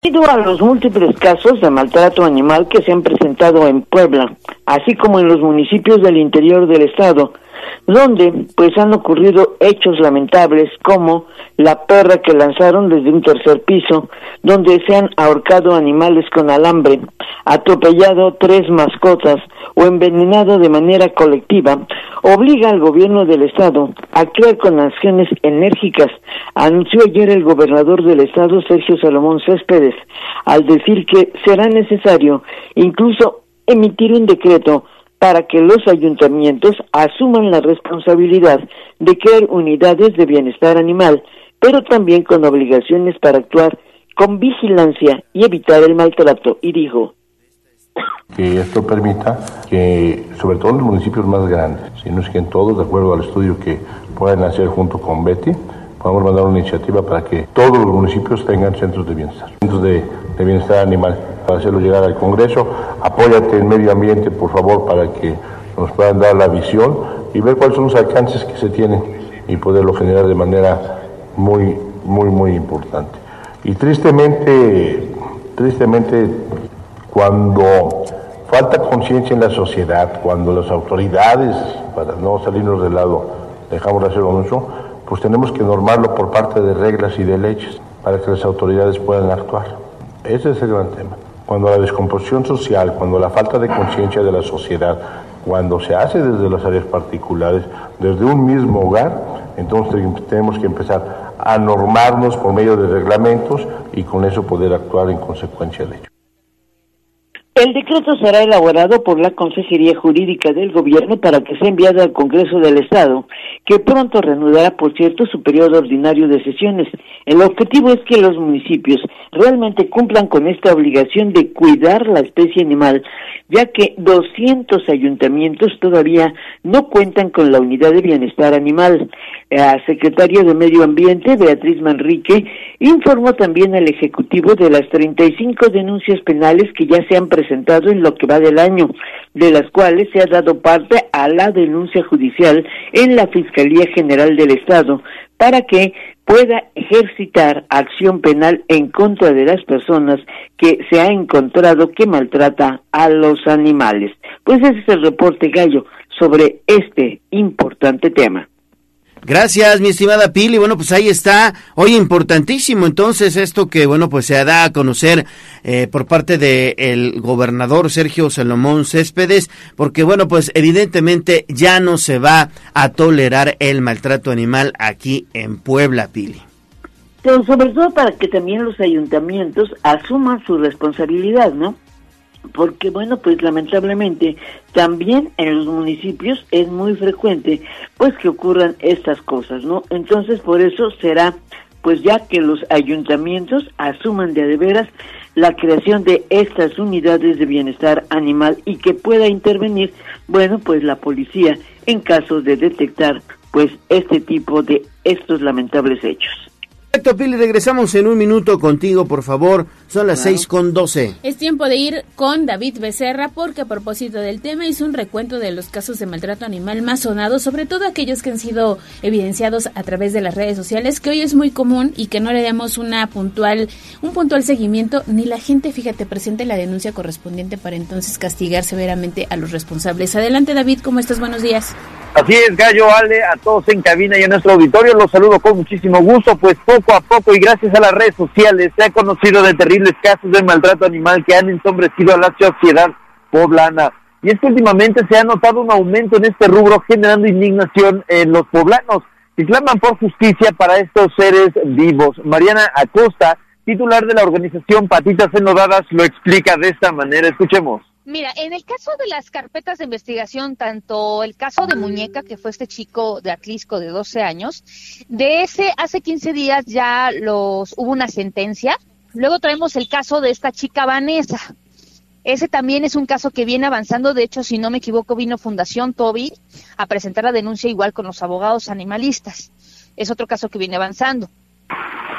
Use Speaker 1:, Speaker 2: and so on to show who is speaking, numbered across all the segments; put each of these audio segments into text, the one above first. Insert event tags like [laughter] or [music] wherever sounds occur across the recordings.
Speaker 1: Debido a los múltiples casos de maltrato animal que se han presentado en Puebla, así como en los municipios del interior del estado, donde pues han ocurrido hechos lamentables como la perra que lanzaron desde un tercer piso, donde se han ahorcado animales con alambre, atropellado tres mascotas o envenenado de manera colectiva, obliga al gobierno del estado a actuar con acciones enérgicas, anunció ayer el gobernador del estado Sergio Salomón Céspedes, al decir que será necesario incluso emitir un decreto para que los ayuntamientos asuman la responsabilidad de crear unidades de bienestar animal, pero también con obligaciones para actuar con vigilancia y evitar el maltrato. Y dijo,
Speaker 2: que esto permita que, sobre todo en los municipios más grandes, si no es que en todos, de acuerdo al estudio que puedan hacer junto con Betty, podamos mandar una iniciativa para que todos los municipios tengan centros de bienestar, centros de, de bienestar animal, para hacerlo llegar al Congreso. Apóyate en medio ambiente, por favor, para que nos puedan dar la visión y ver cuáles son los alcances que se tienen y poderlo generar de manera muy, muy, muy importante. Y tristemente, tristemente, cuando falta conciencia en la sociedad, cuando las autoridades, para no salirnos del lado, dejamos de hacerlo mucho, pues tenemos que normarlo por parte de reglas y de leyes para que las autoridades puedan actuar. Ese es el gran tema. Cuando la descomposición social, cuando la falta de conciencia de la sociedad, cuando se hace desde las áreas particulares, desde un mismo hogar, entonces tenemos que empezar a normarnos por medio de reglamentos y con eso poder actuar en consecuencia de ello.
Speaker 1: El decreto será elaborado por la Consejería Jurídica del Gobierno para que sea enviado al Congreso del Estado, que pronto reanudará, por cierto, su periodo ordinario de sesiones. El objetivo es que los municipios realmente cumplan con esta obligación de cuidar la especie animal, ya que 200 ayuntamientos todavía no cuentan con la unidad de bienestar animal. La secretaria de Medio Ambiente, Beatriz Manrique, informó también al Ejecutivo de las 35 denuncias penales que ya se han presentado en lo que va del año, de las cuales se ha dado parte a la denuncia judicial en la Fiscalía General del Estado para que pueda ejercitar acción penal en contra de las personas que se ha encontrado que maltrata a los animales. Pues ese es el reporte gallo sobre este importante tema.
Speaker 3: Gracias, mi estimada Pili. Bueno, pues ahí está. Hoy importantísimo entonces esto que, bueno, pues se da a conocer eh, por parte del el gobernador Sergio Salomón Céspedes, porque, bueno, pues evidentemente ya no se va a tolerar el maltrato animal aquí en Puebla, Pili.
Speaker 1: Pero sobre todo para que también los ayuntamientos asuman su responsabilidad, ¿no? Porque bueno, pues lamentablemente también en los municipios es muy frecuente pues que ocurran estas cosas, ¿no? Entonces por eso será pues ya que los ayuntamientos asuman de veras la creación de estas unidades de bienestar animal y que pueda intervenir, bueno, pues la policía en caso de detectar pues este tipo de estos lamentables hechos.
Speaker 3: Perfecto, Pili, regresamos en un minuto contigo, por favor. Son las seis con doce.
Speaker 4: Es tiempo de ir con David Becerra porque a propósito del tema hizo un recuento de los casos de maltrato animal más sonados, sobre todo aquellos que han sido evidenciados a través de las redes sociales, que hoy es muy común y que no le damos una puntual, un puntual seguimiento, ni la gente, fíjate, presente la denuncia correspondiente para entonces castigar severamente a los responsables. Adelante, David, ¿cómo estás? Buenos días.
Speaker 5: Así es, Gallo, Ale, a todos en cabina y a nuestro auditorio, los saludo con muchísimo gusto, pues poco a poco y gracias a las redes sociales se ha conocido de terribles casos de maltrato animal que han ensombrecido a la sociedad poblana. Y es que últimamente se ha notado un aumento en este rubro generando indignación en los poblanos que claman por justicia para estos seres vivos. Mariana Acosta, titular de la organización Patitas Enodadas, lo explica de esta manera. Escuchemos.
Speaker 6: Mira, en el caso de las carpetas de investigación, tanto el caso de Muñeca, que fue este chico de Atlisco de 12 años, de ese hace 15 días ya los hubo una sentencia. Luego traemos el caso de esta chica Vanessa. Ese también es un caso que viene avanzando. De hecho, si no me equivoco, vino Fundación Toby a presentar la denuncia igual con los abogados animalistas. Es otro caso que viene avanzando.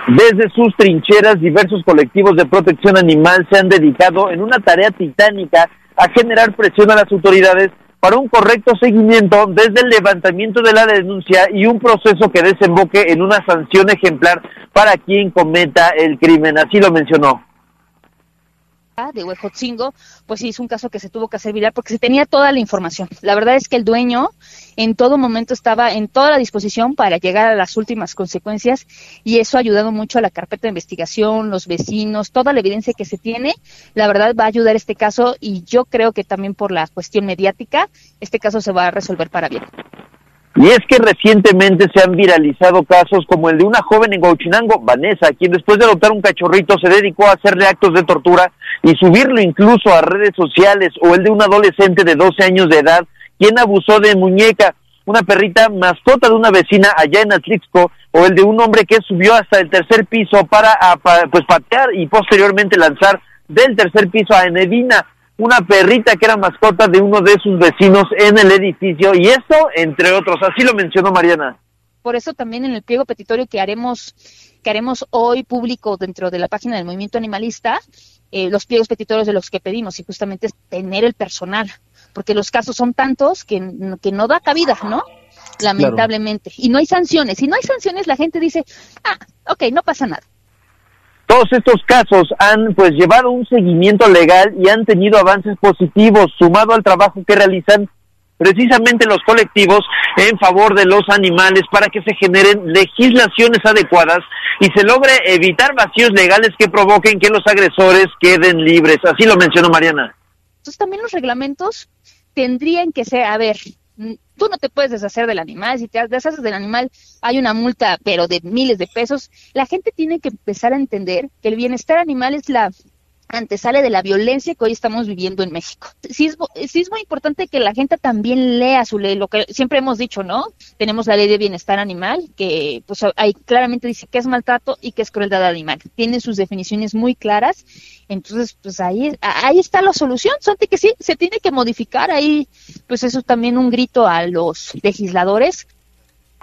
Speaker 5: Desde sus trincheras, diversos colectivos de protección animal se han dedicado en una tarea titánica a generar presión a las autoridades para un correcto seguimiento desde el levantamiento de la denuncia y un proceso que desemboque en una sanción ejemplar para quien cometa el crimen. Así lo mencionó.
Speaker 6: De Huejotzingo, pues sí es un caso que se tuvo que hacer viral porque se tenía toda la información. La verdad es que el dueño en todo momento estaba en toda la disposición para llegar a las últimas consecuencias y eso ha ayudado mucho a la carpeta de investigación, los vecinos, toda la evidencia que se tiene, la verdad va a ayudar este caso y yo creo que también por la cuestión mediática, este caso se va a resolver para bien.
Speaker 5: Y es que recientemente se han viralizado casos como el de una joven en Huachinango, Vanessa, quien después de adoptar un cachorrito se dedicó a hacerle actos de tortura y subirlo incluso a redes sociales, o el de un adolescente de 12 años de edad, quien abusó de muñeca, una perrita mascota de una vecina allá en Atlixco, o el de un hombre que subió hasta el tercer piso para, pues patear y posteriormente lanzar del tercer piso a Enedina una perrita que era mascota de uno de sus vecinos en el edificio y esto entre otros, así lo mencionó Mariana.
Speaker 6: Por eso también en el pliego petitorio que haremos que haremos hoy público dentro de la página del movimiento animalista, eh, los pliegos petitorios de los que pedimos y justamente es tener el personal, porque los casos son tantos que, que no da cabida, ¿no? Lamentablemente. Y no hay sanciones. Si no hay sanciones, la gente dice, ah, ok, no pasa nada.
Speaker 5: Todos estos casos han pues llevado un seguimiento legal y han tenido avances positivos sumado al trabajo que realizan precisamente los colectivos en favor de los animales para que se generen legislaciones adecuadas y se logre evitar vacíos legales que provoquen que los agresores queden libres. Así lo mencionó Mariana.
Speaker 6: Entonces también los reglamentos tendrían que ser, a ver, tú no te puedes deshacer del animal, si te deshaces del animal hay una multa, pero de miles de pesos. La gente tiene que empezar a entender que el bienestar animal es la antesale de la violencia que hoy estamos viviendo en México. Sí es, muy importante que la gente también lea su ley, lo que siempre hemos dicho, ¿no? Tenemos la ley de bienestar animal, que pues ahí claramente dice que es maltrato y que es crueldad animal. Tiene sus definiciones muy claras. Entonces, pues ahí, ahí está la solución, Santi, que sí, se tiene que modificar ahí, pues eso es también un grito a los legisladores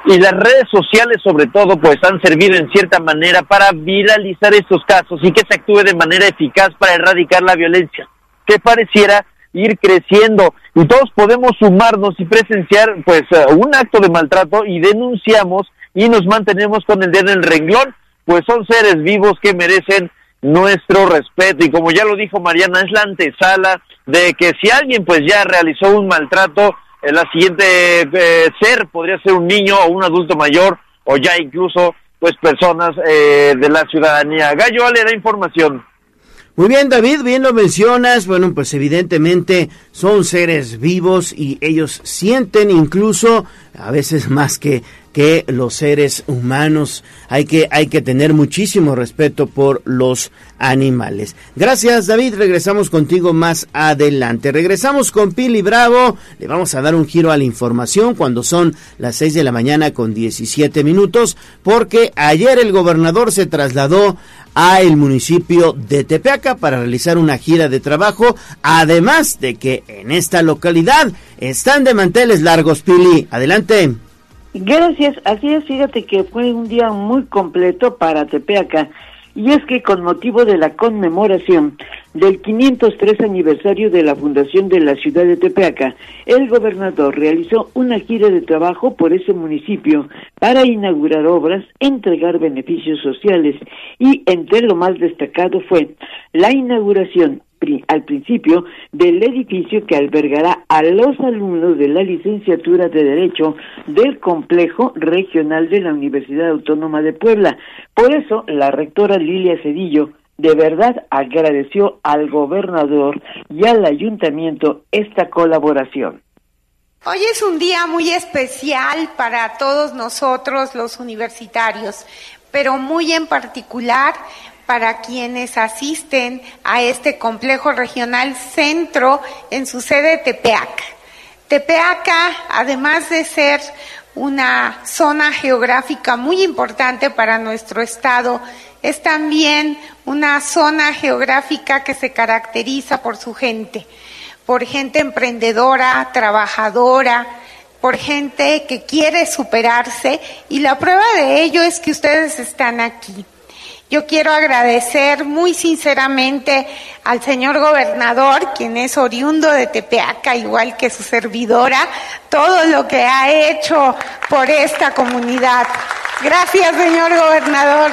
Speaker 5: y las redes sociales sobre todo pues han servido en cierta manera para viralizar estos casos y que se actúe de manera eficaz para erradicar la violencia que pareciera ir creciendo. Y todos podemos sumarnos y presenciar pues eh, un acto de maltrato y denunciamos y nos mantenemos con el dedo en el renglón pues son seres vivos que merecen nuestro respeto. Y como ya lo dijo Mariana es la antesala de que si alguien pues ya realizó un maltrato la siguiente eh, ser podría ser un niño o un adulto mayor o ya incluso pues personas eh, de la ciudadanía. Gallo Ale da información.
Speaker 3: Muy bien, David, bien lo mencionas. Bueno, pues evidentemente son seres vivos y ellos sienten incluso a veces más que que los seres humanos. Hay que, hay que tener muchísimo respeto por los animales. Gracias, David. Regresamos contigo más adelante. Regresamos con Pili Bravo. Le vamos a dar un giro a la información cuando son las 6 de la mañana con 17 minutos, porque ayer el gobernador se trasladó a el municipio de Tepeaca para realizar una gira de trabajo, además de que en esta localidad están de manteles largos, Pili. Adelante.
Speaker 1: Gracias, así es, fíjate que fue un día muy completo para Tepeaca y es que con motivo de la conmemoración del 503 aniversario de la fundación de la ciudad de Tepeaca, el gobernador realizó una gira de trabajo por ese municipio para inaugurar obras, entregar beneficios sociales y entre lo más destacado fue la inauguración al principio del edificio que albergará a los alumnos de la licenciatura de Derecho del Complejo Regional de la Universidad Autónoma de Puebla. Por eso, la rectora Lilia Cedillo de verdad agradeció al gobernador y al ayuntamiento esta colaboración.
Speaker 7: Hoy es un día muy especial para todos nosotros los universitarios, pero muy en particular para quienes asisten a este complejo regional centro en su sede Tepeaca. Tepeaca, además de ser una zona geográfica muy importante para nuestro estado, es también una zona geográfica que se caracteriza por su gente, por gente emprendedora, trabajadora, por gente que quiere superarse y la prueba de ello es que ustedes están aquí. Yo quiero agradecer muy sinceramente al señor gobernador, quien es oriundo de Tepeaca, igual que su servidora, todo lo que ha hecho por esta comunidad. Gracias, señor gobernador.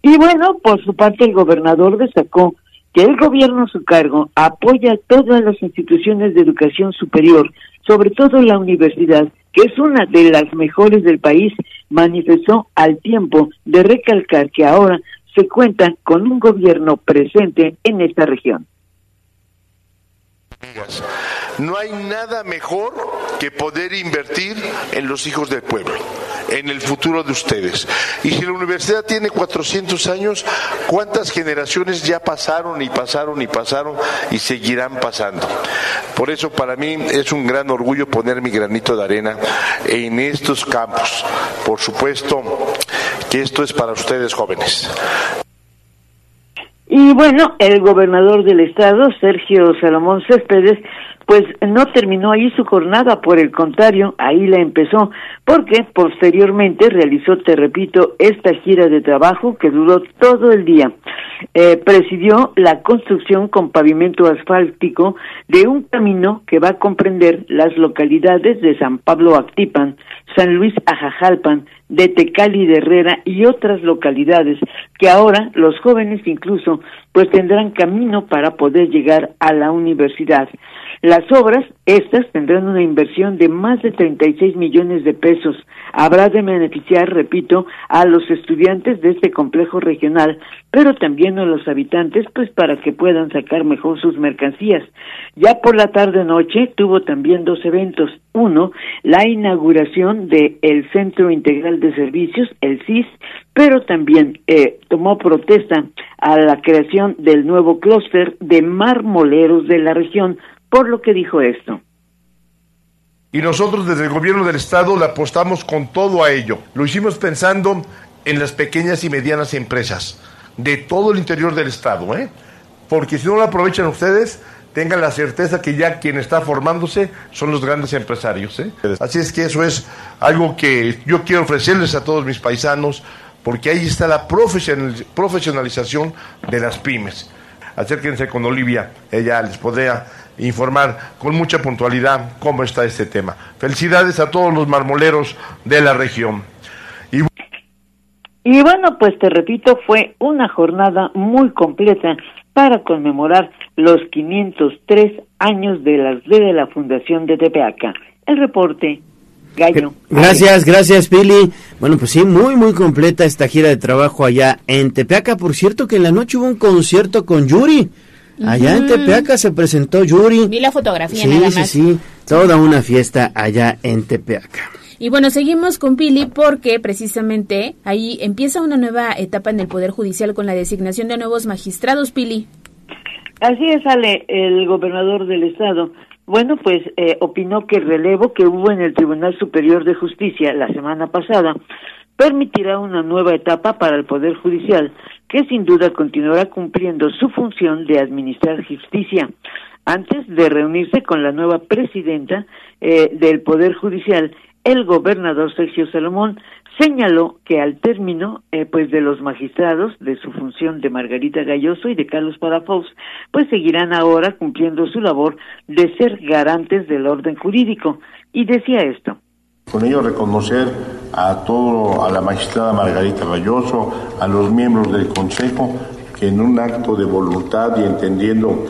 Speaker 1: Y bueno, por su parte, el gobernador destacó que el gobierno a su cargo apoya todas las instituciones de educación superior, sobre todo la universidad, que es una de las mejores del país, manifestó al tiempo de recalcar que ahora se cuenta con un gobierno presente en esta región.
Speaker 8: No hay nada mejor que poder invertir en los hijos del pueblo, en el futuro de ustedes. Y si la universidad tiene 400 años, ¿cuántas generaciones ya pasaron y pasaron y pasaron y seguirán pasando? Por eso para mí es un gran orgullo poner mi granito de arena en estos campos. Por supuesto que esto es para ustedes jóvenes.
Speaker 1: Y bueno, el gobernador del estado, Sergio Salomón Céspedes, pues no terminó ahí su jornada, por el contrario, ahí la empezó, porque posteriormente realizó, te repito, esta gira de trabajo que duró todo el día. Eh, presidió la construcción con pavimento asfáltico de un camino que va a comprender las localidades de San Pablo Actipan, San Luis Ajajalpan, de Tecali de Herrera y otras localidades que ahora los jóvenes incluso pues tendrán camino para poder llegar a la universidad. Las obras, estas, tendrán una inversión de más de 36 millones de pesos. Habrá de beneficiar, repito, a los estudiantes de este complejo regional, pero también a los habitantes, pues para que puedan sacar mejor sus mercancías. Ya por la tarde-noche tuvo también dos eventos. Uno, la inauguración del el Centro Integral de Servicios, el CIS, pero también eh, tomó protesta a la creación del nuevo clúster de marmoleros de la región, por lo que dijo esto.
Speaker 8: Y nosotros desde el gobierno del estado le apostamos con todo a ello. Lo hicimos pensando en las pequeñas y medianas empresas de todo el interior del estado, ¿eh? Porque si no lo aprovechan ustedes, tengan la certeza que ya quien está formándose son los grandes empresarios. ¿eh? Así es que eso es algo que yo quiero ofrecerles a todos mis paisanos, porque ahí está la profesionalización de las pymes. Acérquense con Olivia, ella les podría informar con mucha puntualidad cómo está este tema. Felicidades a todos los marmoleros de la región.
Speaker 1: Y, y bueno, pues te repito, fue una jornada muy completa para conmemorar los 503 años de la, de la fundación de Tepeaca. El reporte Gallo.
Speaker 3: Gracias, gracias Pili. Bueno, pues sí, muy, muy completa esta gira de trabajo allá en Tepeaca. Por cierto que en la noche hubo un concierto con Yuri. Allá en Tepeaca se presentó Yuri.
Speaker 4: Vi la fotografía
Speaker 3: sí,
Speaker 4: nada
Speaker 3: más. Sí, sí, toda una fiesta allá en Tepeaca.
Speaker 4: Y bueno, seguimos con Pili porque precisamente ahí empieza una nueva etapa en el Poder Judicial con la designación de nuevos magistrados, Pili.
Speaker 1: Así es, Ale, el gobernador del estado. Bueno, pues eh, opinó que el relevo que hubo en el Tribunal Superior de Justicia la semana pasada permitirá una nueva etapa para el Poder Judicial, que sin duda continuará cumpliendo su función de administrar justicia. Antes de reunirse con la nueva presidenta eh, del Poder Judicial, el gobernador Sergio Salomón señaló que al término eh, pues de los magistrados de su función de Margarita Galloso y de Carlos Palafox pues seguirán ahora cumpliendo su labor de ser garantes del orden jurídico y decía esto
Speaker 2: con ello reconocer a todo a la magistrada Margarita Galloso a los miembros del consejo que en un acto de voluntad y entendiendo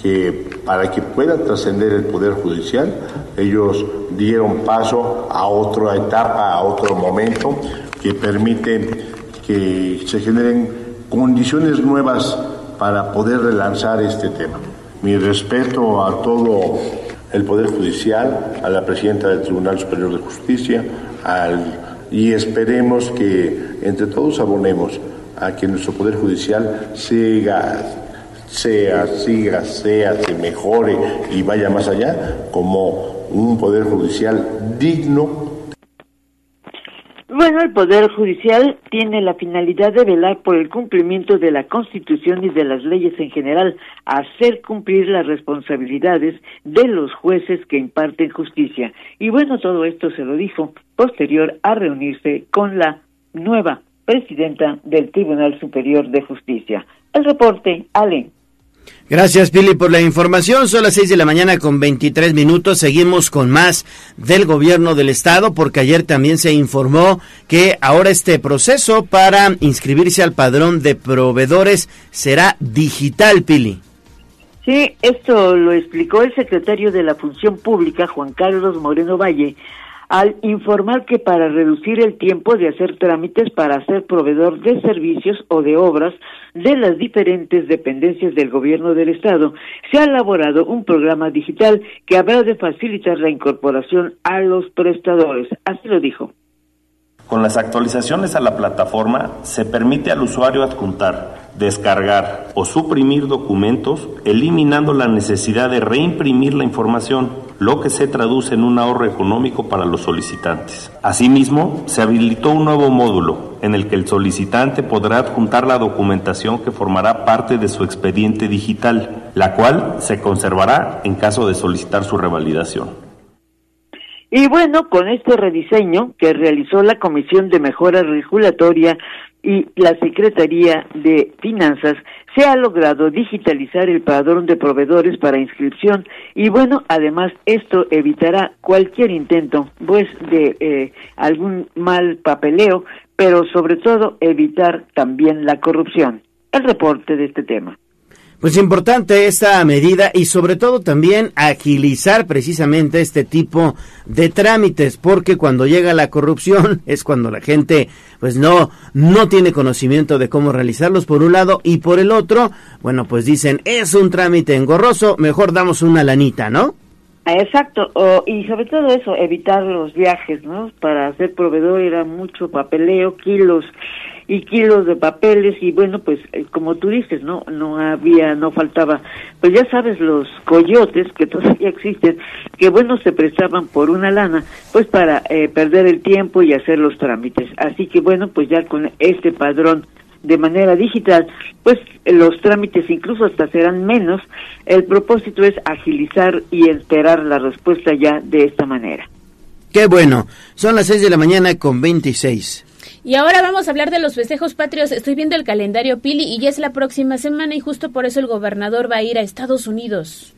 Speaker 2: que para que pueda trascender el Poder Judicial, ellos dieron paso a otra etapa, a otro momento, que permite que se generen condiciones nuevas para poder relanzar este tema. Mi respeto a todo el Poder Judicial, a la Presidenta del Tribunal Superior de Justicia, y esperemos que entre todos abonemos a que nuestro Poder Judicial siga sea, siga, sea, se mejore y vaya más allá como un poder judicial digno.
Speaker 1: Bueno, el Poder Judicial tiene la finalidad de velar por el cumplimiento de la Constitución y de las leyes en general, hacer cumplir las responsabilidades de los jueces que imparten justicia. Y bueno, todo esto se lo dijo posterior a reunirse con la nueva presidenta del Tribunal Superior de Justicia. El reporte, Ale.
Speaker 3: Gracias, Pili, por la información. Son las seis de la mañana con 23 minutos. Seguimos con más del gobierno del estado, porque ayer también se informó que ahora este proceso para inscribirse al padrón de proveedores será digital, Pili.
Speaker 1: Sí, esto lo explicó el secretario de la Función Pública, Juan Carlos Moreno Valle, al informar que para reducir el tiempo de hacer trámites para ser proveedor de servicios o de obras de las diferentes dependencias del gobierno del Estado, se ha elaborado un programa digital que habrá de facilitar la incorporación a los prestadores. Así lo dijo.
Speaker 9: Con las actualizaciones a la plataforma se permite al usuario adjuntar descargar o suprimir documentos, eliminando la necesidad de reimprimir la información, lo que se traduce en un ahorro económico para los solicitantes. Asimismo, se habilitó un nuevo módulo en el que el solicitante podrá adjuntar la documentación que formará parte de su expediente digital, la cual se conservará en caso de solicitar su revalidación.
Speaker 1: Y bueno, con este rediseño que realizó la Comisión de Mejora Regulatoria y la Secretaría de Finanzas se ha logrado digitalizar el padrón de proveedores para inscripción y bueno, además esto evitará cualquier intento pues de eh, algún mal papeleo, pero sobre todo evitar también la corrupción. El reporte de este tema.
Speaker 3: Pues importante esta medida y sobre todo también agilizar precisamente este tipo de trámites, porque cuando llega la corrupción [laughs] es cuando la gente pues no no tiene conocimiento de cómo realizarlos por un lado y por el otro, bueno, pues dicen, es un trámite engorroso, mejor damos una lanita, ¿no?
Speaker 1: Exacto, y sobre todo eso, evitar los viajes, ¿no? Para ser proveedor era mucho papeleo, kilos y kilos de papeles y bueno pues eh, como tú dices no no había no faltaba pues ya sabes los coyotes que [laughs] todavía existen que bueno se prestaban por una lana pues para eh, perder el tiempo y hacer los trámites así que bueno pues ya con este padrón de manera digital, pues los trámites incluso hasta serán menos. El propósito es agilizar y esperar la respuesta ya de esta manera.
Speaker 3: Qué bueno. Son las 6 de la mañana con 26.
Speaker 4: Y ahora vamos a hablar de los festejos patrios. Estoy viendo el calendario Pili y ya es la próxima semana y justo por eso el gobernador va a ir a Estados Unidos.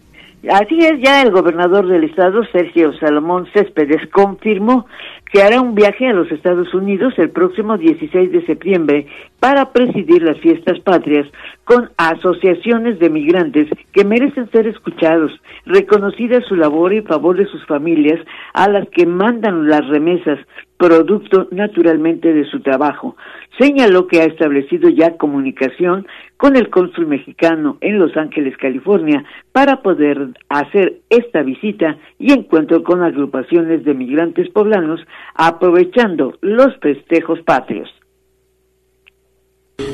Speaker 1: Así es, ya el gobernador del estado, Sergio Salomón Céspedes, confirmó que hará un viaje a los Estados Unidos el próximo 16 de septiembre para presidir las fiestas patrias con asociaciones de migrantes que merecen ser escuchados, reconocida su labor y favor de sus familias a las que mandan las remesas, producto naturalmente de su trabajo. Señaló que ha establecido ya comunicación con el cónsul mexicano en Los Ángeles, California, para poder hacer esta visita y encuentro con agrupaciones de migrantes poblanos aprovechando los festejos patrios.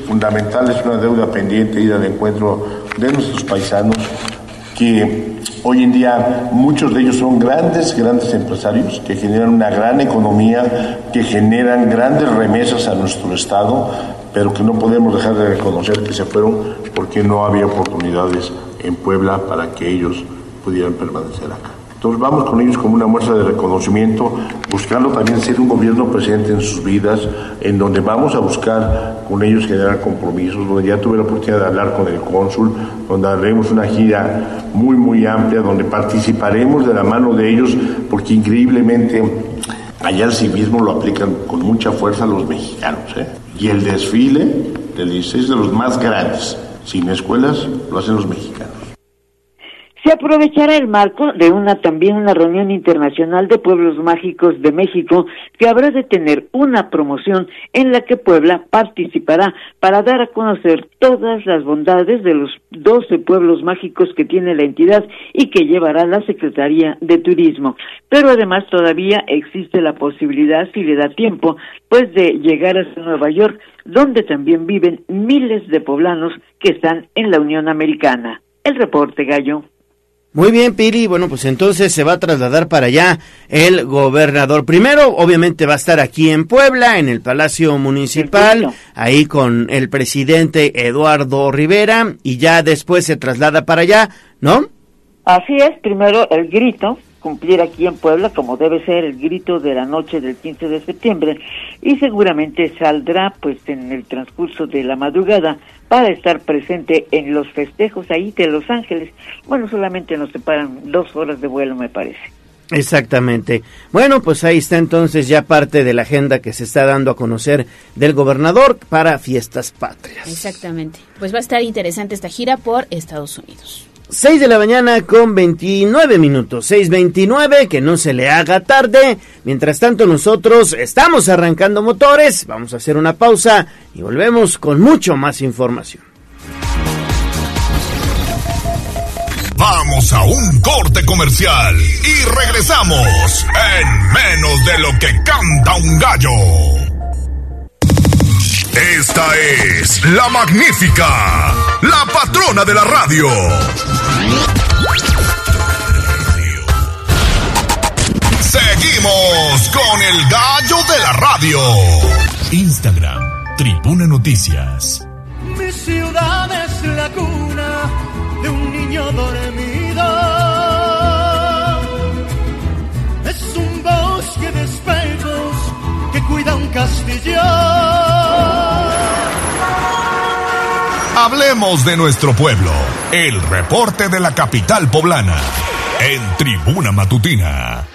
Speaker 2: Fundamental es una deuda pendiente ir al encuentro de nuestros paisanos que hoy en día muchos de ellos son grandes, grandes empresarios que generan una gran economía, que generan grandes remesas a nuestro Estado, pero que no podemos dejar de reconocer que se fueron porque no había oportunidades en Puebla para que ellos pudieran permanecer acá. Entonces vamos con ellos como una muestra de reconocimiento, buscando también ser un gobierno presente en sus vidas, en donde vamos a buscar con ellos generar compromisos, donde ya tuve la oportunidad de hablar con el cónsul, donde haremos una gira muy, muy amplia, donde participaremos de la mano de ellos, porque increíblemente allá el civismo lo aplican con mucha fuerza los mexicanos. ¿eh? Y el desfile del 16 de los más grandes, sin escuelas, lo hacen los mexicanos.
Speaker 1: Se aprovechará el marco de una también una reunión internacional de pueblos mágicos de México que habrá de tener una promoción en la que Puebla participará para dar a conocer todas las bondades de los 12 pueblos mágicos que tiene la entidad y que llevará la Secretaría de Turismo. Pero además todavía existe la posibilidad, si le da tiempo, pues de llegar a Nueva York, donde también viven miles de poblanos que están en la Unión Americana. El reporte, Gallo.
Speaker 3: Muy bien, Piri. Bueno, pues entonces se va a trasladar para allá el gobernador. Primero, obviamente, va a estar aquí en Puebla, en el Palacio Municipal, ahí con el presidente Eduardo Rivera, y ya después se traslada para allá, ¿no?
Speaker 1: Así es, primero el grito, cumplir aquí en Puebla como debe ser el grito de la noche del 15 de septiembre y seguramente saldrá pues en el transcurso de la madrugada para estar presente en los festejos ahí de Los Ángeles. Bueno, solamente nos separan dos horas de vuelo me parece.
Speaker 3: Exactamente. Bueno, pues ahí está entonces ya parte de la agenda que se está dando a conocer del gobernador para fiestas patrias.
Speaker 4: Exactamente. Pues va a estar interesante esta gira por Estados Unidos.
Speaker 3: 6 de la mañana con 29 minutos, 6.29, que no se le haga tarde. Mientras tanto nosotros estamos arrancando motores, vamos a hacer una pausa y volvemos con mucho más información.
Speaker 10: Vamos a un corte comercial y regresamos en menos de lo que canta un gallo. Esta es la magnífica, la patrona de la radio. Seguimos con el gallo de la radio. Instagram, Tribuna Noticias.
Speaker 11: Mi ciudad es la cuna de un niño dormido. Cuida un castillo.
Speaker 10: Hablemos de nuestro pueblo. El reporte de la capital poblana. En Tribuna Matutina.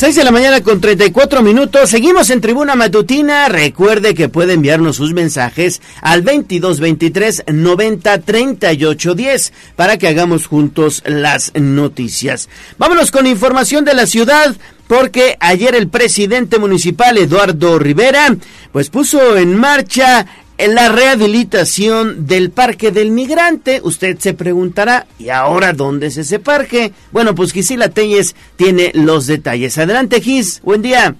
Speaker 3: 6 de la mañana con 34 minutos. Seguimos en Tribuna Matutina. Recuerde que puede enviarnos sus mensajes al 2223 90 38 10 para que hagamos juntos las noticias. Vámonos con información de la ciudad porque ayer el presidente municipal Eduardo Rivera pues puso en marcha la rehabilitación del Parque del Migrante. Usted se preguntará, ¿y ahora dónde es ese parque? Bueno, pues Gisela Telles tiene los detalles. Adelante, Gis, buen día.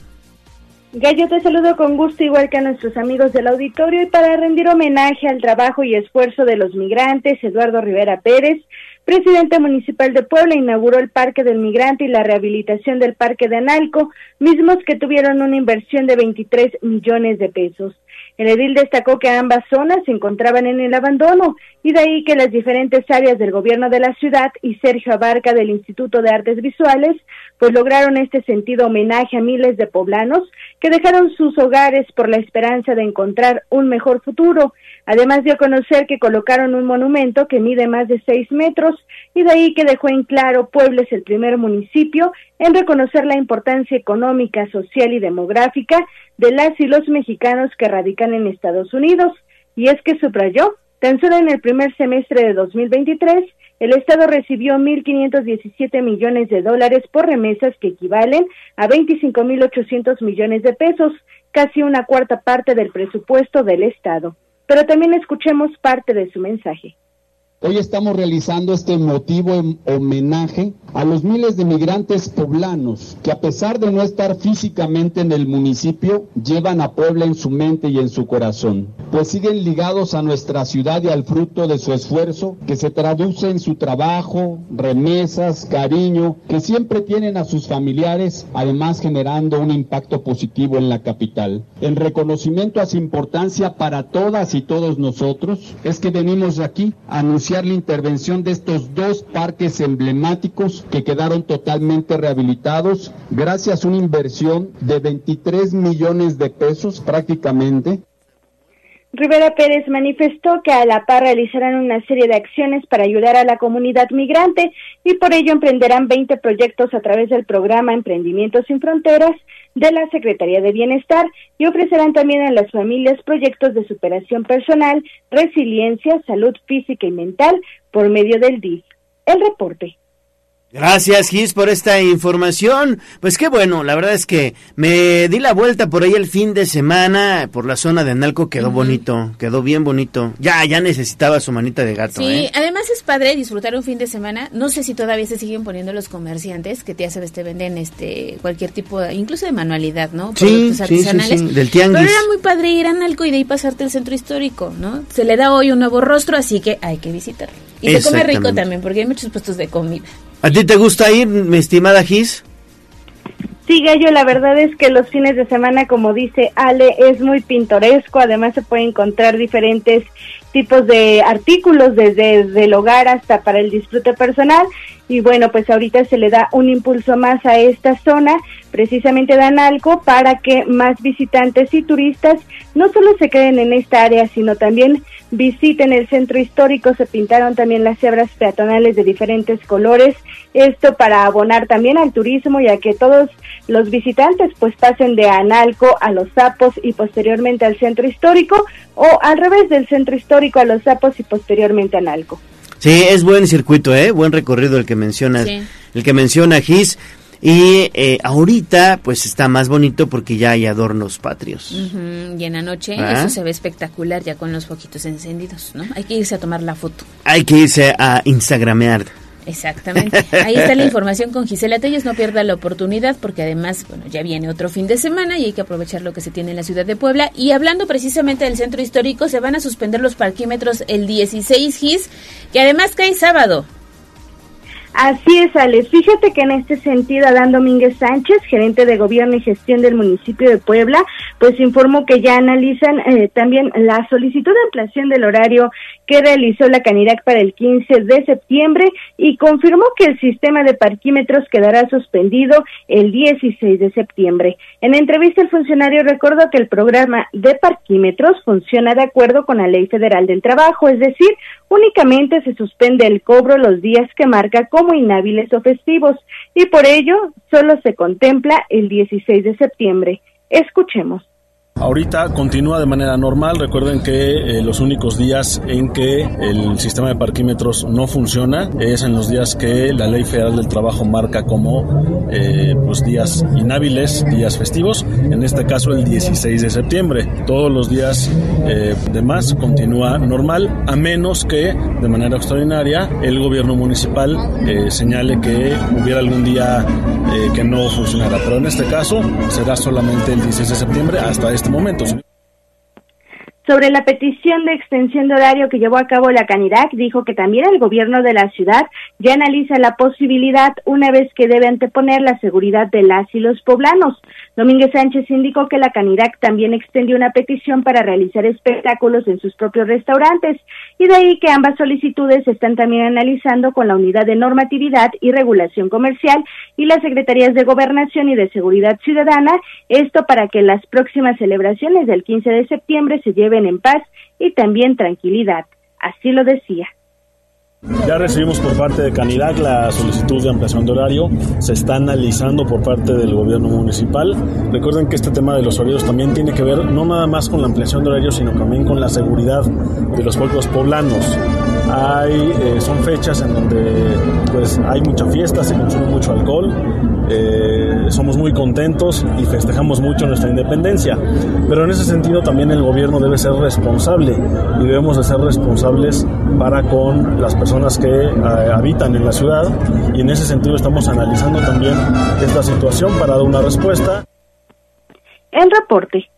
Speaker 12: Gallo, te saludo con gusto, igual que a nuestros amigos del auditorio, y para rendir homenaje al trabajo y esfuerzo de los migrantes, Eduardo Rivera Pérez, presidente municipal de Puebla, inauguró el Parque del Migrante y la rehabilitación del Parque de Analco, mismos que tuvieron una inversión de 23 millones de pesos. El edil destacó que ambas zonas se encontraban en el abandono y de ahí que las diferentes áreas del gobierno de la ciudad y Sergio Abarca del Instituto de Artes Visuales pues lograron este sentido homenaje a miles de poblanos que dejaron sus hogares por la esperanza de encontrar un mejor futuro. Además dio a conocer que colocaron un monumento que mide más de seis metros y de ahí que dejó en claro Puebla es el primer municipio en reconocer la importancia económica, social y demográfica de las y los mexicanos que radican en Estados Unidos. Y es que subrayó, tan solo en el primer semestre de 2023, el Estado recibió 1.517 millones de dólares por remesas que equivalen a 25.800 millones de pesos, casi una cuarta parte del presupuesto del Estado. Pero también escuchemos parte de su mensaje.
Speaker 13: Hoy estamos realizando este motivo en homenaje a los miles de migrantes poblanos que a pesar de no estar físicamente en el municipio, llevan a Puebla en su mente y en su corazón, pues siguen ligados a nuestra ciudad y al fruto de su esfuerzo que se traduce en su trabajo, remesas, cariño, que siempre tienen a sus familiares, además generando un impacto positivo en la capital. En reconocimiento a su importancia para todas y todos nosotros, es que venimos aquí a anunciar la intervención de estos dos parques emblemáticos que quedaron totalmente rehabilitados gracias a una inversión de 23 millones de pesos prácticamente.
Speaker 12: Rivera Pérez manifestó que a la par realizarán una serie de acciones para ayudar a la comunidad migrante y por ello emprenderán 20 proyectos a través del programa Emprendimientos sin Fronteras de la Secretaría de Bienestar y ofrecerán también a las familias proyectos de superación personal, resiliencia, salud física y mental por medio del DIF. El reporte.
Speaker 3: Gracias, Gis, por esta información. Pues qué bueno, la verdad es que me di la vuelta por ahí el fin de semana, por la zona de Analco, quedó bonito, quedó bien bonito. Ya, ya necesitaba su manita de gato.
Speaker 4: Sí,
Speaker 3: ¿eh?
Speaker 4: además es padre disfrutar un fin de semana. No sé si todavía se siguen poniendo los comerciantes, que ya sabes, te venden este cualquier tipo, de, incluso de manualidad, ¿no?
Speaker 3: Sí,
Speaker 4: Productos
Speaker 3: sí,
Speaker 4: artesanales.
Speaker 3: sí, sí, del tianguis.
Speaker 4: Pero era muy padre ir a Analco y de ahí pasarte el centro histórico, ¿no? Se le da hoy un nuevo rostro, así que hay que visitarlo. Y se come rico también, porque hay muchos puestos de comida.
Speaker 3: ¿A ti te gusta ir, mi estimada Gis?
Speaker 12: Sí, Gallo, la verdad es que los fines de semana, como dice Ale, es muy pintoresco. Además, se pueden encontrar diferentes tipos de artículos, desde, desde el hogar hasta para el disfrute personal. Y bueno, pues ahorita se le da un impulso más a esta zona, precisamente de Analco, para que más visitantes y turistas no solo se queden en esta área, sino también visiten el centro histórico. Se pintaron también las cebras peatonales de diferentes colores. Esto para abonar también al turismo y a que todos los visitantes pues pasen de Analco a los Sapos y posteriormente al centro histórico o al revés del centro histórico a los Sapos y posteriormente a Analco.
Speaker 3: Sí, es buen circuito, ¿eh? Buen recorrido el que mencionas, el que menciona Gis. Y eh, ahorita pues está más bonito porque ya hay adornos patrios.
Speaker 4: Y en la noche
Speaker 3: ¿Ah?
Speaker 4: eso se ve espectacular ya con los foquitos encendidos, ¿no? Hay que irse a tomar la foto.
Speaker 3: Hay que irse a Instagramear.
Speaker 4: Exactamente. Ahí está la información con Gisela Telles. No pierda la oportunidad porque además, bueno, ya viene otro fin de semana y hay que aprovechar lo que se tiene en la ciudad de Puebla. Y hablando precisamente del centro histórico, se van a suspender los parquímetros el 16 GIS, que además cae sábado.
Speaker 12: Así es, Ale. Fíjate que en este sentido, Adán Domínguez Sánchez, gerente de gobierno y gestión del municipio de Puebla, pues informó que ya analizan eh, también la solicitud de ampliación del horario que realizó la Canirac para el 15 de septiembre y confirmó que el sistema de parquímetros quedará suspendido el 16 de septiembre. En entrevista, el funcionario recordó que el programa de parquímetros funciona de acuerdo con la Ley Federal del Trabajo, es decir, únicamente se suspende el cobro los días que marca como inhábiles o festivos y por ello solo se contempla el 16 de septiembre. Escuchemos.
Speaker 14: Ahorita continúa de manera normal. Recuerden que eh, los únicos días en que el sistema de parquímetros no funciona es en los días que la Ley Federal del Trabajo marca como eh, pues días inhábiles, días festivos. En este caso el 16 de septiembre. Todos los días eh, demás continúa normal, a menos que de manera extraordinaria el gobierno municipal eh, señale que hubiera algún día que no funcionara. Pero en este caso será solamente el 16 de septiembre hasta este momento.
Speaker 12: Sobre la petición de extensión de horario que llevó a cabo la Canirac, dijo que también el gobierno de la ciudad ya analiza la posibilidad una vez que debe anteponer la seguridad de las y los poblanos. Domínguez Sánchez indicó que la Canirac también extendió una petición para realizar espectáculos en sus propios restaurantes y de ahí que ambas solicitudes se están también analizando con la Unidad de Normatividad y Regulación Comercial y las Secretarías de Gobernación y de Seguridad Ciudadana, esto para que las próximas celebraciones del 15 de septiembre se lleven en paz y también tranquilidad. Así lo decía.
Speaker 14: Ya recibimos por parte de Canirac la solicitud de ampliación de horario, se está analizando por parte del gobierno municipal. Recuerden que este tema de los horarios también tiene que ver no nada más con la ampliación de horario, sino también con la seguridad de los pueblos poblanos. Hay, eh, son fechas en donde pues, hay mucha fiesta, se consume mucho alcohol, eh, somos muy contentos y festejamos mucho nuestra independencia. Pero en ese sentido también el gobierno debe ser responsable y debemos de ser responsables para con las personas que eh, habitan en la ciudad y en ese sentido estamos analizando también esta situación para dar una respuesta.
Speaker 12: El reporte.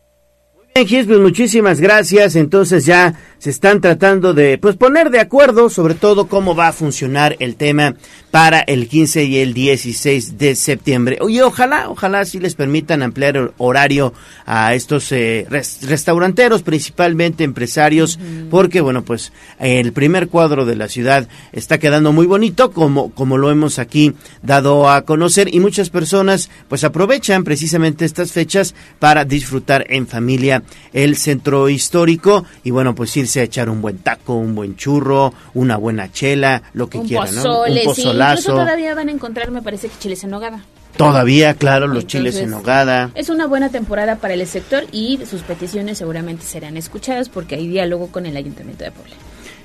Speaker 3: Bien, pues muchísimas gracias. Entonces ya se están tratando de pues poner de acuerdo sobre todo cómo va a funcionar el tema para el 15 y el 16 de septiembre. Oye, ojalá, ojalá sí les permitan ampliar el horario a estos eh, res- restauranteros, principalmente empresarios, porque bueno, pues el primer cuadro de la ciudad está quedando muy bonito, como, como lo hemos aquí dado a conocer, y muchas personas pues aprovechan precisamente estas fechas para disfrutar en familia el centro histórico y bueno, pues irse a echar un buen taco, un buen churro, una buena chela, lo que
Speaker 4: Un
Speaker 3: quieran, ¿no? Un
Speaker 4: sí. Incluso
Speaker 3: pozolazo.
Speaker 4: todavía van a encontrar, me parece que chiles en nogada.
Speaker 3: Todavía, claro, los chiles en nogada.
Speaker 4: Es una buena temporada para el sector y sus peticiones seguramente serán escuchadas porque hay diálogo con el Ayuntamiento de Puebla.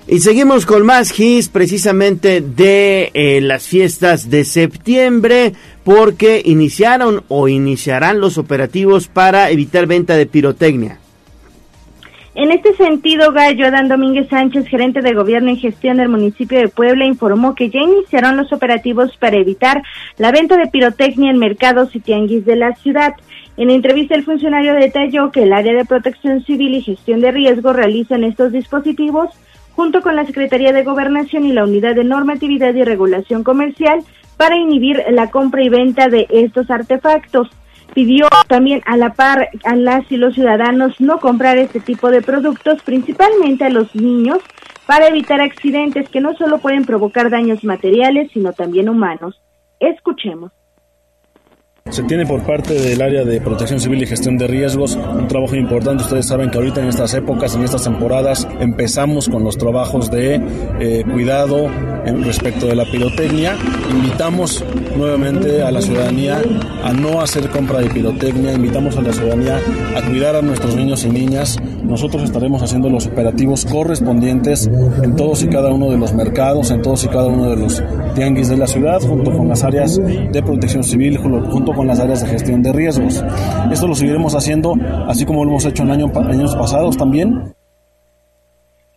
Speaker 3: Y seguimos con más hits precisamente de eh, las fiestas de septiembre porque iniciaron o iniciarán los operativos para evitar venta de pirotecnia.
Speaker 12: En este sentido, Gallo Adán Domínguez Sánchez, gerente de gobierno y gestión del municipio de Puebla, informó que ya iniciaron los operativos para evitar la venta de pirotecnia en mercados y tianguis de la ciudad. En entrevista, el funcionario detalló que el área de protección civil y gestión de riesgo realizan estos dispositivos junto con la Secretaría de Gobernación y la Unidad de Normatividad y Regulación Comercial para inhibir la compra y venta de estos artefactos. Pidió también a la par a las y los ciudadanos no comprar este tipo de productos, principalmente a los niños, para evitar accidentes que no solo pueden provocar daños materiales, sino también humanos. Escuchemos.
Speaker 14: Se tiene por parte del área de protección civil y gestión de riesgos un trabajo importante. Ustedes saben que ahorita en estas épocas, en estas temporadas, empezamos con los trabajos de eh, cuidado en respecto de la pirotecnia. Invitamos nuevamente a la ciudadanía a no hacer compra de pirotecnia, invitamos a la ciudadanía a cuidar a nuestros niños y niñas. Nosotros estaremos haciendo los operativos correspondientes en todos y cada uno de los mercados, en todos y cada uno de los tianguis de la ciudad, junto con las áreas de protección civil, junto con las áreas de gestión de riesgos. Esto lo seguiremos haciendo así como lo hemos hecho en años pasados también.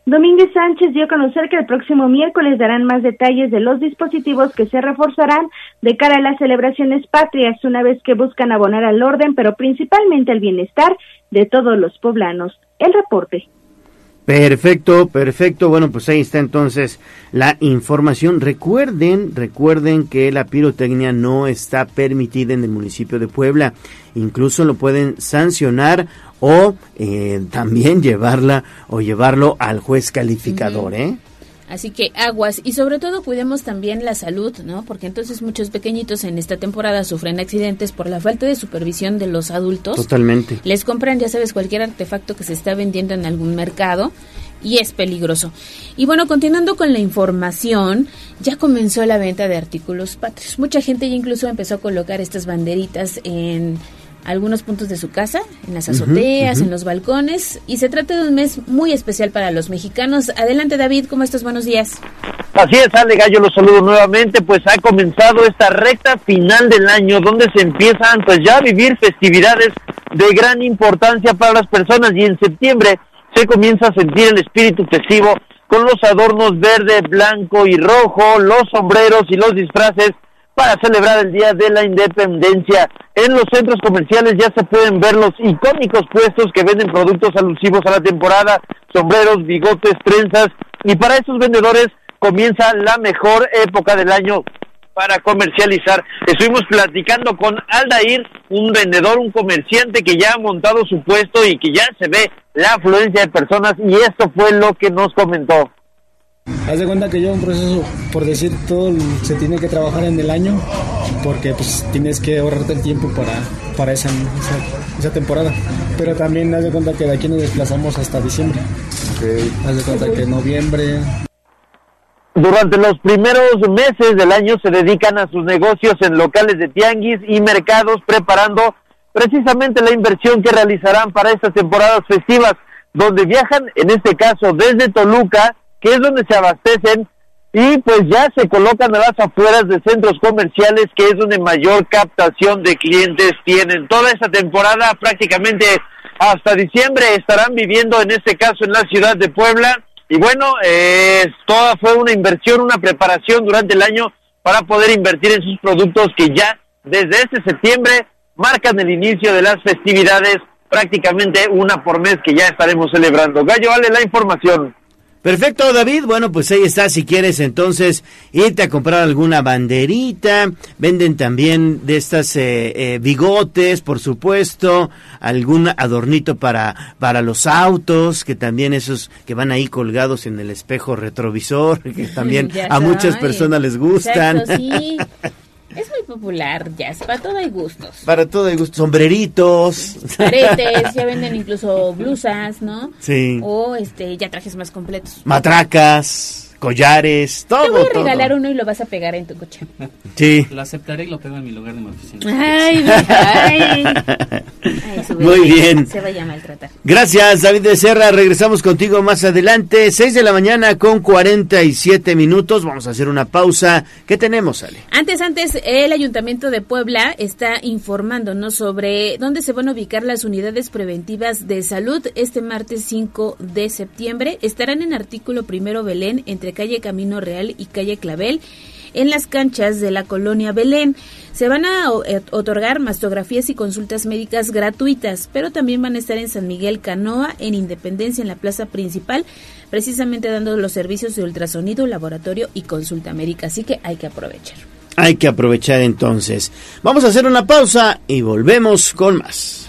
Speaker 12: Domínguez Sánchez dio a conocer que el próximo miércoles darán más detalles de los dispositivos que se reforzarán de cara a las celebraciones patrias, una vez que buscan abonar al orden, pero principalmente al bienestar de todos los poblanos. El reporte.
Speaker 3: Perfecto, perfecto. Bueno, pues ahí está entonces la información. Recuerden, recuerden que la pirotecnia no está permitida en el municipio de Puebla. Incluso lo pueden sancionar o eh, también [laughs] llevarla o llevarlo al juez calificador, ¿eh?
Speaker 4: Así que aguas y sobre todo cuidemos también la salud, ¿no? Porque entonces muchos pequeñitos en esta temporada sufren accidentes por la falta de supervisión de los adultos.
Speaker 3: Totalmente.
Speaker 4: Les compran, ya sabes, cualquier artefacto que se está vendiendo en algún mercado y es peligroso. Y bueno, continuando con la información, ya comenzó la venta de artículos patrios. Mucha gente ya incluso empezó a colocar estas banderitas en algunos puntos de su casa, en las azoteas, en los balcones, y se trata de un mes muy especial para los mexicanos. Adelante David, ¿cómo estás? Buenos días.
Speaker 5: Así es, Ale Gallo, los saludo nuevamente, pues ha comenzado esta recta final del año donde se empiezan pues ya a vivir festividades de gran importancia para las personas y en septiembre se comienza a sentir el espíritu festivo con los adornos verde, blanco y rojo, los sombreros y los disfraces para celebrar el Día de la Independencia. En los centros comerciales ya se pueden ver los icónicos puestos que venden productos alusivos a la temporada, sombreros, bigotes, trenzas, y para esos vendedores comienza la mejor época del año para comercializar. Estuvimos platicando con Aldair, un vendedor, un comerciante que ya ha montado su puesto y que ya se ve la afluencia de personas y esto fue lo que nos comentó.
Speaker 15: Haz de cuenta que yo un proceso, por decir todo, se tiene que trabajar en el año porque pues tienes que ahorrarte el tiempo para, para esa, esa, temporada. Pero también haz de cuenta que de aquí nos desplazamos hasta diciembre. Haz de cuenta que noviembre.
Speaker 5: Durante los primeros meses del año se dedican a sus negocios en locales de tianguis y mercados preparando precisamente la inversión que realizarán para estas temporadas festivas, donde viajan, en este caso desde Toluca, que es donde se abastecen y pues ya se colocan a las afueras de centros comerciales que es donde mayor captación de clientes tienen. Toda esta temporada prácticamente hasta diciembre estarán viviendo en este caso en la ciudad de Puebla y bueno, eh, toda fue una inversión, una preparación durante el año para poder invertir en sus productos que ya desde este septiembre marcan el inicio de las festividades prácticamente una por mes que ya estaremos celebrando. Gallo, vale la información.
Speaker 3: Perfecto, David. Bueno, pues ahí está. Si quieres entonces irte a comprar alguna banderita, venden también de estas eh, eh, bigotes, por supuesto, algún adornito para para los autos, que también esos que van ahí colgados en el espejo retrovisor, [laughs] que también [laughs] a muchas personas les gustan.
Speaker 4: sí. [laughs] Es muy popular, ya, para todo hay gustos.
Speaker 3: Para todo hay gustos, sombreritos.
Speaker 4: Aretes, [laughs] ya venden incluso blusas, ¿no?
Speaker 3: Sí.
Speaker 4: O este, ya trajes más completos.
Speaker 3: Matracas collares, todo. Te
Speaker 4: voy a regalar uno y lo vas a pegar en tu coche.
Speaker 3: Sí.
Speaker 16: Lo aceptaré y lo pego en mi lugar de mi oficina.
Speaker 4: Ay, [laughs] ay. [laughs] ay
Speaker 3: Muy bien.
Speaker 4: Se vaya a maltratar.
Speaker 3: Gracias, David de Serra. Regresamos contigo más adelante. 6 de la mañana con 47 minutos. Vamos a hacer una pausa. ¿Qué tenemos, Ale?
Speaker 4: Antes, antes, el Ayuntamiento de Puebla está informándonos sobre dónde se van a ubicar las unidades preventivas de salud este martes 5 de septiembre. Estarán en artículo primero Belén entre calle Camino Real y calle Clavel en las canchas de la colonia Belén. Se van a eh, otorgar mastografías y consultas médicas gratuitas, pero también van a estar en San Miguel Canoa, en Independencia, en la plaza principal, precisamente dando los servicios de ultrasonido, laboratorio y consulta médica. Así que hay que aprovechar.
Speaker 3: Hay que aprovechar entonces. Vamos a hacer una pausa y volvemos con más.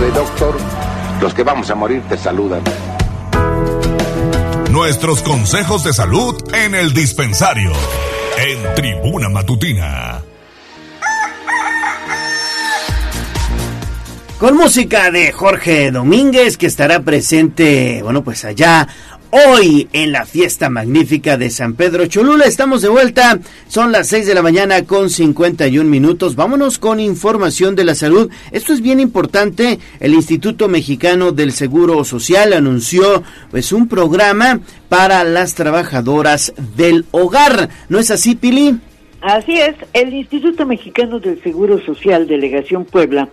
Speaker 17: Ave, doctor, los que vamos a morir te saludan.
Speaker 10: Nuestros consejos de salud en el dispensario. En Tribuna Matutina.
Speaker 3: Con música de Jorge Domínguez, que estará presente, bueno, pues allá hoy en la fiesta magnífica de San Pedro Cholula. Estamos de vuelta, son las 6 de la mañana con 51 minutos. Vámonos con información de la salud. Esto es bien importante. El Instituto Mexicano del Seguro Social anunció pues un programa para las trabajadoras del hogar. ¿No es así, Pili?
Speaker 1: Así es, el Instituto Mexicano del Seguro Social, Delegación Puebla,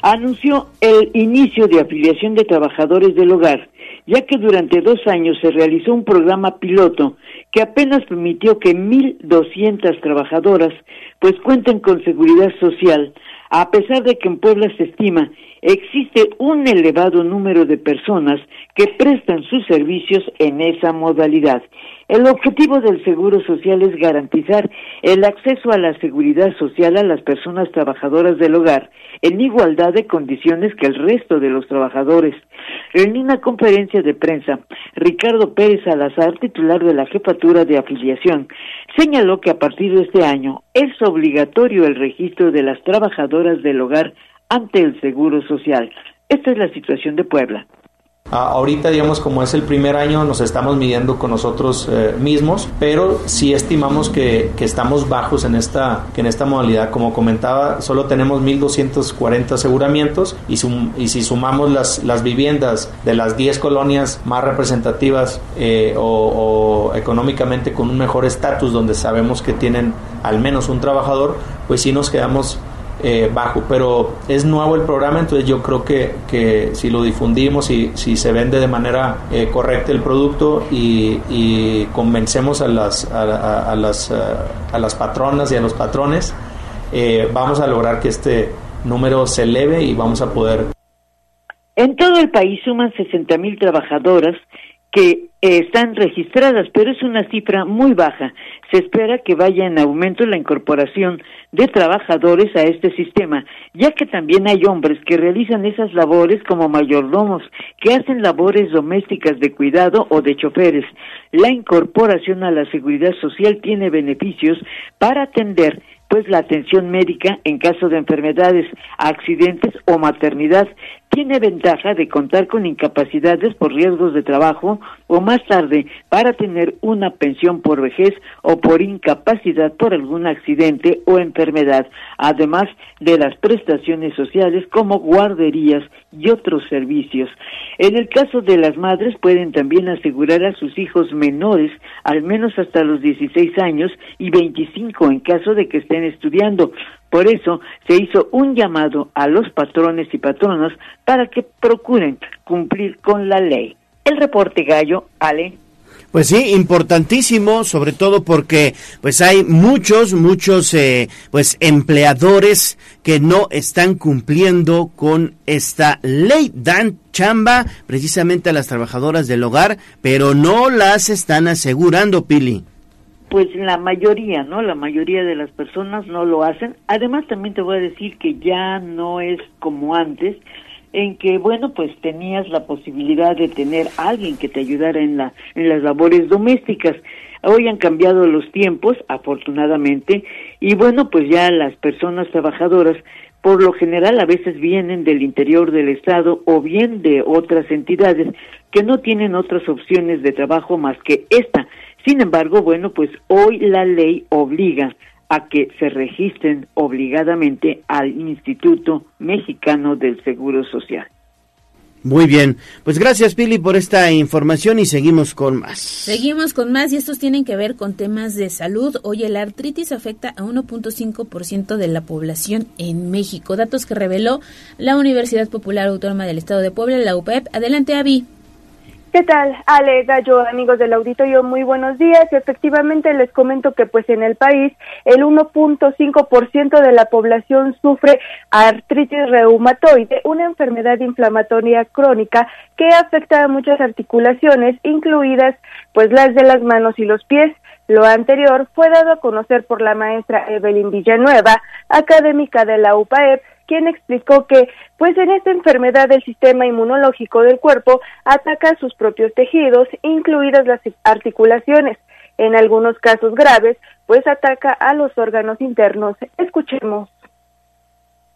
Speaker 1: anunció el inicio de afiliación de trabajadores del hogar, ya que durante dos años se realizó un programa piloto que apenas permitió que 1.200 trabajadoras pues cuenten con seguridad social, a pesar de que en Puebla se estima existe un elevado número de personas que prestan sus servicios en esa modalidad. El objetivo del Seguro Social es garantizar el acceso a la seguridad social a las personas trabajadoras del hogar en igualdad de condiciones que el resto de los trabajadores. En una conferencia de prensa, Ricardo Pérez Salazar, titular de la Jefatura de Afiliación, señaló que a partir de este año es obligatorio el registro de las trabajadoras del hogar ante el Seguro Social. Esta es la situación de Puebla.
Speaker 18: Ah, ahorita, digamos, como es el primer año, nos estamos midiendo con nosotros eh, mismos, pero sí estimamos que, estamos bajos en esta, que en esta modalidad. Como comentaba, solo tenemos 1.240 aseguramientos y, sum, y si sumamos las, las viviendas de las 10 colonias más representativas eh, o, o económicamente con un mejor estatus, donde sabemos que tienen al menos un trabajador, pues sí nos quedamos eh, bajo, pero es nuevo el programa, entonces yo creo que, que si lo difundimos y si se vende de manera eh, correcta el producto y, y convencemos a las, a, a, las, a las patronas y a los patrones, eh, vamos a lograr que este número se eleve y vamos a poder.
Speaker 1: En todo el país suman 60 mil trabajadoras que están registradas, pero es una cifra muy baja. Se espera que vaya en aumento la incorporación de trabajadores a este sistema, ya que también hay hombres que realizan esas labores como mayordomos, que hacen labores domésticas de cuidado o de choferes. La incorporación a la seguridad social tiene beneficios para atender pues la atención médica en caso de enfermedades, accidentes o maternidad tiene ventaja de contar con incapacidades por riesgos de trabajo o más tarde para tener una pensión por vejez o por incapacidad por algún accidente o enfermedad, además de las prestaciones sociales como guarderías y otros servicios. En el caso de las madres pueden también asegurar a sus hijos menores al menos hasta los 16 años y 25 en caso de que estén estudiando. Por eso se hizo un llamado a los patrones y patronas para que procuren cumplir con la ley. El reporte gallo, Ale.
Speaker 3: Pues sí, importantísimo, sobre todo porque pues hay muchos, muchos eh, pues empleadores que no están cumpliendo con esta ley. Dan chamba precisamente a las trabajadoras del hogar, pero no las están asegurando, Pili
Speaker 1: pues la mayoría, ¿no? La mayoría de las personas no lo hacen. Además, también te voy a decir que ya no es como antes, en que, bueno, pues tenías la posibilidad de tener alguien que te ayudara en, la, en las labores domésticas. Hoy han cambiado los tiempos, afortunadamente, y bueno, pues ya las personas trabajadoras por lo general a veces vienen del interior del estado o bien de otras entidades que no tienen otras opciones de trabajo más que esta sin embargo, bueno, pues hoy la ley obliga a que se registren obligadamente al Instituto Mexicano del Seguro Social.
Speaker 3: Muy bien, pues gracias Pili por esta información y seguimos con más.
Speaker 4: Seguimos con más y estos tienen que ver con temas de salud. Hoy el artritis afecta a 1.5% de la población en México, datos que reveló la Universidad Popular Autónoma del Estado de Puebla, la UPEP. Adelante, Avi.
Speaker 19: ¿Qué tal, Ale Gallo, amigos del auditorio? Muy buenos días. Efectivamente, les comento que pues en el país el 1.5% de la población sufre artritis reumatoide, una enfermedad inflamatoria crónica que afecta a muchas articulaciones, incluidas pues las de las manos y los pies. Lo anterior fue dado a conocer por la maestra Evelyn Villanueva, académica de la UPAEP, quien explicó que, pues en esta enfermedad el sistema inmunológico del cuerpo ataca sus propios tejidos, incluidas las articulaciones. En algunos casos graves, pues ataca a los órganos internos. Escuchemos.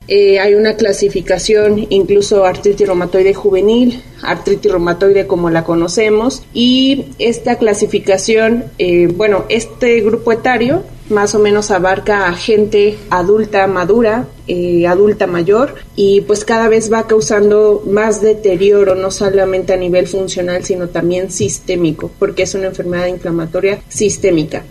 Speaker 20: Eh, hay una clasificación, incluso artritis reumatoide juvenil, artritis reumatoide como la conocemos, y esta clasificación, eh, bueno, este grupo etario más o menos abarca a gente adulta madura, eh, adulta mayor, y pues cada vez va causando más deterioro, no solamente a nivel funcional, sino también sistémico, porque es una enfermedad inflamatoria sistémica.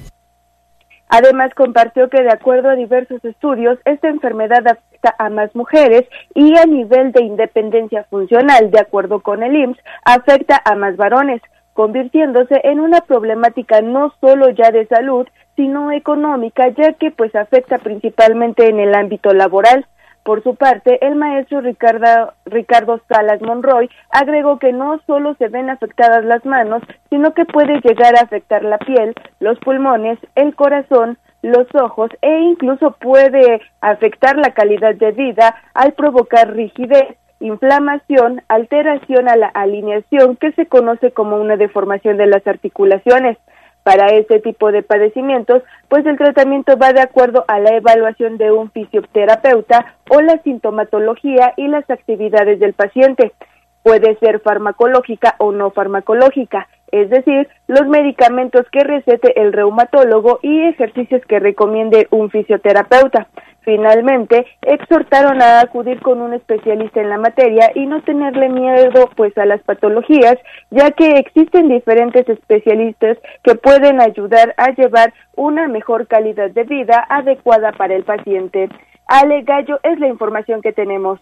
Speaker 19: Además, compartió que de acuerdo a diversos estudios, esta enfermedad afecta a más mujeres y a nivel de independencia funcional, de acuerdo con el IMSS, afecta a más varones, convirtiéndose en una problemática no solo ya de salud, sino económica, ya que pues afecta principalmente en el ámbito laboral. Por su parte, el maestro Ricardo, Salas Monroy agregó que no solo se ven afectadas las manos, sino que puede llegar a afectar la piel, los pulmones, el corazón, los ojos e incluso puede afectar la calidad de vida al provocar rigidez, inflamación, alteración a la alineación que se conoce como una deformación de las articulaciones. Para este tipo de padecimientos, pues el tratamiento va de acuerdo a la evaluación de un fisioterapeuta o la sintomatología y las actividades del paciente. Puede ser farmacológica o no farmacológica, es decir, los medicamentos que recete el reumatólogo y ejercicios que recomiende un fisioterapeuta. Finalmente, exhortaron a acudir con un especialista en la materia y no tenerle miedo pues a las patologías, ya que existen diferentes especialistas que pueden ayudar a llevar una mejor calidad de vida adecuada para el paciente. Ale Gallo es la información que tenemos.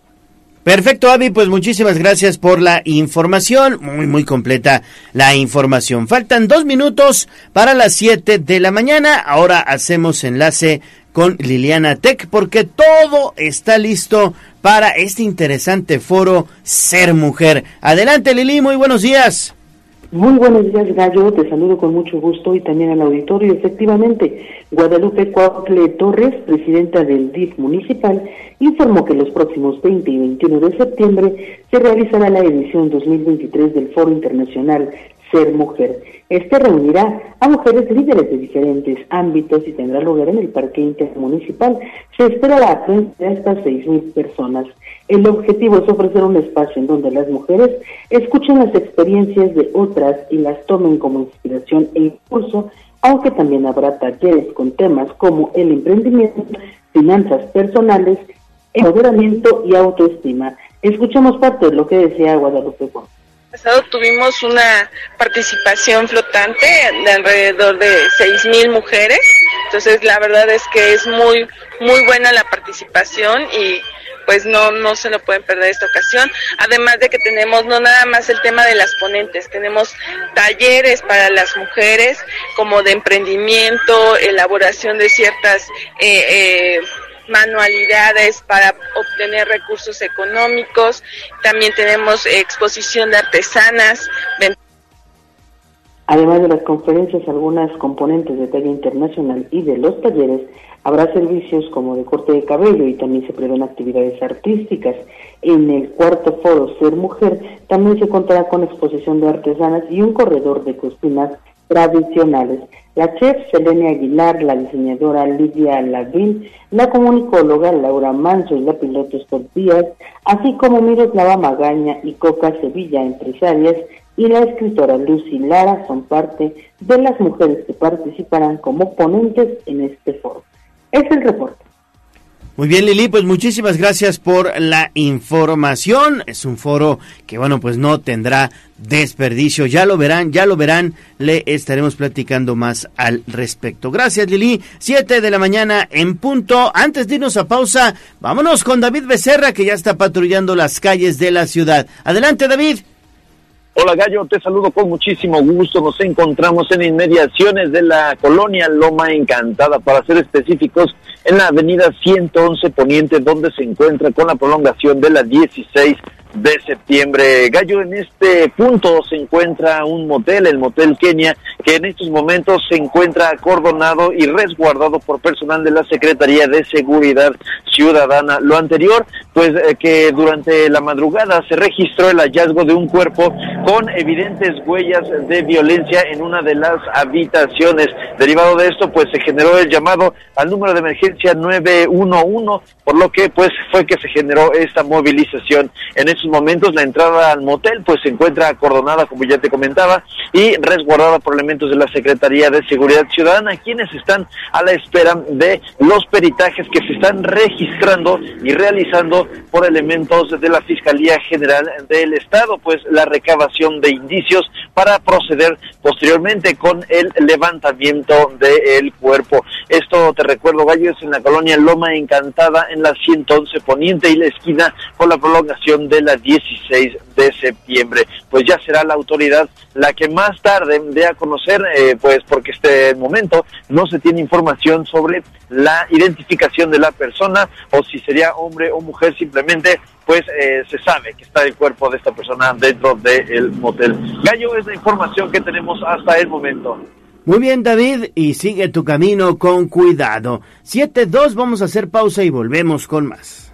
Speaker 3: Perfecto, Avi, pues muchísimas gracias por la información, muy, muy completa la información. Faltan dos minutos para las siete de la mañana, ahora hacemos enlace con Liliana Tech porque todo está listo para este interesante foro Ser Mujer. Adelante Lili, muy buenos días.
Speaker 21: Muy buenos días, Gallo. Te saludo con mucho gusto y también al auditorio. Efectivamente, Guadalupe Cuautle Torres, presidenta del DIF municipal, informó que los próximos 20 y 21 de septiembre se realizará la edición 2023 del Foro Internacional Ser Mujer. Este reunirá a mujeres líderes de diferentes ámbitos y tendrá lugar en el Parque Intermunicipal. Se espera la presencia de hasta 6.000 personas. El objetivo es ofrecer un espacio en donde las mujeres escuchen las experiencias de otras y las tomen como inspiración e impulso, aunque también habrá talleres con temas como el emprendimiento, finanzas personales, empoderamiento y autoestima. Escuchemos parte de lo que decía Guadalupe Juan
Speaker 22: pasado tuvimos una participación flotante de alrededor de 6.000 mujeres, entonces la verdad es que es muy muy buena la participación y pues no no se lo pueden perder esta ocasión. Además de que tenemos no nada más el tema de las ponentes, tenemos talleres para las mujeres como de emprendimiento, elaboración de ciertas eh, eh, manualidades para obtener recursos económicos. También tenemos exposición de artesanas.
Speaker 21: Además de las conferencias, algunas componentes de talla internacional y de los talleres, habrá servicios como de corte de cabello y también se prevén actividades artísticas. En el cuarto foro Ser Mujer también se contará con exposición de artesanas y un corredor de cocinas tradicionales. La chef Selene Aguilar, la diseñadora Lidia Lavín, la comunicóloga Laura Manso y la piloto Díaz, así como Miroslava Magaña y Coca Sevilla, empresarias, y la escritora Lucy Lara son parte de las mujeres que participarán como ponentes en este foro. Es el reporte.
Speaker 3: Muy bien, Lili, pues muchísimas gracias por la información. Es un foro que, bueno, pues no tendrá desperdicio. Ya lo verán, ya lo verán. Le estaremos platicando más al respecto. Gracias, Lili. Siete de la mañana en punto. Antes de irnos a pausa, vámonos con David Becerra, que ya está patrullando las calles de la ciudad. Adelante, David.
Speaker 5: Hola Gallo, te saludo con muchísimo gusto. Nos encontramos en inmediaciones de la colonia Loma Encantada, para ser específicos, en la avenida 111 Poniente, donde se encuentra con la prolongación de la 16 de septiembre. Gallo, en este punto se encuentra un motel, el Motel Kenia, que en estos momentos se encuentra acordonado y resguardado por personal de la Secretaría de Seguridad Ciudadana. Lo anterior, pues eh, que durante la madrugada se registró el hallazgo de un cuerpo con evidentes huellas de violencia en una de las habitaciones. Derivado de esto, pues se generó el llamado al número de emergencia 911, por lo que pues fue que se generó esta movilización. En estos momentos la entrada al motel pues se encuentra acordonada, como ya te comentaba, y resguardada por elementos de la Secretaría de Seguridad Ciudadana, quienes están a la espera de los peritajes que se están registrando y realizando por elementos de la Fiscalía General del Estado, pues la recabación de indicios para proceder posteriormente con el levantamiento del cuerpo. Esto te recuerdo, Gallo, en la colonia Loma Encantada, en la 111 Poniente y la esquina con la prolongación de la 16 de septiembre. Pues ya será la autoridad la que más tarde dé a conocer, eh, pues porque este momento no se tiene información sobre la identificación de la persona o si sería hombre o mujer, simplemente pues eh, se sabe que está el cuerpo de esta persona dentro del motel. Gallo es la información que tenemos hasta el momento.
Speaker 3: Muy bien, David, y sigue tu camino con cuidado. 7-2, vamos a hacer pausa y volvemos con más.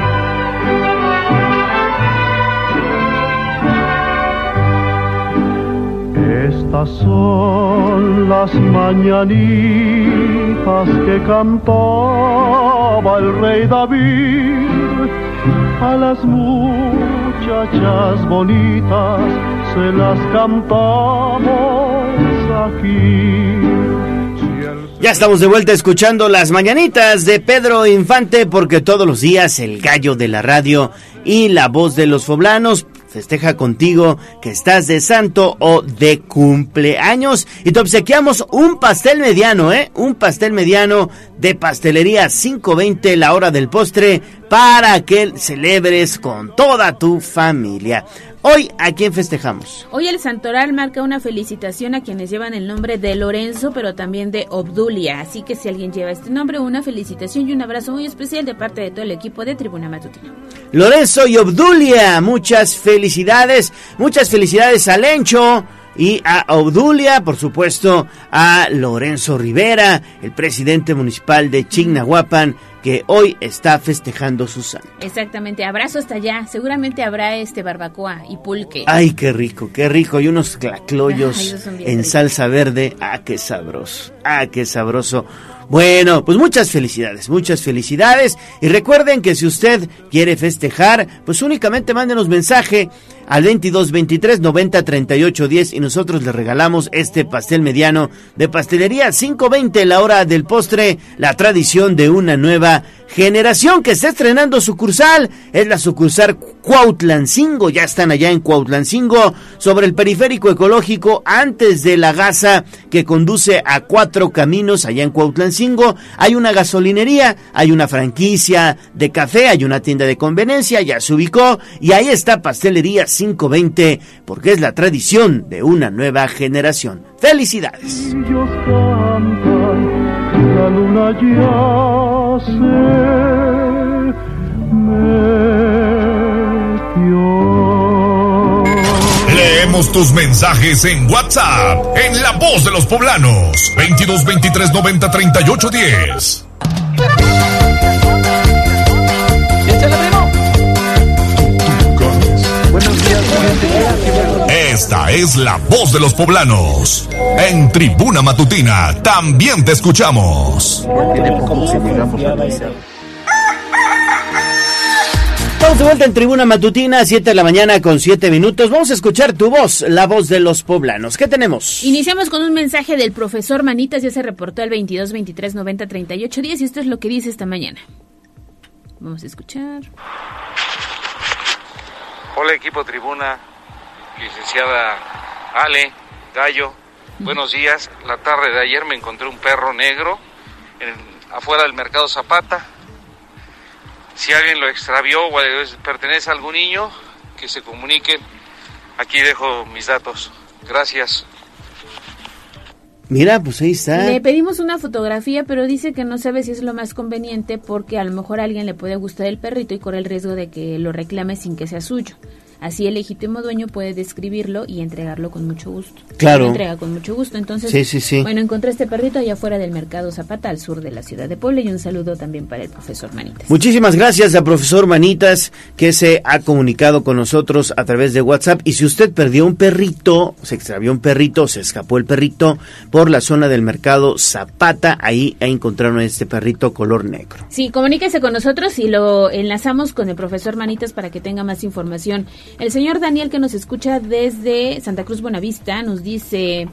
Speaker 23: Estas son las mañanitas que cantaba el rey David a las muchachas bonitas se las cantamos aquí.
Speaker 3: Ya estamos de vuelta escuchando las mañanitas de Pedro Infante porque todos los días el gallo de la radio y la voz de los poblanos festeja contigo que estás de santo o de cumpleaños y te obsequiamos un pastel mediano, ¿eh? Un pastel mediano de pastelería 520 la hora del postre para que celebres con toda tu familia. Hoy, ¿a quién festejamos?
Speaker 4: Hoy el Santoral marca una felicitación a quienes llevan el nombre de Lorenzo, pero también de Obdulia. Así que si alguien lleva este nombre, una felicitación y un abrazo muy especial de parte de todo el equipo de Tribuna Matutina.
Speaker 3: Lorenzo y Obdulia, muchas felicidades, muchas felicidades a Lencho y a Obdulia, por supuesto, a Lorenzo Rivera, el presidente municipal de Chignahuapan, que hoy está festejando su santo.
Speaker 4: Exactamente, abrazo hasta allá. Seguramente habrá este barbacoa y pulque.
Speaker 3: Ay, qué rico, qué rico. Y unos clacloyos en salsa verde. Ah, qué sabroso. Ah, qué sabroso. Bueno, pues muchas felicidades, muchas felicidades. Y recuerden que si usted quiere festejar, pues únicamente mándenos mensaje al 22 23 90 38 10 y nosotros le regalamos este pastel mediano de pastelería 520 la hora del postre, la tradición de una nueva generación que está estrenando sucursal. Es la sucursal Cuautlancingo. Ya están allá en Cuautlancingo, sobre el periférico ecológico, antes de la gasa que conduce a cuatro caminos allá en Cuautlancingo. Hay una gasolinería, hay una franquicia de café, hay una tienda de conveniencia, ya se ubicó. Y ahí está Pastelería 520, porque es la tradición de una nueva generación. ¡Felicidades!
Speaker 11: la luna ya se metió.
Speaker 10: Leemos tus mensajes en WhatsApp, en La Voz de los Poblanos, 22 23 90 38 10. Esta es la voz de los poblanos. En Tribuna Matutina también te escuchamos.
Speaker 3: Estamos de vuelta en Tribuna Matutina, 7 de la mañana con 7 minutos. Vamos a escuchar tu voz, la voz de los poblanos. ¿Qué tenemos?
Speaker 4: Iniciamos con un mensaje del profesor Manitas, ya se reportó el 22 23 90 38 10 y esto es lo que dice esta mañana. Vamos a escuchar.
Speaker 24: Hola equipo Tribuna, licenciada Ale, Gallo, buenos días. La tarde de ayer me encontré un perro negro en, afuera del mercado Zapata. Si alguien lo extravió o pertenece a algún niño, que se comuniquen. Aquí dejo mis datos. Gracias.
Speaker 3: Mira, pues ahí está.
Speaker 4: Le pedimos una fotografía, pero dice que no sabe si es lo más conveniente porque a lo mejor a alguien le puede gustar el perrito y corre el riesgo de que lo reclame sin que sea suyo. Así el legítimo dueño puede describirlo y entregarlo con mucho gusto.
Speaker 3: Claro.
Speaker 4: Entrega con mucho gusto. Entonces,
Speaker 3: Sí, sí, sí.
Speaker 4: bueno, encontré este perrito allá afuera del mercado Zapata, al sur de la ciudad de Puebla, y un saludo también para el profesor Manitas.
Speaker 3: Muchísimas gracias al profesor Manitas que se ha comunicado con nosotros a través de WhatsApp. Y si usted perdió un perrito, se extravió un perrito, se escapó el perrito por la zona del mercado Zapata, ahí encontraron este perrito color negro.
Speaker 4: Sí, comuníquese con nosotros y lo enlazamos con el profesor Manitas para que tenga más información. El señor Daniel que nos escucha desde Santa Cruz Buenavista nos dice, dice,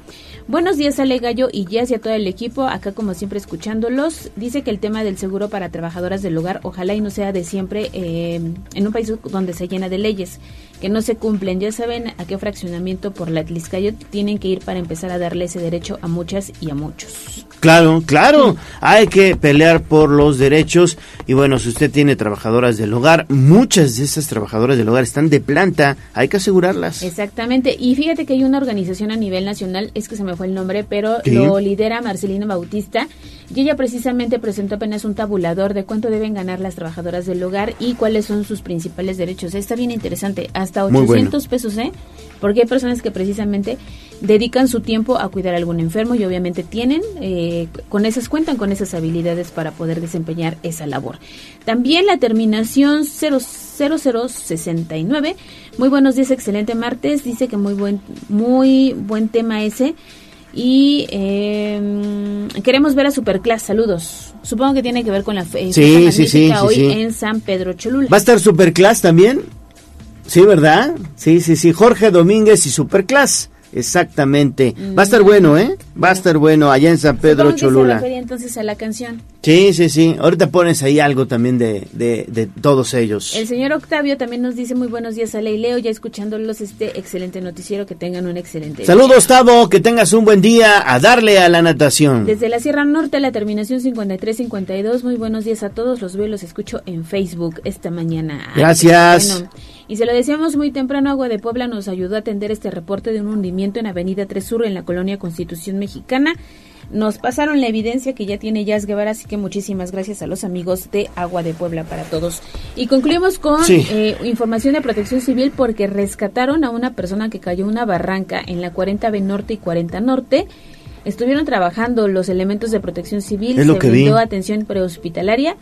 Speaker 4: buenos días Ale Gallo y Jazz y a todo el equipo, acá como siempre escuchándolos. Dice que el tema del seguro para trabajadoras del hogar ojalá y no sea de siempre eh, en un país donde se llena de leyes que no se cumplen. Ya saben a qué fraccionamiento por la Tliscayo tienen que ir para empezar a darle ese derecho a muchas y a muchos.
Speaker 3: Claro, claro, hay que pelear por los derechos y bueno, si usted tiene trabajadoras del hogar, muchas de esas trabajadoras del hogar están de planta, hay que asegurarlas.
Speaker 4: Exactamente, y fíjate que hay una organización a nivel nacional, es que se me fue el nombre, pero lo lidera Marcelina Bautista y ella precisamente presentó apenas un tabulador de cuánto deben ganar las trabajadoras del hogar y cuáles son sus principales derechos. Está bien interesante, hasta
Speaker 3: Muy
Speaker 4: 800 pesos, ¿eh? Porque hay personas que precisamente dedican su tiempo a cuidar a algún enfermo y obviamente tienen, eh, con esas cuentan con esas habilidades para poder desempeñar esa labor. También la terminación 00069. Muy buenos días, excelente martes. Dice que muy buen, muy buen tema ese. Y eh, queremos ver a Superclass. Saludos. Supongo que tiene que ver con la fe-
Speaker 3: Sí,
Speaker 4: fiesta
Speaker 3: sí, sí, sí,
Speaker 4: hoy en San Pedro Cholula.
Speaker 3: ¿Va a estar Superclass también? Sí, ¿verdad? Sí, sí, sí. Jorge Domínguez y Superclass. Exactamente. Va a estar bueno, ¿eh? Va a estar bueno allá en San Pedro
Speaker 4: Supongo que se
Speaker 3: Cholula.
Speaker 4: refería entonces a la canción.
Speaker 3: Sí, sí, sí. Ahorita pones ahí algo también de, de, de todos ellos.
Speaker 4: El señor Octavio también nos dice muy buenos días a Ley Leo, ya escuchándolos este excelente noticiero, que tengan un excelente.
Speaker 3: Saludos, Tavo. Que tengas un buen día. A darle a la natación.
Speaker 4: Desde la Sierra Norte, la terminación 5352. Muy buenos días a todos. Los veo los escucho en Facebook esta mañana. Ay,
Speaker 3: Gracias.
Speaker 4: bueno. Y se lo decíamos muy temprano, Agua de Puebla nos ayudó a atender este reporte de un hundimiento en Avenida 3 Sur en la colonia Constitución Mexicana. Nos pasaron la evidencia que ya tiene Jazz Guevara, así que muchísimas gracias a los amigos de Agua de Puebla para todos. Y concluimos con
Speaker 3: Sí.
Speaker 4: eh, información de protección civil porque rescataron a una persona que cayó en una barranca en la 40B Norte y 40 Norte. Estuvieron trabajando los elementos de protección civil,
Speaker 3: Es lo
Speaker 4: se
Speaker 3: que vi.
Speaker 4: brindó atención prehospitalaria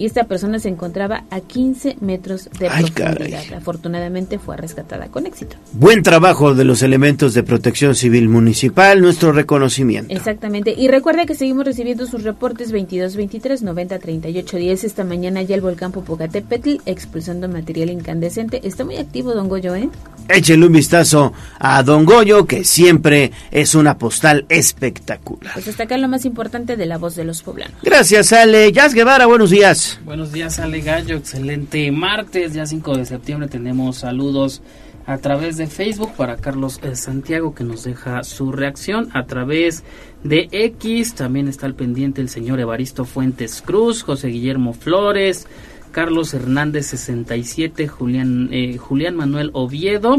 Speaker 4: y esta persona se encontraba a 15 metros de
Speaker 3: Ay,
Speaker 4: profundidad.
Speaker 3: caray.
Speaker 4: Afortunadamente fue rescatada con éxito.
Speaker 3: Buen trabajo de los elementos de protección civil municipal, nuestro reconocimiento.
Speaker 4: Exactamente. Y recuerda que seguimos recibiendo sus reportes 22 23 90 38 10. Esta mañana ya el volcán Popocatépetl expulsando material incandescente. Está muy activo, don Goyo, ¿eh?
Speaker 3: Échenle un vistazo a Don Goyo, que siempre es una postal espectacular.
Speaker 4: Pues hasta acá lo más importante de la voz de los poblanos.
Speaker 3: Gracias, Ale. Jazz Guevara, buenos días.
Speaker 16: Buenos días, Ale Gallo. Excelente martes, ya 5 de septiembre. Tenemos saludos a través de Facebook para Carlos eh, Santiago que nos deja su reacción. A través de X también está al pendiente el señor Evaristo Fuentes Cruz, José Guillermo Flores, Carlos Hernández 67, Julián, eh, Julián Manuel Oviedo,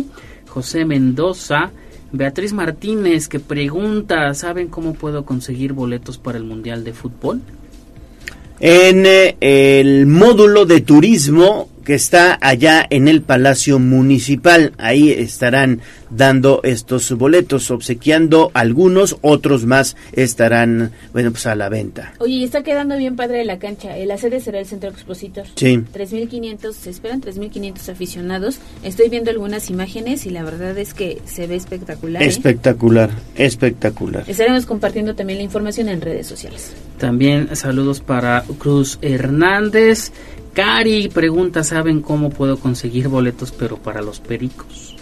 Speaker 16: José Mendoza. Beatriz Martínez que pregunta, ¿saben cómo puedo conseguir boletos para el Mundial de Fútbol?
Speaker 3: En eh, el módulo de turismo que está allá en el Palacio Municipal. Ahí estarán dando estos boletos, obsequiando algunos, otros más estarán, bueno, pues a la venta.
Speaker 4: Oye, y está quedando bien padre la cancha. La sede será el Centro Expositor.
Speaker 3: Sí.
Speaker 4: 3.500, se esperan 3.500 aficionados. Estoy viendo algunas imágenes y la verdad es que se ve espectacular. ¿eh?
Speaker 3: Espectacular, espectacular.
Speaker 4: Estaremos compartiendo también la información en redes sociales.
Speaker 16: También saludos para Cruz Hernández. Cari pregunta, ¿saben cómo puedo conseguir boletos pero para los pericos?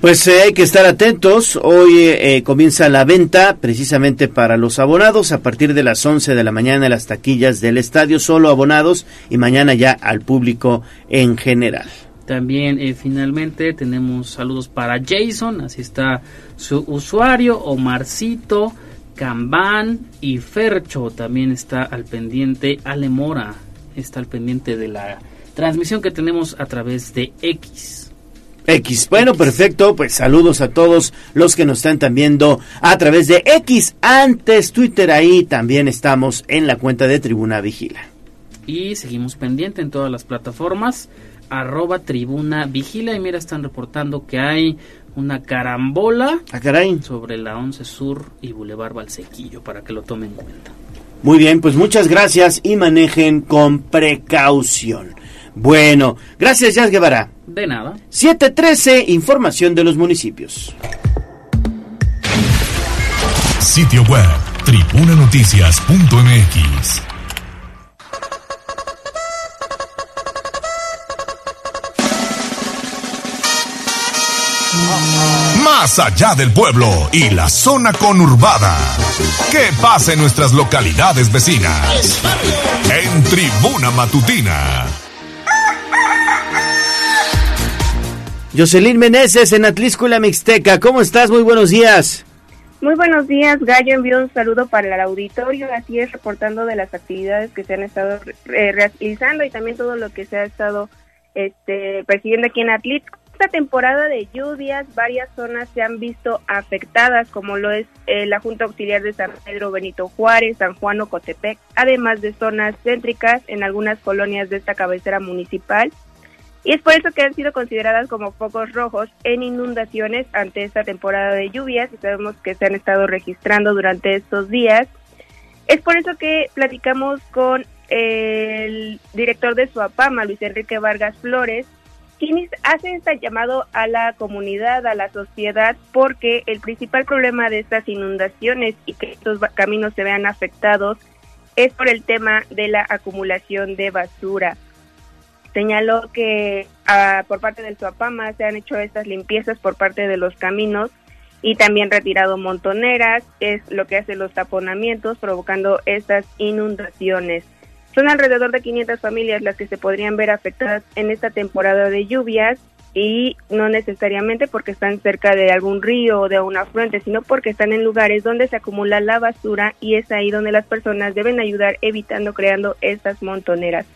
Speaker 3: Pues eh, hay que estar atentos. Hoy eh, comienza la venta precisamente para los abonados a partir de las 11 de la mañana en las taquillas del estadio, solo abonados y mañana ya al público en general.
Speaker 16: También eh, finalmente tenemos saludos para Jason, así está su usuario, Omarcito, Cambán y Fercho. También está al pendiente Alemora, está al pendiente de la transmisión que tenemos a través de X.
Speaker 3: X. Bueno, perfecto. Pues saludos a todos los que nos están también viendo a través de X. Antes Twitter, ahí también estamos en la cuenta de Tribuna Vigila.
Speaker 16: Y seguimos pendiente en todas las plataformas. Arroba Tribuna Vigila. Y mira, están reportando que hay una carambola
Speaker 3: ¿A caray?
Speaker 16: sobre la 11 Sur y Boulevard Valsequillo para que lo tomen en cuenta.
Speaker 3: Muy bien, pues muchas gracias y manejen con precaución. Bueno, gracias Jazz Guevara.
Speaker 16: De nada.
Speaker 3: 713, información de los municipios.
Speaker 10: Sitio web, tribunanoticias.mx. Más allá del pueblo y la zona conurbada. ¿Qué pasa en nuestras localidades vecinas? En Tribuna Matutina.
Speaker 3: Jocelyn Meneses en Atlisco y la Mixteca. ¿Cómo estás? Muy buenos días.
Speaker 25: Muy buenos días, Gallo. Envío un saludo para el auditorio. Así es, reportando de las actividades que se han estado eh, realizando y también todo lo que se ha estado este, persiguiendo aquí en Atlisco. Esta temporada de lluvias, varias zonas se han visto afectadas, como lo es eh, la Junta Auxiliar de San Pedro Benito Juárez, San Juan Ocotepec, además de zonas céntricas en algunas colonias de esta cabecera municipal. Y es por eso que han sido consideradas como focos rojos en inundaciones ante esta temporada de lluvias y sabemos que se han estado registrando durante estos días. Es por eso que platicamos con el director de Suapama, Luis Enrique Vargas Flores, quien hace este llamado a la comunidad, a la sociedad, porque el principal problema de estas inundaciones y que estos caminos se vean afectados es por el tema de la acumulación de basura. Señaló que ah, por parte del Suapama se han hecho estas limpiezas por parte de los caminos y también retirado montoneras, es lo que hace los taponamientos, provocando estas inundaciones. Son alrededor de 500 familias las que se podrían ver afectadas en esta temporada de lluvias y no necesariamente porque están cerca de algún río o de un afluente, sino porque están en lugares donde se acumula la basura y es ahí donde las personas deben ayudar evitando creando estas montoneras.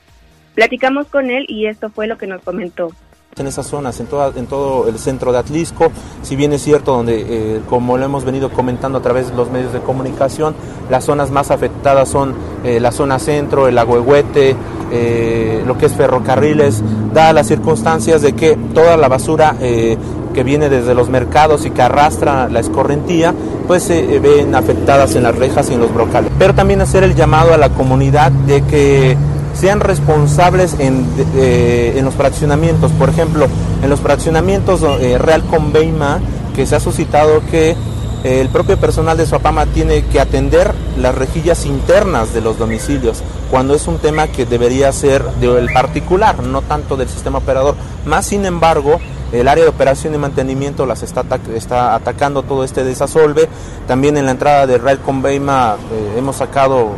Speaker 25: Platicamos con él y esto fue lo que nos comentó
Speaker 26: en esas zonas, en, toda, en todo el centro de Atlisco, si bien es cierto, donde, eh, como lo hemos venido comentando a través de los medios de comunicación, las zonas más afectadas son eh, la zona centro, el agüehuete, eh, lo que es ferrocarriles, dadas las circunstancias de que toda la basura que viene desde los mercados y que arrastra la escorrentía, pues se ven afectadas en las rejas y en los brocales. Pero también hacer el llamado a la comunidad de que sean responsables en, en los fraccionamientos. Por ejemplo, en los fraccionamientos Real con Beima, que se ha suscitado que el propio personal de Suapama tiene que atender las rejillas internas de los domicilios, cuando es un tema que debería ser del particular, no tanto del sistema operador. Más sin embargo, el área de operación y mantenimiento las está, está atacando todo este desasolve. También en la entrada de Rail Conveima eh, hemos sacado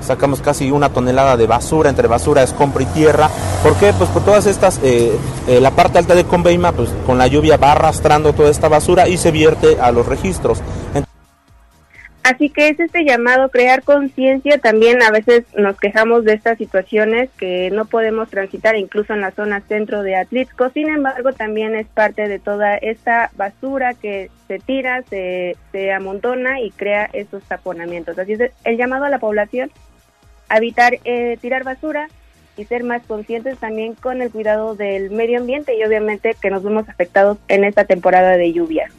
Speaker 26: sacamos casi una tonelada de basura, entre basura, escombro y tierra. ¿Por qué? Pues por todas estas, eh, eh, la parte alta de Conveima, pues con la lluvia va arrastrando toda esta basura y se vierte a los registros.
Speaker 25: Así que es este llamado, crear conciencia. También a veces nos quejamos de estas situaciones que no podemos transitar incluso en la zona centro de Atlixco. Sin embargo, también es parte de toda esta basura que se tira, se, se amontona y crea esos taponamientos. Así es el llamado a la población a evitar eh, tirar basura y ser más conscientes también con el cuidado del medio ambiente y obviamente que nos vemos afectados en esta temporada de lluvia.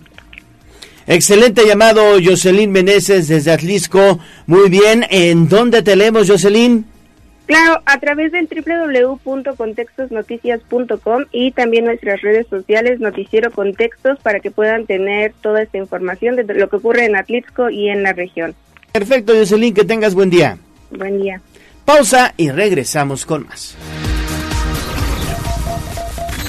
Speaker 3: Excelente llamado, Jocelyn Meneses desde Atlisco. Muy bien, ¿en dónde te leemos, Jocelyn?
Speaker 25: Claro, a través del www.contextosnoticias.com y también nuestras redes sociales Noticiero Contextos para que puedan tener toda esta información de lo que ocurre en Atlisco y en la región.
Speaker 3: Perfecto, Jocelyn, que tengas buen día.
Speaker 25: Buen día.
Speaker 3: Pausa y regresamos con más.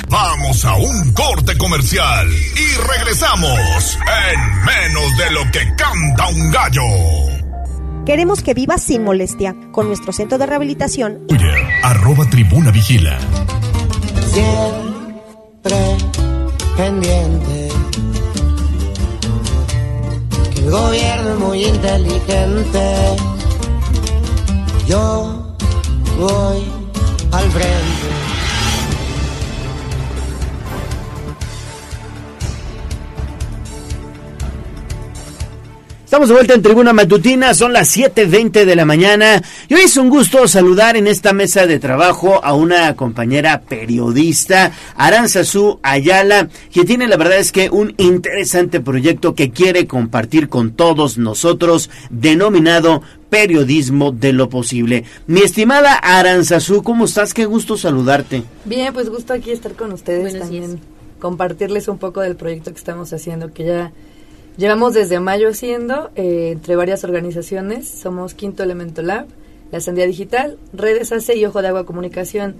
Speaker 10: Vamos a un corte comercial y regresamos en menos de lo que canta un gallo.
Speaker 27: Queremos que vivas sin molestia con nuestro centro de rehabilitación.
Speaker 10: Twitter, arroba tribuna vigila.
Speaker 28: Siempre pendiente. Que el gobierno es muy inteligente. Yo voy al frente.
Speaker 3: Estamos de vuelta en Tribuna Matutina, son las 7.20 de la mañana y hoy es un gusto saludar en esta mesa de trabajo a una compañera periodista, Aranzazú Ayala, que tiene la verdad es que un interesante proyecto que quiere compartir con todos nosotros, denominado periodismo de lo posible. Mi estimada Aranzazú, ¿cómo estás? Qué gusto saludarte.
Speaker 29: Bien, pues gusto aquí estar con ustedes también, compartirles un poco del proyecto que estamos haciendo, que ya Llevamos desde mayo haciendo, eh, entre varias organizaciones, somos Quinto Elemento Lab, La Sandía Digital, Redes ACE y Ojo de Agua Comunicación.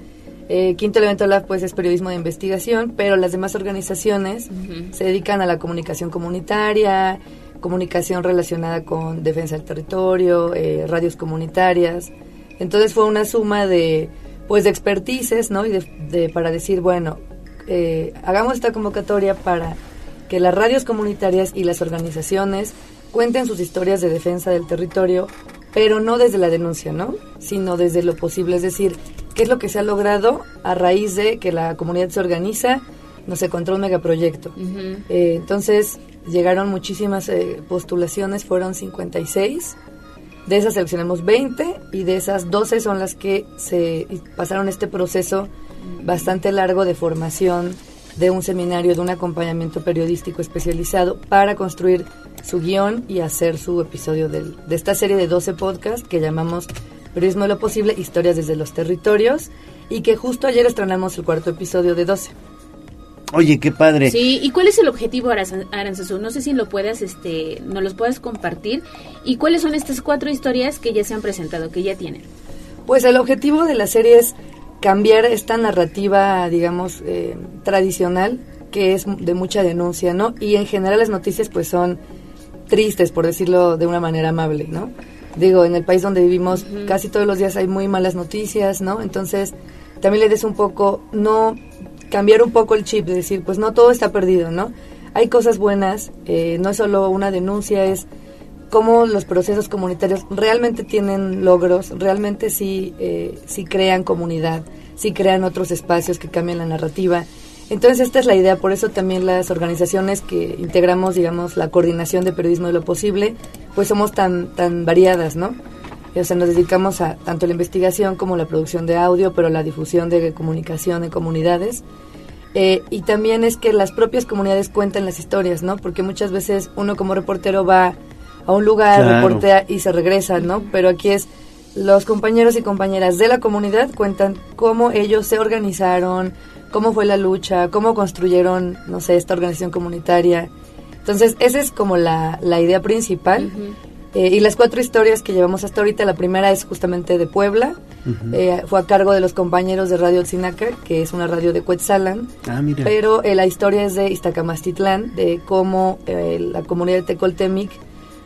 Speaker 29: Eh, Quinto Elemento Lab pues es periodismo de investigación, pero las demás organizaciones se dedican a la comunicación comunitaria, comunicación relacionada con defensa del territorio, eh, radios comunitarias. Entonces fue una suma de pues de expertices, ¿no? Y de, para decir, bueno, hagamos esta convocatoria para que las radios comunitarias y las organizaciones cuenten sus historias de defensa del territorio, pero no desde la denuncia, ¿no? Sino desde lo posible, es decir, qué es lo que se ha logrado a raíz de que la comunidad se organiza, no se encontró un megaproyecto. Eh, entonces, llegaron muchísimas eh, postulaciones, fueron 56. De esas seleccionamos 20 y de esas 12 son las que se pasaron este proceso bastante largo de formación, de un seminario, de un acompañamiento periodístico especializado para construir su guion y hacer su episodio del, de esta serie de 12 podcasts que llamamos Periodismo de lo Posible, Historias desde los Territorios, y que justo ayer estrenamos el cuarto episodio de 12.
Speaker 3: Oye, qué padre.
Speaker 4: Sí, ¿y cuál es el objetivo, Aranzazú? No sé si lo puedas, este, nos los puedes compartir. ¿Y cuáles son estas cuatro historias que ya se han presentado, que ya tienen?
Speaker 29: Pues el objetivo de la serie es cambiar esta narrativa, digamos, eh, tradicional, que es de mucha denuncia, ¿no? Y en general las noticias pues son tristes, por decirlo de una manera amable, ¿no? Digo, en el país donde vivimos casi todos los días hay muy malas noticias, ¿no? Entonces, también le des un poco, no, cambiar un poco el chip, de decir, pues no todo está perdido, ¿no? Hay cosas buenas, eh, no es solo una denuncia, es cómo los procesos comunitarios realmente tienen logros, realmente sí, eh, sí crean comunidad, sí crean otros espacios que cambian la narrativa. Entonces esta es la idea, por eso también las organizaciones que integramos, digamos, la coordinación de periodismo de lo posible, pues somos tan, tan variadas, ¿no? O sea, nos dedicamos a tanto la investigación como la producción de audio, pero la difusión de comunicación en comunidades. Eh, y también es que las propias comunidades cuentan las historias, ¿no? Porque muchas veces uno como reportero va a un lugar, reportea y se regresa, ¿no? Pero aquí es los compañeros y compañeras de la comunidad cuentan cómo ellos se organizaron, cómo fue la lucha, cómo construyeron, no sé, esta organización comunitaria. Entonces, esa es como la, la idea principal. Eh, y las cuatro historias que llevamos hasta ahorita, la primera es justamente de Puebla, eh, fue a cargo de los compañeros de Radio Otzinaca, que es una radio de Cuetzalan,
Speaker 3: Ah, mira.
Speaker 29: pero eh, la historia es de Iztacamastitlán, de cómo eh, la comunidad de Tecoltemic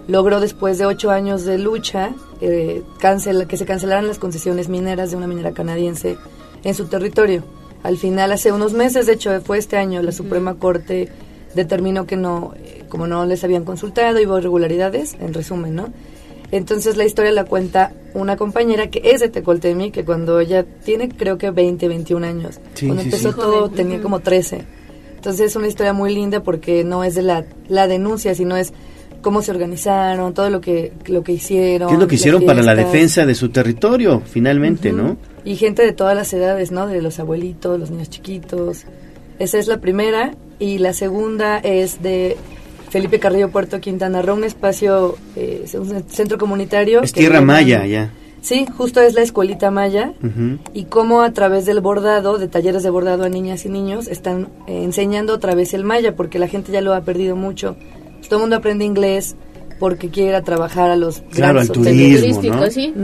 Speaker 29: logró después de ocho años de lucha eh, cancela- que se cancelaran las concesiones mineras de una minera canadiense en su territorio. Al final, hace unos meses, de hecho fue este año, la Suprema Corte determinó que no, como no les habían consultado, y hubo irregularidades, en resumen, ¿no? Entonces la historia la cuenta una compañera que es de Tecoltemic, que cuando ella tiene creo que 20, 21 años.
Speaker 3: Sí,
Speaker 29: cuando
Speaker 3: sí,
Speaker 29: empezó
Speaker 3: sí.
Speaker 29: todo tenía como 13. Entonces es una historia muy linda porque no es de la, la denuncia, sino es cómo se organizaron, todo lo que, lo que hicieron.
Speaker 3: ¿Qué es lo que hicieron para la defensa de su territorio, finalmente, no?
Speaker 29: Y gente de todas las edades, ¿no? De los abuelitos, los niños chiquitos. Esa es la primera. Y la segunda es de Felipe Carrillo Puerto Quintana Roo, un espacio, eh, un centro comunitario.
Speaker 3: Es
Speaker 29: que
Speaker 3: tierra maya, ya.
Speaker 29: Sí, justo es la escuelita maya. Y cómo a través del bordado, de talleres de bordado a niñas y niños, están eh, enseñando otra vez el maya, porque la gente ya lo ha perdido mucho. Todo el mundo aprende inglés porque quiere ir a trabajar a los
Speaker 3: Claro,
Speaker 29: grandes
Speaker 3: turismo, ¿no?
Speaker 4: sí.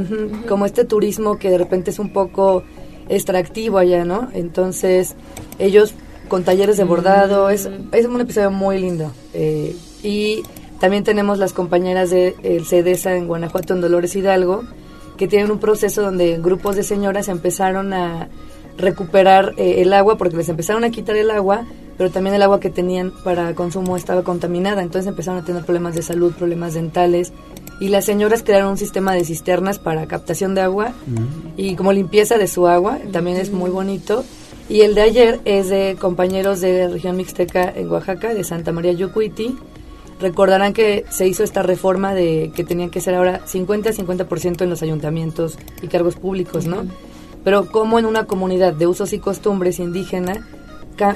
Speaker 29: Como este turismo que de repente es un poco extractivo allá, ¿no? Entonces, ellos con talleres de bordado, es, es un episodio muy lindo. Eh, y también tenemos las compañeras de el CEDESA en Guanajuato, en Dolores Hidalgo, que tienen un proceso donde grupos de señoras empezaron a recuperar eh, el agua porque les empezaron a quitar el agua, pero también el agua que tenían para consumo estaba contaminada, entonces empezaron a tener problemas de salud, problemas dentales. Y las señoras crearon un sistema de cisternas para captación de agua y como limpieza de su agua, también es muy bonito. Y el de ayer es de compañeros de región mixteca en Oaxaca, de Santa María Yucuiti. Recordarán que se hizo esta reforma de que tenían que ser ahora 50-50% en los ayuntamientos y cargos públicos, ¿no? Pero como en una comunidad de usos y costumbres indígena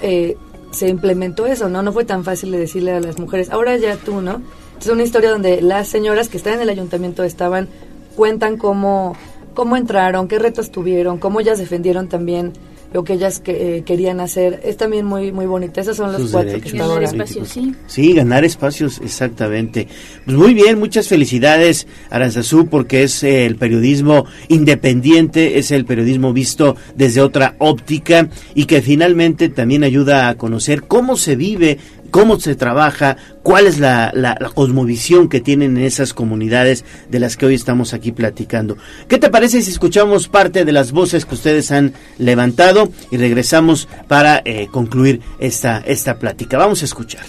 Speaker 29: eh, se implementó eso, ¿no? No fue tan fácil de decirle a las mujeres, ahora ya tú, ¿no? Es una historia donde las señoras que están en el ayuntamiento estaban, cuentan cómo, cómo entraron, qué retos tuvieron, cómo ellas defendieron también lo que ellas que, eh, querían hacer. Es también muy muy bonita. Esos son los
Speaker 3: Sus
Speaker 29: cuatro que
Speaker 3: derechos
Speaker 29: está ahora.
Speaker 3: políticos. Sí, ganar espacios, exactamente. Pues muy bien, muchas felicidades, Aranzazú, porque es eh, el periodismo independiente, es el periodismo visto desde otra óptica y que finalmente también ayuda a conocer cómo se vive, cómo se trabaja, cuál es la, cosmovisión que tienen en esas comunidades de las que hoy estamos aquí platicando. ¿Qué te parece si escuchamos parte de las voces que ustedes han levantado y regresamos para eh, concluir esta, esta plática? Vamos a escuchar.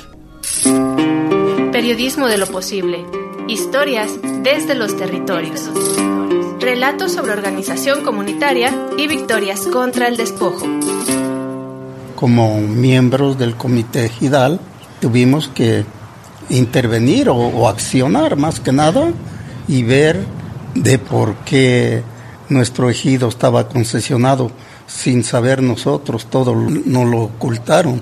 Speaker 30: Periodismo de lo posible. Historias desde los territorios. Relatos sobre organización comunitaria y victorias contra el despojo.
Speaker 31: Como miembros del comité GIDAL tuvimos que intervenir o, o accionar más que nada y ver de por qué nuestro ejido estaba concesionado sin saber nosotros, todo nos lo ocultaron.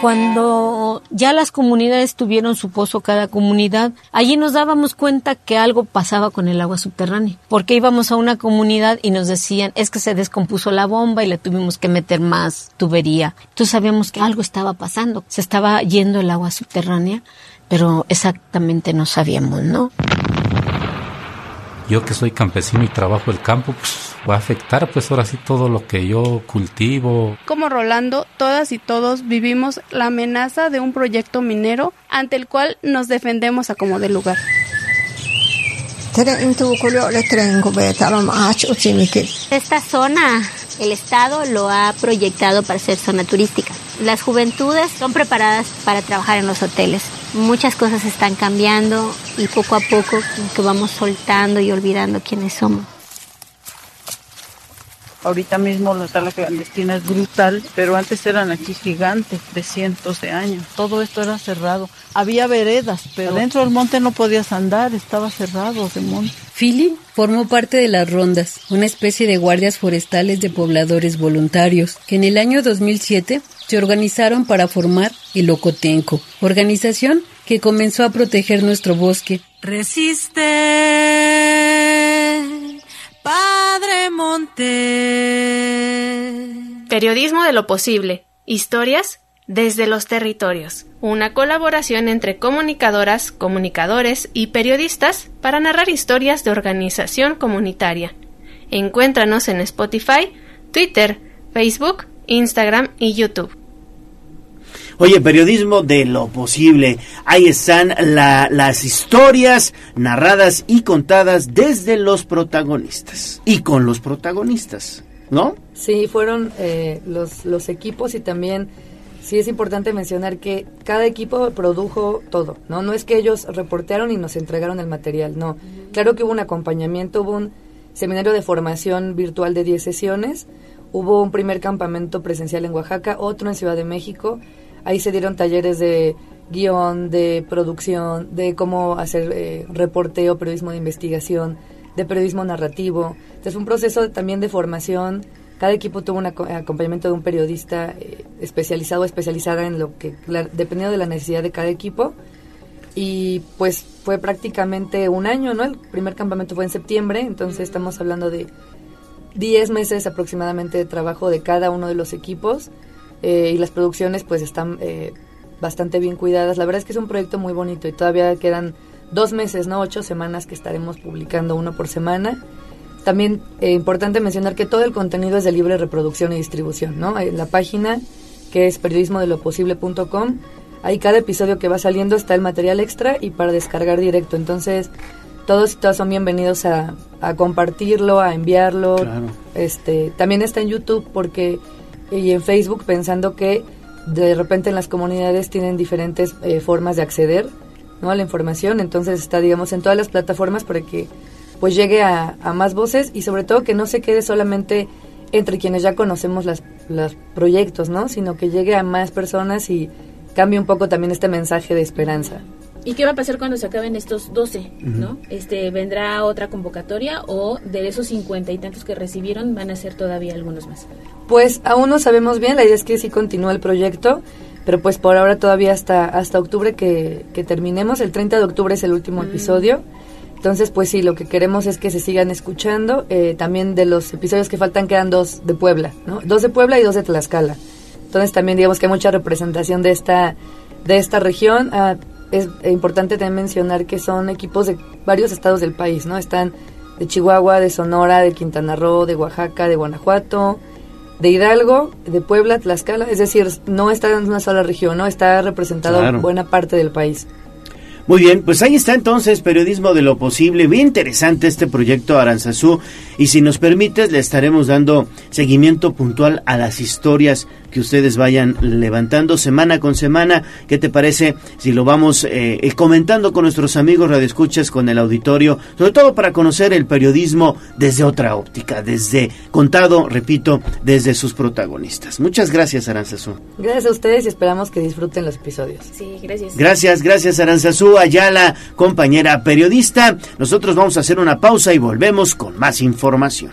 Speaker 32: Cuando ya las comunidades tuvieron su pozo cada comunidad, allí nos dábamos cuenta que algo pasaba con el agua subterránea, porque íbamos a una comunidad y nos decían, es que se descompuso la bomba y le tuvimos que meter más tubería. Entonces sabíamos que algo estaba pasando, se estaba yendo el agua subterránea, pero exactamente no sabíamos, ¿no?
Speaker 33: Yo que soy campesino y trabajo el campo, pues va a afectar pues ahora sí todo lo que yo cultivo.
Speaker 34: Como Rolando, todas y todos vivimos la amenaza de un proyecto minero ante el cual nos defendemos a como de lugar.
Speaker 35: Esta zona, el Estado lo ha proyectado para ser zona turística. Las juventudes son preparadas para trabajar en los hoteles. Muchas cosas están cambiando y poco a poco que vamos soltando y olvidando quiénes somos.
Speaker 36: Ahorita mismo la sala clandestina es brutal, pero antes eran aquí gigantes de cientos de años. Todo esto era cerrado. Había veredas, pero dentro del monte no podías andar, estaba cerrado el monte.
Speaker 37: Philly formó parte de las Rondas, una especie de guardias forestales de pobladores voluntarios, que en el año 2007 se organizaron para formar el Ocotenco, organización que comenzó a proteger nuestro bosque.
Speaker 38: Resiste, Padre Monte.
Speaker 30: Periodismo de lo posible. Historias desde los territorios. Una colaboración entre comunicadoras, comunicadores y periodistas para narrar historias de organización comunitaria. Encuéntranos en Spotify, Twitter, Facebook, Instagram y YouTube.
Speaker 3: Oye, periodismo de lo posible. Ahí están las historias narradas y contadas desde los protagonistas y con los protagonistas, ¿no?
Speaker 29: Sí, fueron eh, los, los equipos y también sí es importante mencionar que cada equipo produjo todo, ¿no? No es que ellos reportearon y nos entregaron el material, no. Claro que hubo un acompañamiento, hubo un seminario de formación virtual de 10 sesiones, hubo un primer campamento presencial en Oaxaca, otro en Ciudad de México, Ahí se dieron talleres de guion, de producción, de cómo hacer eh, reporteo, periodismo de investigación, de periodismo narrativo. Entonces, un proceso también de formación. Cada equipo tuvo un acompañamiento de un periodista eh, especializado o especializada en lo que, dependiendo de la necesidad de cada equipo. Y pues fue prácticamente un año, ¿no? El primer campamento fue en septiembre, entonces estamos hablando de 10 meses aproximadamente de trabajo de cada uno de los equipos eh, y las producciones pues están eh, bastante bien cuidadas. La verdad es que es un proyecto muy bonito y todavía quedan dos meses, ¿no? Ocho semanas que estaremos publicando uno por semana. También es eh, importante mencionar que todo el contenido es de libre reproducción y distribución, ¿no? En la página que es periodismodeloposible.com, ahí cada episodio que va saliendo está el material extra y para descargar directo. Entonces, todos y todas son bienvenidos a, a compartirlo, a enviarlo. Este, también está en YouTube porque y en Facebook pensando que de repente en las comunidades tienen diferentes eh, formas de acceder ¿no? a la información, entonces está digamos en todas las plataformas para que pues llegue a, más voces y sobre todo que no se quede solamente entre quienes ya conocemos las, los proyectos, ¿no? sino que llegue a más personas y cambie un poco también este mensaje de esperanza.
Speaker 4: ¿Y qué va a pasar cuando se acaben estos 12? ¿no? este, ¿Vendrá otra convocatoria o de esos cincuenta y tantos que recibieron van a ser todavía algunos más?
Speaker 29: Pues aún no sabemos bien, la idea es que sí continúe el proyecto, pero pues por ahora todavía hasta, hasta octubre que, terminemos, el 30 de octubre es el último mm. episodio. Entonces, pues sí, lo que queremos es que se sigan escuchando. Eh, también de los episodios que faltan quedan dos de Puebla, ¿no? Dos de Puebla y dos de Tlaxcala. Entonces también digamos que hay mucha representación de esta, de esta región. Ah, es importante también mencionar que son equipos de varios estados del país, ¿no? Están de Chihuahua, de Sonora, de Quintana Roo, de Oaxaca, de Guanajuato, de Hidalgo, de Puebla, Tlaxcala, es decir, no está en una sola región, ¿no? Está representado buena parte del país.
Speaker 3: Muy bien, pues ahí está entonces Periodismo de lo Posible. Bien interesante este proyecto Aranzazú. Y si nos permites, le estaremos dando seguimiento puntual a las historias que ustedes vayan levantando semana con semana. ¿Qué te parece si lo vamos eh, comentando con nuestros amigos radioescuchas, con el auditorio? Sobre todo para conocer el periodismo desde otra óptica, desde contado, repito, desde sus protagonistas. Muchas gracias, Aranzazú.
Speaker 29: Gracias a ustedes y esperamos que disfruten los episodios.
Speaker 4: Sí, gracias.
Speaker 3: Gracias, gracias, Aranzazú, Ayala, compañera periodista. Nosotros vamos a hacer una pausa y volvemos con más información.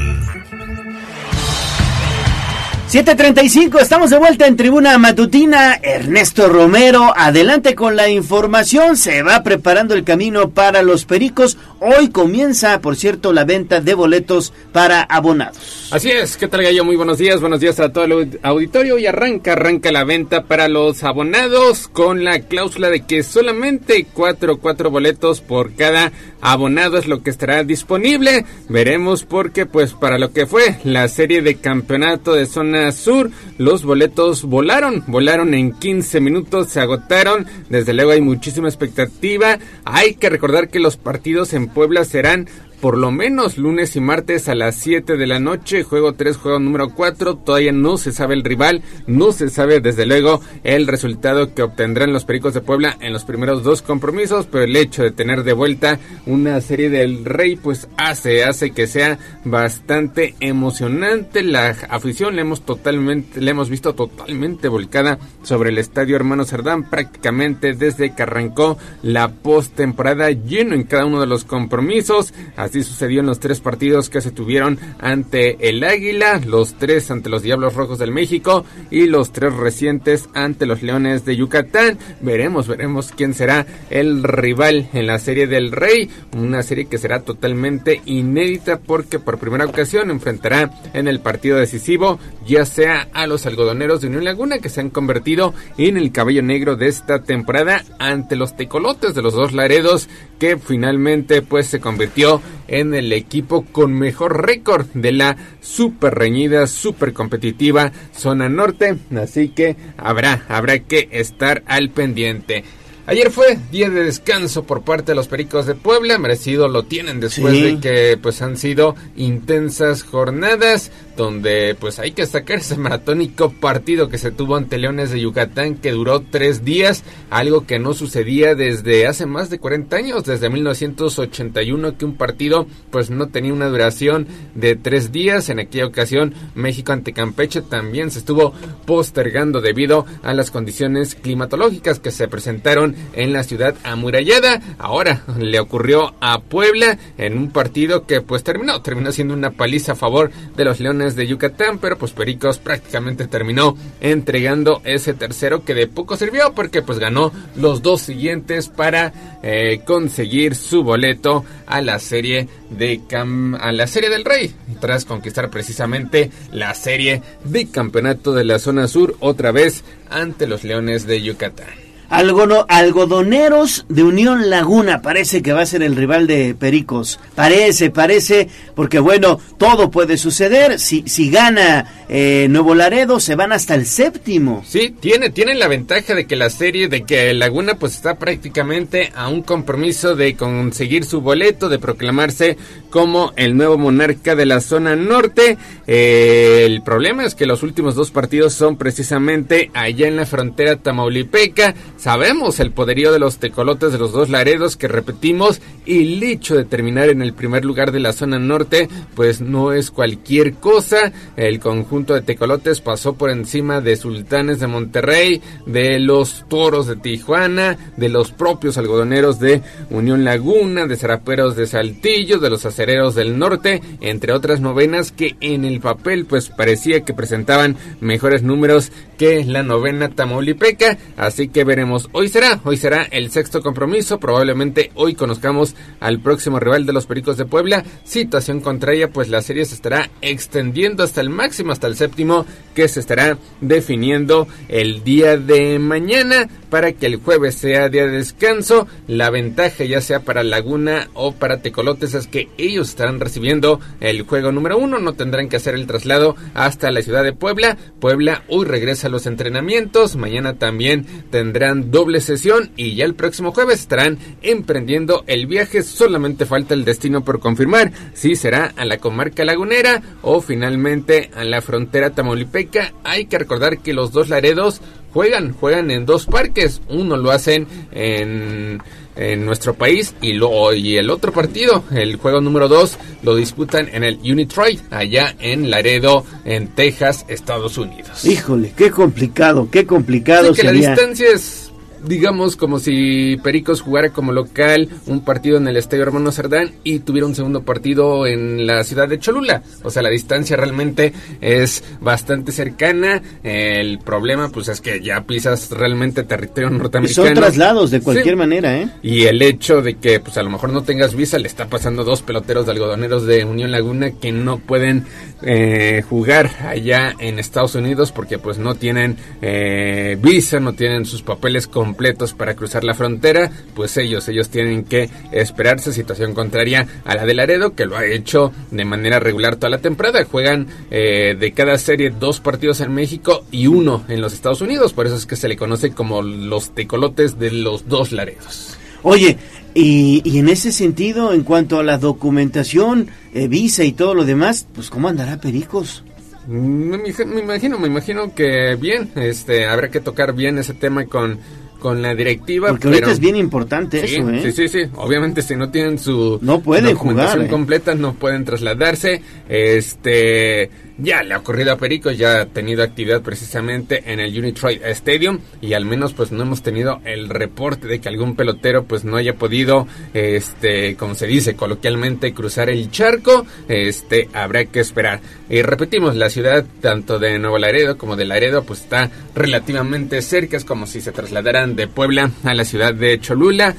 Speaker 3: 7.35, estamos de vuelta en Tribuna Matutina. Ernesto Romero, adelante con la información. Se va preparando el camino para los Pericos. Hoy comienza, por cierto, la venta de boletos para abonados.
Speaker 39: Así es, ¿qué tal Gallo? Muy buenos días, buenos días a todo el auditorio. Y arranca, arranca la venta para los abonados con la cláusula de que solamente cuatro, cuatro boletos por cada abonado es lo que estará disponible. Veremos porque, pues, para lo que fue la serie de campeonato de zona Sur. Los boletos volaron, volaron en 15 minutos, se agotaron. Desde luego hay muchísima expectativa. Hay que recordar que los partidos en Puebla serán por lo menos lunes y martes a las 7 de la noche. Juego 3, juego número 4. Todavía no se sabe el rival, no se sabe desde luego el resultado que obtendrán los Pericos de Puebla en los primeros dos compromisos, pero el hecho de tener de vuelta una serie del Rey pues hace, hace que sea bastante emocionante. La afición le hemos totalmente, le hemos visto totalmente volcada sobre el estadio Hermano Cerdán prácticamente desde que arrancó la postemporada lleno en cada uno de los compromisos. Sucedió en los tres partidos que se tuvieron ante el Águila, los tres ante los Diablos Rojos del México y los tres recientes ante los Leones de Yucatán. Veremos, veremos quién será el rival en la serie del Rey, una serie que será totalmente inédita porque por primera ocasión enfrentará en el partido decisivo ya sea a los algodoneros de Unión Laguna que se han convertido en el cabello negro de esta temporada ante los tecolotes de los dos Laredos que finalmente pues se convirtió en el equipo con mejor récord de la super reñida, super competitiva zona norte. Así que habrá, habrá que estar al pendiente. Ayer fue día de descanso por parte de los Pericos de Puebla, merecido lo tienen después
Speaker 3: Sí.
Speaker 39: de que pues han sido intensas jornadas donde pues hay que sacar ese maratónico partido que se tuvo ante Leones de Yucatán que duró tres días, algo que no sucedía desde hace más de 40 años, desde 1981 que un partido pues no tenía una duración de tres días, en aquella ocasión México ante Campeche también se estuvo postergando debido a las condiciones climatológicas que se presentaron en la ciudad amurallada, ahora le ocurrió a Puebla en un partido que pues terminó, terminó siendo una paliza a favor de los Leones de Yucatán, pero pues Pericos prácticamente terminó entregando ese tercero que de poco sirvió porque pues ganó los dos siguientes para eh, conseguir su boleto a la serie de cam a la serie del Rey tras conquistar precisamente la serie de campeonato de la zona sur otra vez ante los Leones de Yucatán.
Speaker 3: Algono- algodoneros de Unión Laguna parece que va a ser el rival de Pericos. Parece, parece, porque bueno, todo puede suceder. Si, si gana eh, Nuevo Laredo, se van hasta el séptimo.
Speaker 39: Sí, tiene, tiene la ventaja de que la serie, de que Laguna pues está prácticamente a un compromiso de conseguir su boleto, de proclamarse como el nuevo monarca de la zona norte. Eh, el problema es que los últimos dos partidos son precisamente allá en la frontera tamaulipeca. Sabemos el poderío de los tecolotes de los dos Laredos que repetimos y el hecho de terminar en el primer lugar de la zona norte pues no es cualquier cosa. El conjunto de tecolotes pasó por encima de Sultanes de Monterrey, de los Toros de Tijuana, de los propios algodoneros de Unión Laguna, de Zaraperos de Saltillo, de los acereros del norte, entre otras novenas que en el papel pues parecía que presentaban mejores números que la novena tamaulipeca, así que veremos, hoy será, hoy será el sexto compromiso, probablemente hoy conozcamos al próximo rival de los Pericos de Puebla, situación contraria pues la serie se estará extendiendo hasta el máximo, hasta el séptimo, que se estará definiendo el día de mañana para que el jueves sea día de descanso, la ventaja ya sea para Laguna o para Tecolotes es que ellos estarán recibiendo el juego número uno, no tendrán que hacer el traslado hasta la ciudad de Puebla. Puebla hoy regresa a los entrenamientos, mañana también tendrán doble sesión y ya el próximo jueves estarán emprendiendo el viaje. Solamente falta el destino por confirmar si será a la comarca lagunera o finalmente a la frontera tamaulipeca. Hay que recordar que los dos Laredos juegan, juegan en dos parques. Uno lo hacen en en nuestro país y, lo, y el otro partido, el juego número 2, lo disputan en el Unitrade, allá en Laredo, en Texas, Estados Unidos.
Speaker 3: Híjole, qué complicado, qué complicado
Speaker 39: Sí, que la
Speaker 3: sería.
Speaker 39: distancia es digamos como si Pericos jugara como local un partido en el Estadio Hermano Cerdán y tuviera un segundo partido en la ciudad de Cholula. O sea, la distancia realmente es bastante cercana. El problema pues es que ya pisas realmente territorio norteamericano.
Speaker 3: Y son traslados de cualquier manera, ¿eh?
Speaker 39: Y el hecho de que pues a lo mejor no tengas visa le está pasando a dos peloteros de algodoneros de Unión Laguna que no pueden eh, jugar allá en Estados Unidos porque pues no tienen eh, visa, no tienen sus papeles completos para cruzar la frontera, pues ellos, ellos tienen que esperarse, situación contraria a la de Laredo, que lo ha hecho de manera regular toda la temporada. Juegan eh, de cada serie dos partidos en México y uno en los Estados Unidos, por eso es que se le conoce como los tecolotes de los dos Laredos.
Speaker 3: Oye, y, y en ese sentido, en cuanto a la documentación, eh, visa y todo lo demás, pues ¿cómo andará Pericos?
Speaker 39: Me, me imagino, me imagino que bien, este, habrá que tocar bien ese tema con con la directiva.
Speaker 3: Porque ahorita es bien importante eso, ¿eh?
Speaker 39: Sí, sí, sí. Obviamente si no tienen su
Speaker 3: no pueden
Speaker 39: documentación
Speaker 3: jugar, ¿eh?
Speaker 39: completa, no pueden trasladarse. Este, ya le ha ocurrido a Perico, ya ha tenido actividad precisamente en el Unitrade Stadium y al menos pues no hemos tenido el reporte de que algún pelotero pues no haya podido, este, como se dice coloquialmente, cruzar el charco. Este, habrá que esperar. Y repetimos, la ciudad tanto de Nuevo Laredo como de Laredo pues está relativamente cerca, es como si se trasladaran de Puebla a la ciudad de Cholula.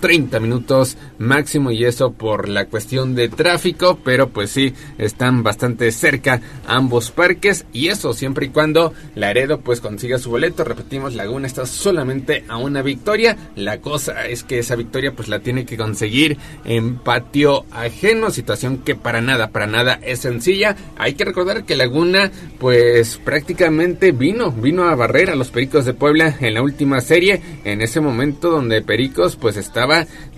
Speaker 39: 30 minutos máximo y eso por la cuestión de tráfico, pero pues sí, están bastante cerca ambos parques y eso siempre y cuando Laredo pues consiga su boleto, repetimos, Laguna está solamente a una victoria, la cosa es que esa victoria pues la tiene que conseguir en patio ajeno, situación que para nada, para nada es sencilla, hay que recordar que Laguna pues prácticamente vino, vino a barrer a los Pericos de Puebla en la última serie, en ese momento donde Pericos pues estaba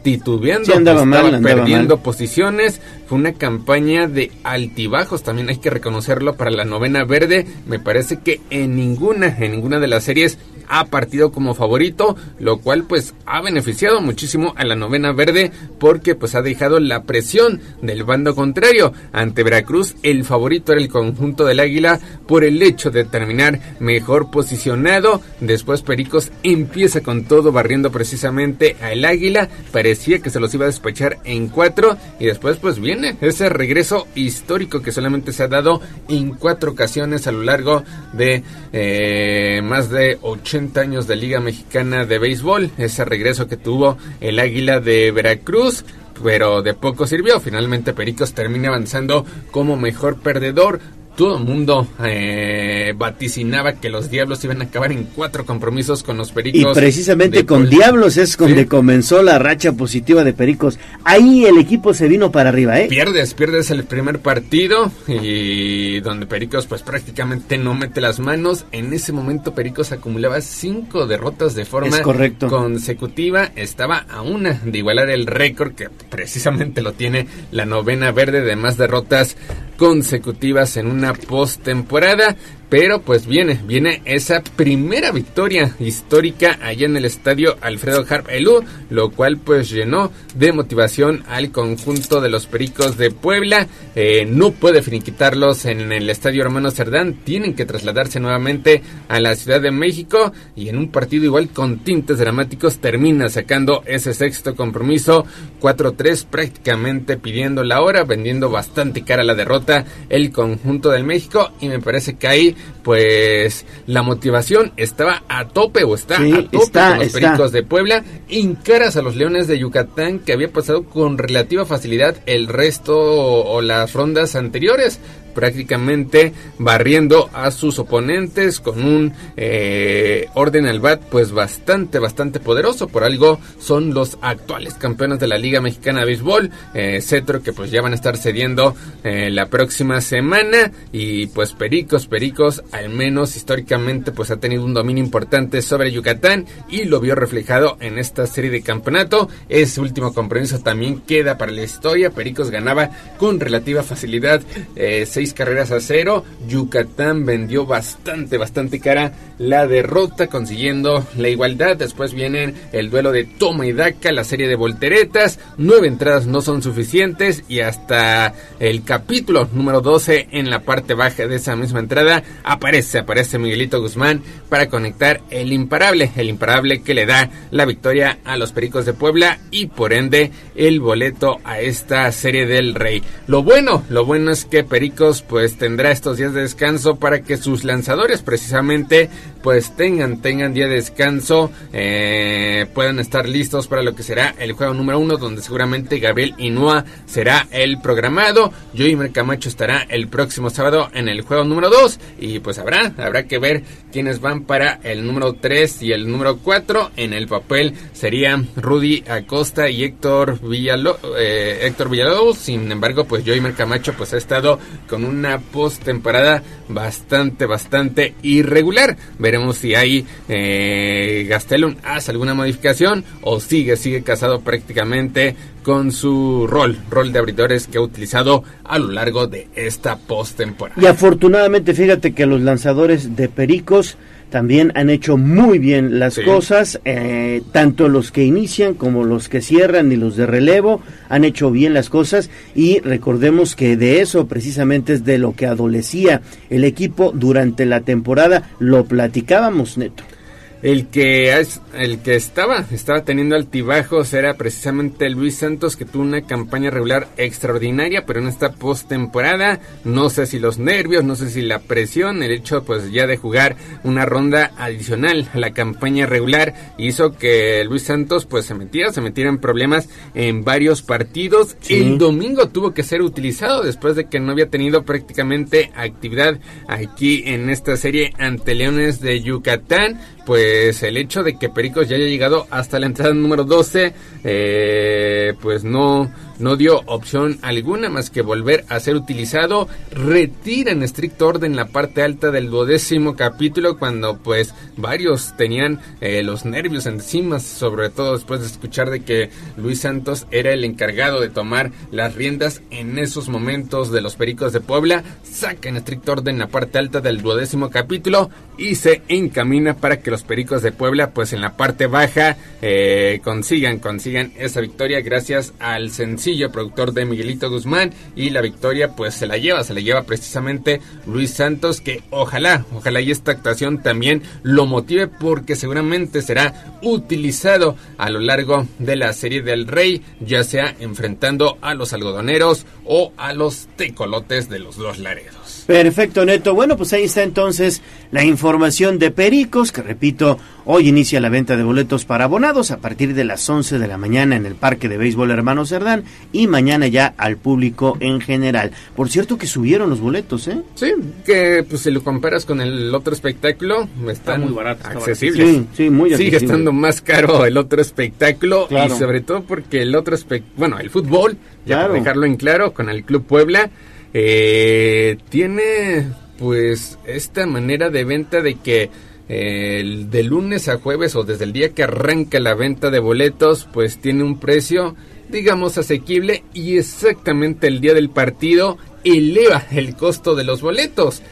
Speaker 39: titubeando,
Speaker 3: Sí, andaba
Speaker 39: estaba
Speaker 3: mal, andaba
Speaker 39: perdiendo
Speaker 3: mal.
Speaker 39: posiciones. Fue una campaña de altibajos, también hay que reconocerlo para la novena verde. Me parece que en ninguna, en ninguna de las series ha partido como favorito, lo cual pues ha beneficiado muchísimo a la novena verde porque pues ha dejado la presión del bando contrario. Ante Veracruz el favorito era el conjunto del Águila por el hecho de terminar mejor posicionado. Después Pericos empieza con todo barriendo precisamente al Águila. Parecía que se los iba a despachar en cuatro y después pues viene ese regreso histórico que solamente se ha dado en cuatro ocasiones a lo largo de eh, más de 80 años de Liga Mexicana de Béisbol. Ese regreso que tuvo el Águila de Veracruz. Pero de poco sirvió. Finalmente Pericos termina avanzando como mejor perdedor. Todo el mundo eh, vaticinaba que los Diablos iban a acabar en cuatro compromisos con los
Speaker 3: Y
Speaker 39: Pericos.
Speaker 3: precisamente
Speaker 39: de
Speaker 3: con. Diablos es donde
Speaker 39: Sí.
Speaker 3: comenzó la racha positiva de Pericos. Ahí el equipo se vino para arriba, ¿eh?
Speaker 39: Pierdes, pierdes el primer partido y donde Pericos pues prácticamente no mete las manos. En ese momento Pericos acumulaba cinco derrotas de forma
Speaker 3: Es correcto.
Speaker 39: consecutiva. Estaba a una de igualar el récord que precisamente lo tiene la novena verde de más derrotas consecutivas en una postemporada. Pero pues viene, viene esa primera victoria histórica allá en el estadio Alfredo Harp Elú, lo cual pues llenó de motivación al conjunto de los Pericos de Puebla. Eh, no puede finiquitarlos en el estadio Hermano Cerdán, tienen que trasladarse nuevamente a la Ciudad de México y en un partido igual con tintes dramáticos termina sacando ese sexto compromiso 4-3 prácticamente pidiendo la hora, vendiendo bastante cara la derrota el conjunto del México y me parece que ahí pues la motivación estaba a tope o está
Speaker 3: Sí,
Speaker 39: a tope
Speaker 3: está,
Speaker 39: con los
Speaker 3: está.
Speaker 39: Pericos de Puebla encaras a los Leones de Yucatán que había pasado con relativa facilidad el resto o, o las rondas anteriores prácticamente barriendo a sus oponentes con un eh, orden al bat pues bastante bastante poderoso. Por algo son los actuales campeones de la Liga Mexicana de Béisbol eh, cetro que pues ya van a estar cediendo eh, la próxima semana. Y pues Pericos Pericos al menos históricamente pues ha tenido un dominio importante sobre Yucatán y lo vio reflejado en esta serie de campeonato. Ese último compromiso también queda para la historia. Pericos ganaba con relativa facilidad carreras a cero. Yucatán vendió bastante, bastante cara la derrota, consiguiendo la igualdad. Después vienen el duelo de toma y daca, la serie de volteretas. Nueve entradas no son suficientes y hasta el capítulo número 12 en la parte baja de esa misma entrada aparece, aparece Miguelito Guzmán para conectar el imparable, el imparable que le da la victoria a los Pericos de Puebla y por ende el boleto a esta serie del Rey. Lo bueno, lo bueno es que Pericos pues tendrá estos días de descanso para que sus lanzadores precisamente pues tengan, tengan día de descanso, eh, puedan estar listos para lo que será el juego número uno, donde seguramente Gabriel Inua será el programado. Joimer Camacho estará el próximo sábado en el juego número dos y pues habrá, habrá que ver quiénes van para el número 3 y el número 4. En el papel serían Rudy Acosta y Héctor Villalobos. Eh, Héctor Villalobos. Sin embargo, pues Joimer Camacho pues ha estado con una postemporada bastante, bastante irregular. Veremos si hay eh, Gastelum hace alguna modificación o sigue, sigue casado prácticamente con su rol, rol de abridores que ha utilizado a lo largo de esta postemporada.
Speaker 3: Y afortunadamente, fíjate que los lanzadores de Pericos también han hecho muy bien las cosas, eh, tanto los que inician como los que cierran y los de relevo han hecho bien las cosas y recordemos que de eso precisamente es de lo que adolecía el equipo durante la temporada, lo platicábamos neto.
Speaker 39: El que, el que estaba, estaba teniendo altibajos era precisamente Luis Santos, que tuvo una campaña regular extraordinaria, pero en esta postemporada, no sé si los nervios, no sé si la presión, el hecho pues ya de jugar una ronda adicional a la campaña regular, hizo que Luis Santos pues se metiera, se metiera en problemas en varios partidos. El domingo tuvo que ser utilizado después de que no había tenido prácticamente actividad aquí en esta serie ante Leones de Yucatán pues el hecho de que Pericos ya haya llegado hasta la entrada número 12, eh, pues no, no dio opción alguna más que volver a ser utilizado. Retira en estricto orden la parte alta del duodécimo capítulo cuando pues varios tenían eh, los nervios encima, sobre todo después de escuchar de que Luis Santos era el encargado de tomar las riendas en esos momentos de los Pericos de Puebla. Saca en estricto orden la parte alta del duodécimo capítulo y se encamina para que los Pericos de Puebla pues en la parte baja eh, consigan, consigan esa victoria gracias al sencillo productor de Miguelito Guzmán y la victoria pues se la lleva, se la lleva precisamente Luis Santos que ojalá, ojalá y esta actuación también lo motive porque seguramente será utilizado a lo largo de la serie del Rey, ya sea enfrentando a los algodoneros o a los tecolotes de los dos Laredos.
Speaker 3: Perfecto, Neto. Bueno, pues ahí está entonces la información de Pericos, que repito, hoy inicia la venta de boletos para abonados a partir de las 11 de la mañana en el Parque de Béisbol Hermano Cerdán y mañana ya al público en general. Por cierto que subieron los boletos, ¿eh?
Speaker 39: Sí, que pues si lo comparas con el otro espectáculo, está muy barato, accesible.
Speaker 3: Sí, sí, muy
Speaker 39: Sigue estando más caro el otro espectáculo y sobre todo porque el otro espectáculo, bueno, el fútbol, ya para dejarlo en claro, con el Club Puebla, eh, tiene pues esta manera de venta de que eh, de lunes a jueves o desde el día que arranca la venta de boletos pues tiene un precio digamos asequible y exactamente el día del partido eleva el costo de los boletos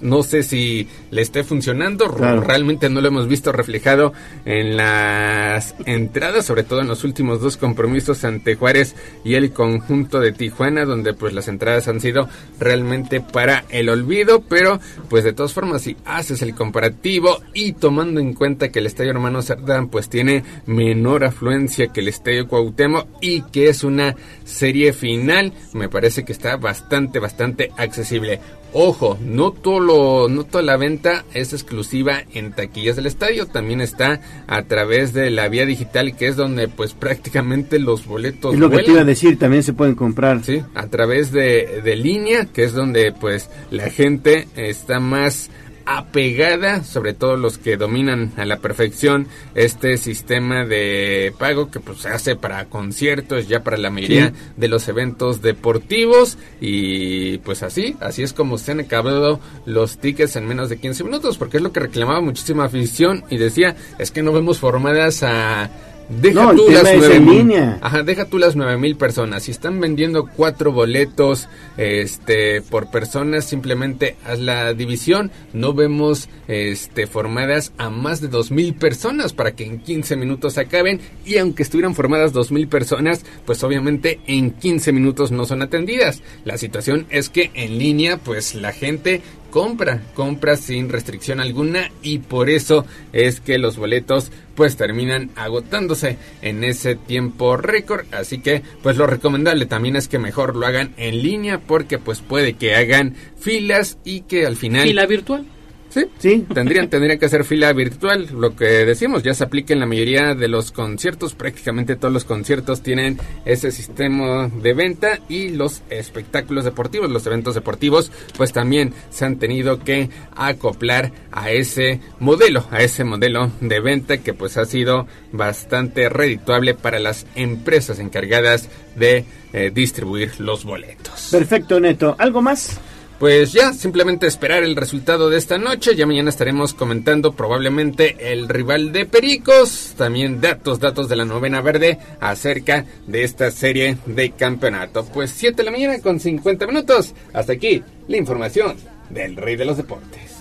Speaker 39: no sé si le esté funcionando. Realmente no lo hemos visto reflejado en las entradas, sobre todo en los últimos dos compromisos ante Juárez y el conjunto de Tijuana, donde pues las entradas han sido realmente para el olvido. Pero pues de todas formas, si haces el comparativo y tomando en cuenta que el Estadio Hermano Cerdán pues tiene menor afluencia que el Estadio Cuauhtémoc y que es una serie final, me parece que está bastante, bastante accesible. Ojo, no todo lo, no toda la venta es exclusiva en taquillas del estadio, también está a través de la vía digital que es donde pues prácticamente los boletos.
Speaker 3: Es lo que te iba a decir, también se pueden comprar.
Speaker 39: Sí, a través de, de línea, que es donde pues la gente está más apegada, sobre todo los que dominan a la perfección este sistema de pago que pues se hace para conciertos, ya para la mayoría de los eventos deportivos. Y pues así, así es como se han acabado los tickets en menos de 15 minutos, porque es lo que reclamaba muchísima afición y decía, es que no vemos formadas a Deja
Speaker 3: No,
Speaker 39: tú las
Speaker 3: es
Speaker 39: nueve
Speaker 3: en
Speaker 39: mil-
Speaker 3: línea.
Speaker 39: Ajá, deja tú las nueve mil personas. Si están vendiendo cuatro boletos, este, por personas, simplemente haz la división. No vemos, este, formadas a más de dos mil personas para que en 15 minutos acaben. Y aunque estuvieran formadas dos mil personas, pues obviamente en 15 minutos no son atendidas. La situación es que en línea, pues la gente compra, compra sin restricción alguna y por eso es que los boletos pues terminan agotándose en ese tiempo récord, así que pues lo recomendable también es que mejor lo hagan en línea porque pues puede que hagan filas y que al final
Speaker 16: ¿Fila virtual?
Speaker 39: Sí,
Speaker 3: sí.
Speaker 39: Tendrían, tendrían que hacer fila virtual. Lo que decimos ya se aplica en la mayoría de los conciertos. Prácticamente todos los conciertos tienen ese sistema de venta y los espectáculos deportivos, los eventos deportivos, pues también se han tenido que acoplar a ese modelo, a ese modelo de venta que pues ha sido bastante redituable para las empresas encargadas de eh, distribuir los boletos.
Speaker 3: Perfecto, Neto. ¿Algo más?
Speaker 39: Pues ya, simplemente esperar el resultado de esta noche. Ya mañana estaremos comentando probablemente el rival de Pericos. También datos, datos de la novena verde acerca de esta serie de campeonato. Pues 7 de la mañana con 50 minutos. Hasta aquí la información del rey de los deportes.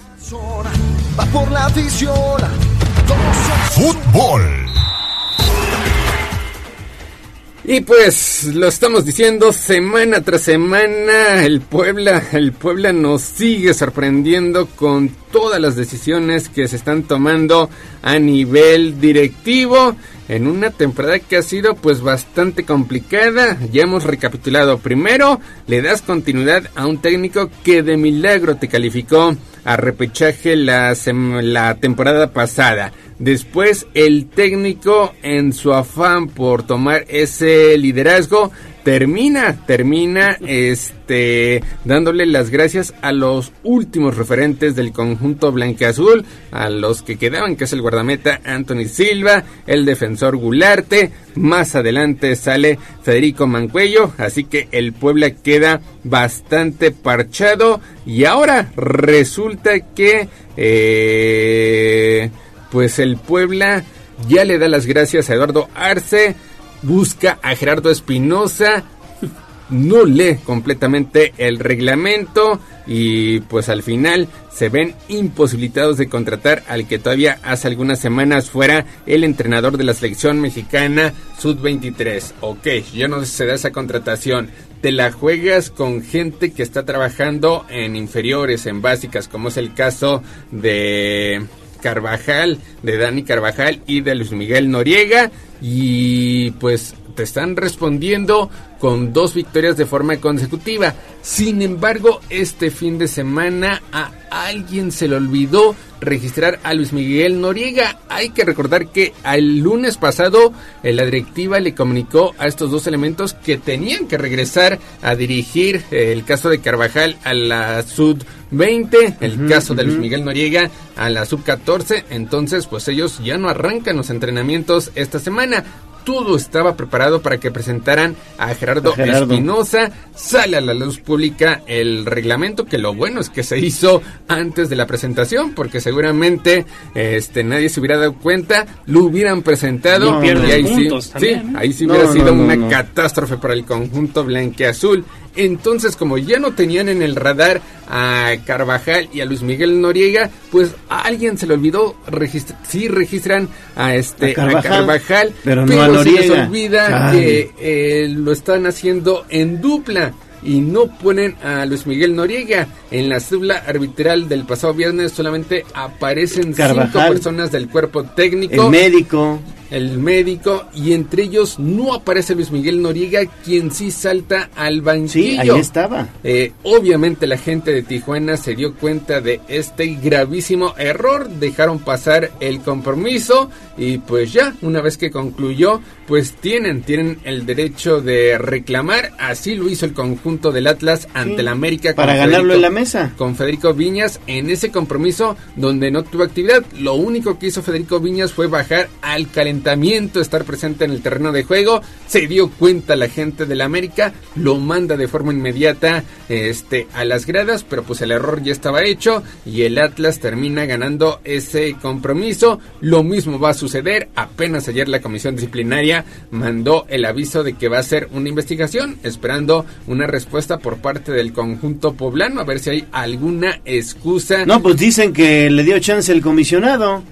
Speaker 10: Va por la afición. Fútbol.
Speaker 39: Y pues lo estamos diciendo semana tras semana, el Puebla, el Puebla nos sigue sorprendiendo con todas las decisiones que se están tomando a nivel directivo en una temporada que ha sido pues bastante complicada. Ya hemos recapitulado. Primero, le das continuidad a un técnico que de milagro te calificó a repechaje la, la temporada pasada. Después el técnico en su afán por tomar ese liderazgo termina, termina este dándole las gracias a los últimos referentes del conjunto blanqueazul, a los que quedaban, que es el guardameta Anthony Silva, el defensor Gularte, más adelante sale Federico Mancuello, así que el Puebla queda bastante parchado y ahora resulta que eh, pues el Puebla ya le da las gracias a Eduardo Arce, busca a Gerardo Espinosa, no lee completamente el reglamento y pues al final se ven imposibilitados de contratar al que todavía hace algunas semanas fuera el entrenador de la selección mexicana Sud-23. Ok, ya no se da esa contratación. Te la juegas con gente que está trabajando en inferiores, en básicas, como es el caso de Carvajal, de Dani Carvajal y de Luis Miguel Noriega. Y pues te están respondiendo con dos victorias de forma consecutiva. Sin embargo, este fin de semana a alguien se le olvidó registrar a Luis Miguel Noriega. Hay que recordar que el lunes pasado eh, la directiva le comunicó a estos dos elementos que tenían que regresar a dirigir eh, el caso de Carvajal a la Sud 20, el caso de Luis Miguel Noriega a la Sub 14. Entonces, pues ellos ya no arrancan los entrenamientos esta semana. Todo estaba preparado para que presentaran a Gerardo,
Speaker 3: A Gerardo.
Speaker 39: Espinosa. Sale a la luz pública el reglamento, que lo bueno es que se hizo antes de la presentación, porque seguramente este nadie se hubiera dado cuenta, lo hubieran presentado
Speaker 16: No,
Speaker 39: y ahí sí,
Speaker 16: también,
Speaker 39: sí,
Speaker 16: ¿no?
Speaker 39: ahí sí hubiera
Speaker 3: no,
Speaker 39: sido
Speaker 3: no,
Speaker 39: una
Speaker 3: no.
Speaker 39: catástrofe para el conjunto blanqueazul. Entonces, como ya no tenían en el radar a Carvajal y a Luis Miguel Noriega, pues a alguien se le olvidó registrar, sí registran a este
Speaker 3: A Carvajal,
Speaker 39: a Carvajal,
Speaker 3: pero no a
Speaker 39: se les
Speaker 3: Noriega.
Speaker 39: olvida que eh, lo están haciendo en dupla y no ponen a Luis Miguel Noriega. En la cédula arbitral del pasado viernes solamente aparecen cinco personas del cuerpo técnico.
Speaker 3: El médico.
Speaker 39: El médico y entre ellos no aparece Luis Miguel Noriega, quien sí salta al banquillo.
Speaker 3: Sí, ahí estaba.
Speaker 39: Eh, obviamente la gente de Tijuana se dio cuenta de este gravísimo error, dejaron pasar el compromiso y pues ya, una vez que concluyó, pues tienen, tienen el derecho de reclamar, así lo hizo el conjunto del Atlas ante
Speaker 3: Sí,
Speaker 39: la América.
Speaker 3: para ganarlo en la mesa.
Speaker 39: Con Federico Viñas en ese compromiso donde no tuvo actividad, lo único que hizo Federico Viñas fue bajar al calentamiento calentamiento, estar presente en el terreno de juego. Se dio cuenta la gente del América, lo manda de forma inmediata este, a las gradas, pero pues el error ya estaba hecho y el Atlas termina ganando ese compromiso. Lo mismo va a suceder. Apenas ayer la comisión disciplinaria mandó el aviso de que va a ser una investigación, esperando una respuesta por parte del conjunto poblano, a ver si hay alguna excusa.
Speaker 3: No, pues dicen que le dio chance el comisionado.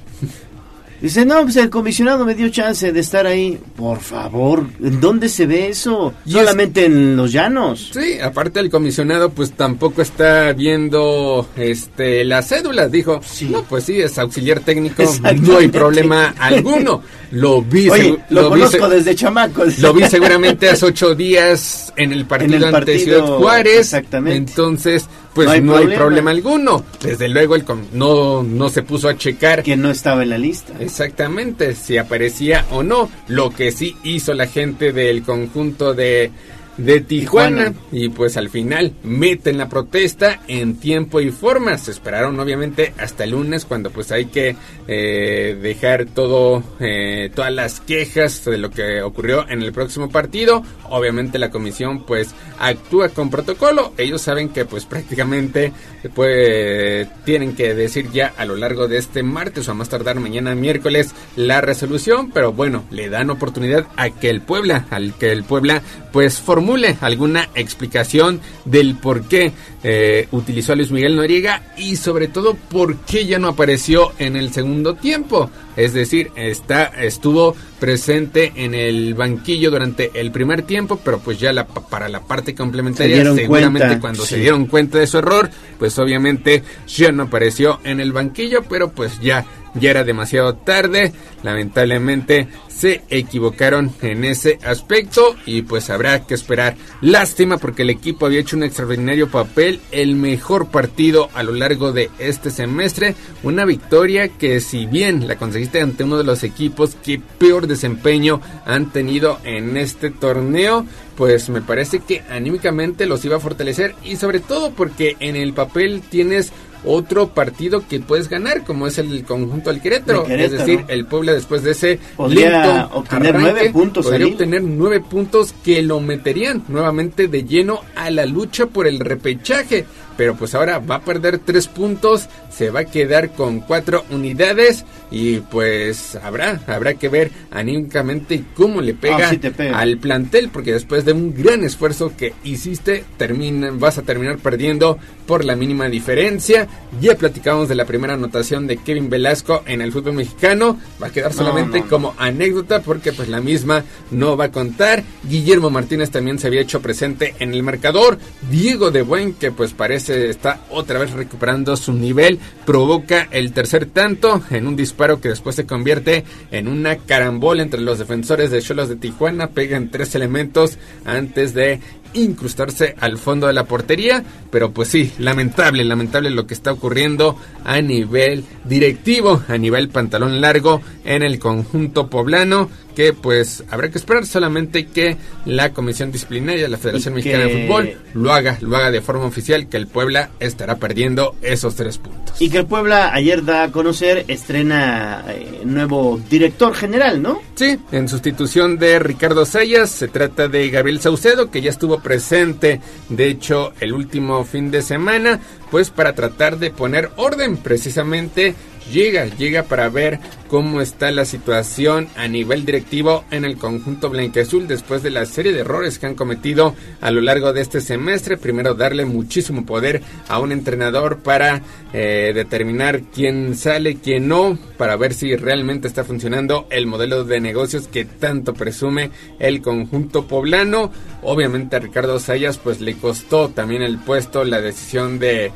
Speaker 3: Dice, no, pues el comisionado me dio chance de estar ahí. Por favor, ¿en dónde se ve eso? Solamente en los llanos.
Speaker 39: Sí, aparte el comisionado pues tampoco está viendo este las cédulas. Dijo, no, pues sí, es auxiliar técnico, no hay problema alguno. Lo vi,
Speaker 3: Oye, lo, conozco desde chamaco.
Speaker 39: Lo vi seguramente hace ocho días en el partido, [laughs]
Speaker 3: En el
Speaker 39: ante
Speaker 3: partido,
Speaker 39: Ciudad Juárez.
Speaker 3: exactamente.
Speaker 39: Entonces, pues
Speaker 3: No
Speaker 39: no
Speaker 3: hay
Speaker 39: hay,
Speaker 3: problema.
Speaker 39: alguno. Desde luego, el no, no se puso a checar.
Speaker 3: Que no estaba en la lista.
Speaker 39: Exactamente, si aparecía o no. Lo que sí hizo la gente del conjunto de, de Tijuana,
Speaker 3: Tijuana.
Speaker 39: Y pues al final meten la protesta en tiempo y forma. Se esperaron obviamente hasta el lunes cuando pues hay que eh, dejar todo, eh, todas las quejas de lo que ocurrió en el próximo partido. Obviamente la comisión pues actúa con protocolo. Ellos saben que pues [laughs] prácticamente pues tienen que decir ya a lo largo de este martes o a más tardar mañana miércoles la resolución. Pero bueno, le dan oportunidad a que el Puebla, al que el Puebla pues formule alguna explicación del por qué eh, utilizó a Luis Miguel Noriega y sobre todo por qué ya no apareció en el segundo tiempo. Es decir, está, estuvo presente en el banquillo durante el primer tiempo, pero pues ya la, para la parte complementaria, seguramente
Speaker 3: cuenta,
Speaker 39: cuando
Speaker 3: sí.
Speaker 39: se dieron cuenta de su error, pues obviamente ya no apareció en el banquillo, pero pues ya, ya era demasiado tarde. Lamentablemente se equivocaron en ese aspecto y pues habrá que esperar. Lástima porque el equipo había hecho un extraordinario papel, el mejor partido a lo largo de este semestre, una victoria que si bien la conseguiste ante uno de los equipos que peor desempeño han tenido en este torneo, pues me parece que anímicamente los iba a fortalecer y sobre todo porque en el papel tienes otro partido que puedes ganar, como es el conjunto al Querétaro.
Speaker 3: De Querétaro.
Speaker 39: Es decir, el Puebla después de ese
Speaker 3: Podría obtener
Speaker 39: arranque,
Speaker 3: nueve puntos
Speaker 39: podría obtener nueve puntos que lo meterían nuevamente de lleno a la lucha por el repechaje. Pero pues ahora va a perder tres puntos, se va a quedar con cuatro unidades y pues habrá, habrá que ver anímicamente cómo le pega
Speaker 3: Ah, sí pega.
Speaker 39: al plantel, porque después de un gran esfuerzo que hiciste, termina, vas a terminar perdiendo por la mínima diferencia. Ya platicamos de la primera anotación de Kevin Velasco en el fútbol mexicano, va a quedar solamente
Speaker 3: no, no.
Speaker 39: como anécdota porque pues la misma no va a contar. Guillermo Martínez también se había hecho presente en el marcador. Diego de Buen que pues parece está otra vez recuperando su nivel, provoca el tercer tanto en un disparo que después se convierte en una carambola entre los defensores de Cholos de Tijuana, pegan tres elementos antes de incrustarse al fondo de la portería, pero pues sí, lamentable, lamentable lo que está ocurriendo a nivel directivo, a nivel pantalón largo en el conjunto poblano, que pues habrá que esperar solamente que la Comisión Disciplinaria de la Federación
Speaker 3: Y
Speaker 39: Mexicana
Speaker 3: que-
Speaker 39: de Fútbol lo haga, lo haga de forma oficial, que el Puebla estará perdiendo esos tres puntos.
Speaker 3: Y que el Puebla ayer da a conocer, estrena eh, nuevo director general, ¿no?
Speaker 39: Sí, en sustitución de Ricardo Sayas, se trata de Gabriel Saucedo, que ya estuvo presente, de hecho, el último fin de semana, pues para tratar de poner orden, precisamente llega, llega para ver cómo está la situación a nivel directivo en el conjunto blanqueazul después de la serie de errores que han cometido a lo largo de este semestre. Primero darle muchísimo poder a un entrenador para eh, determinar quién sale, quién no, para ver si realmente está funcionando el modelo de negocios que tanto presume el conjunto poblano. Obviamente a Ricardo Sayas pues le costó también el puesto la decisión de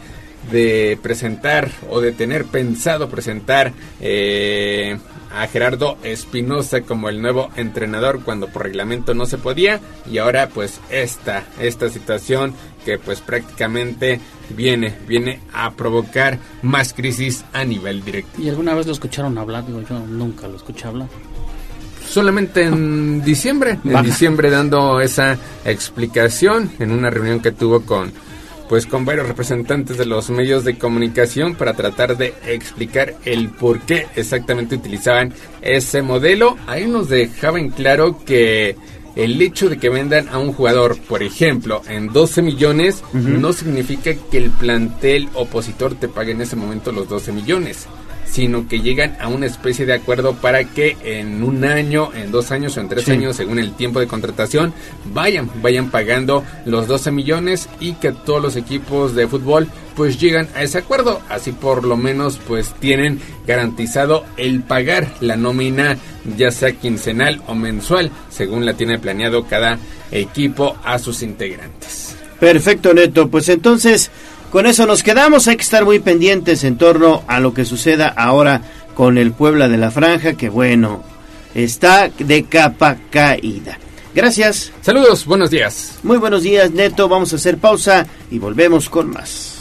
Speaker 39: de presentar o de tener pensado presentar eh, a Gerardo Espinosa como el nuevo entrenador cuando por reglamento no se podía y ahora pues esta esta situación que pues prácticamente viene viene a provocar más crisis a nivel directivo
Speaker 16: ¿Y alguna vez lo escucharon hablar? Digo, yo nunca lo escuché hablar.
Speaker 39: solamente en diciembre en diciembre dando esa explicación en una reunión que tuvo con pues con varios representantes de los medios de comunicación para tratar de explicar el por qué exactamente utilizaban ese modelo. Ahí nos dejaban claro que el hecho de que vendan a un jugador, por ejemplo, en 12 millones, no significa que el plantel opositor te pague en ese momento los 12 millones sino que llegan a una especie de acuerdo para que en un año, en dos años o en tres años, según el tiempo de contratación, vayan, vayan pagando los 12 millones y que todos los equipos de fútbol pues llegan a ese acuerdo. Así por lo menos pues tienen garantizado el pagar la nómina ya sea quincenal o mensual, según la tiene planeado cada equipo a sus integrantes.
Speaker 3: Perfecto, Neto. Pues entonces con eso nos quedamos, hay que estar muy pendientes en torno a lo que suceda ahora con el Puebla de la Franja, que bueno, está de capa caída. Gracias.
Speaker 39: Saludos, buenos días.
Speaker 3: Muy buenos días, Neto. Vamos a hacer pausa y volvemos con más.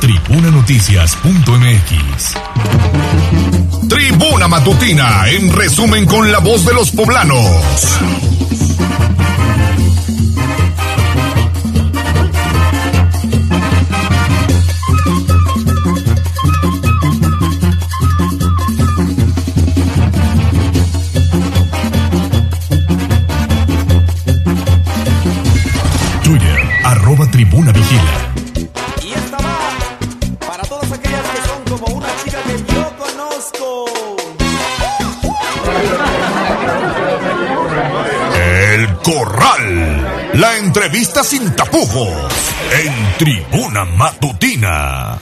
Speaker 10: tribunanoticias.mx. Tribuna Matutina, en resumen con la voz de los poblanos. Entrevista sin tapujos. En Tribuna Matutina.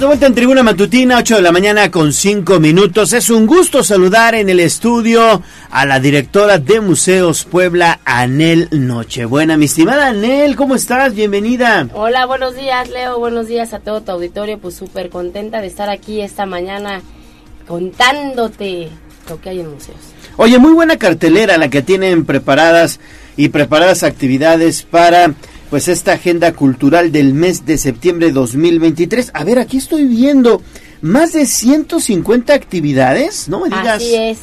Speaker 3: De vuelta en Tribuna Matutina, 8 de la mañana con 5 minutos. Es un gusto saludar en el estudio a la directora de Museos Puebla, Anel Nochebuena. Mi estimada Anel, ¿cómo estás? Bienvenida.
Speaker 40: Hola, buenos días, Leo. Buenos días a todo tu auditorio. Pues súper contenta de estar aquí esta mañana contándote lo que hay en museos.
Speaker 3: Oye, muy buena cartelera la que tienen preparadas y preparadas actividades para pues esta agenda cultural del mes de septiembre 2023. A ver, aquí estoy viendo más de 150 actividades, no me digas.
Speaker 40: Así es.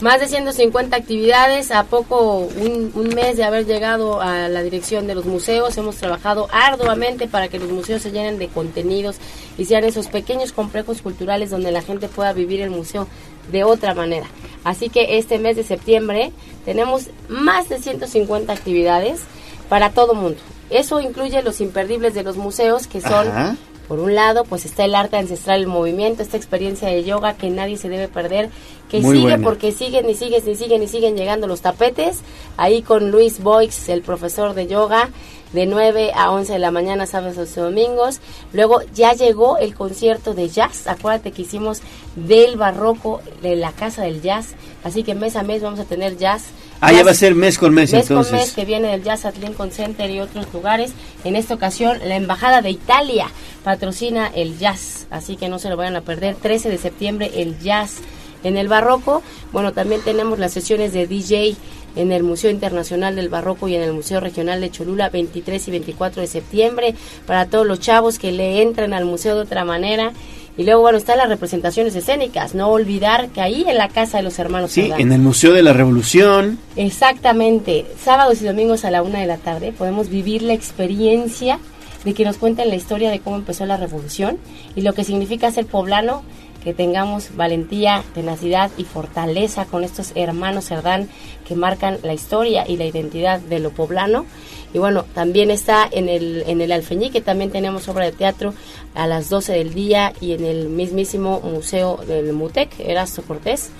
Speaker 40: Más de 150 actividades, a poco un, un, mes de haber llegado a la dirección de los museos, hemos trabajado arduamente para que los museos se llenen de contenidos y sean esos pequeños complejos culturales donde la gente pueda vivir el museo de otra manera. Así que este mes de septiembre tenemos más de 150 actividades para todo mundo. Eso incluye los imperdibles de los museos, que son. Por un lado, pues está el arte ancestral, el movimiento, esta experiencia de yoga que nadie se debe perder, que
Speaker 3: Muy
Speaker 40: sigue
Speaker 3: buena.
Speaker 40: porque siguen y siguen y siguen y siguen llegando los tapetes, ahí con Luis Boix, el profesor de yoga, de 9 a 11 de la mañana, sábados y domingos. Luego ya llegó el concierto de jazz, acuérdate que hicimos del barroco de la Casa del Jazz, así que mes a mes vamos a tener jazz.
Speaker 3: Ah, ya va a ser mes con mes,
Speaker 40: mes
Speaker 3: entonces.
Speaker 40: con mes que viene del Jazz at Lincoln Center y otros lugares. En esta ocasión, la Embajada de Italia patrocina el jazz, así que no se lo vayan a perder. 13 de septiembre, el jazz en el Barroco. Bueno, también tenemos las sesiones de DJ en el Museo Internacional del Barroco y en el Museo Regional de Cholula 23 y 24 de septiembre para todos los chavos que le entran al museo de otra manera. Y luego, bueno, están las representaciones escénicas. No olvidar que ahí en la Casa de los Hermanos
Speaker 3: Sí,
Speaker 40: Cerdán.
Speaker 3: en el Museo de la Revolución.
Speaker 40: Exactamente. Sábados y domingos a la una de la tarde podemos vivir la experiencia de que nos cuenten la historia de cómo empezó la revolución y lo que significa ser poblano que tengamos valentía, tenacidad y fortaleza con estos hermanos Cerdán que marcan la historia y la identidad de lo poblano. Y bueno, también está en el, en el Alfeñique, también tenemos obra de teatro a las 12 del día y en el mismísimo Museo del Mutec, Erasto Cortés.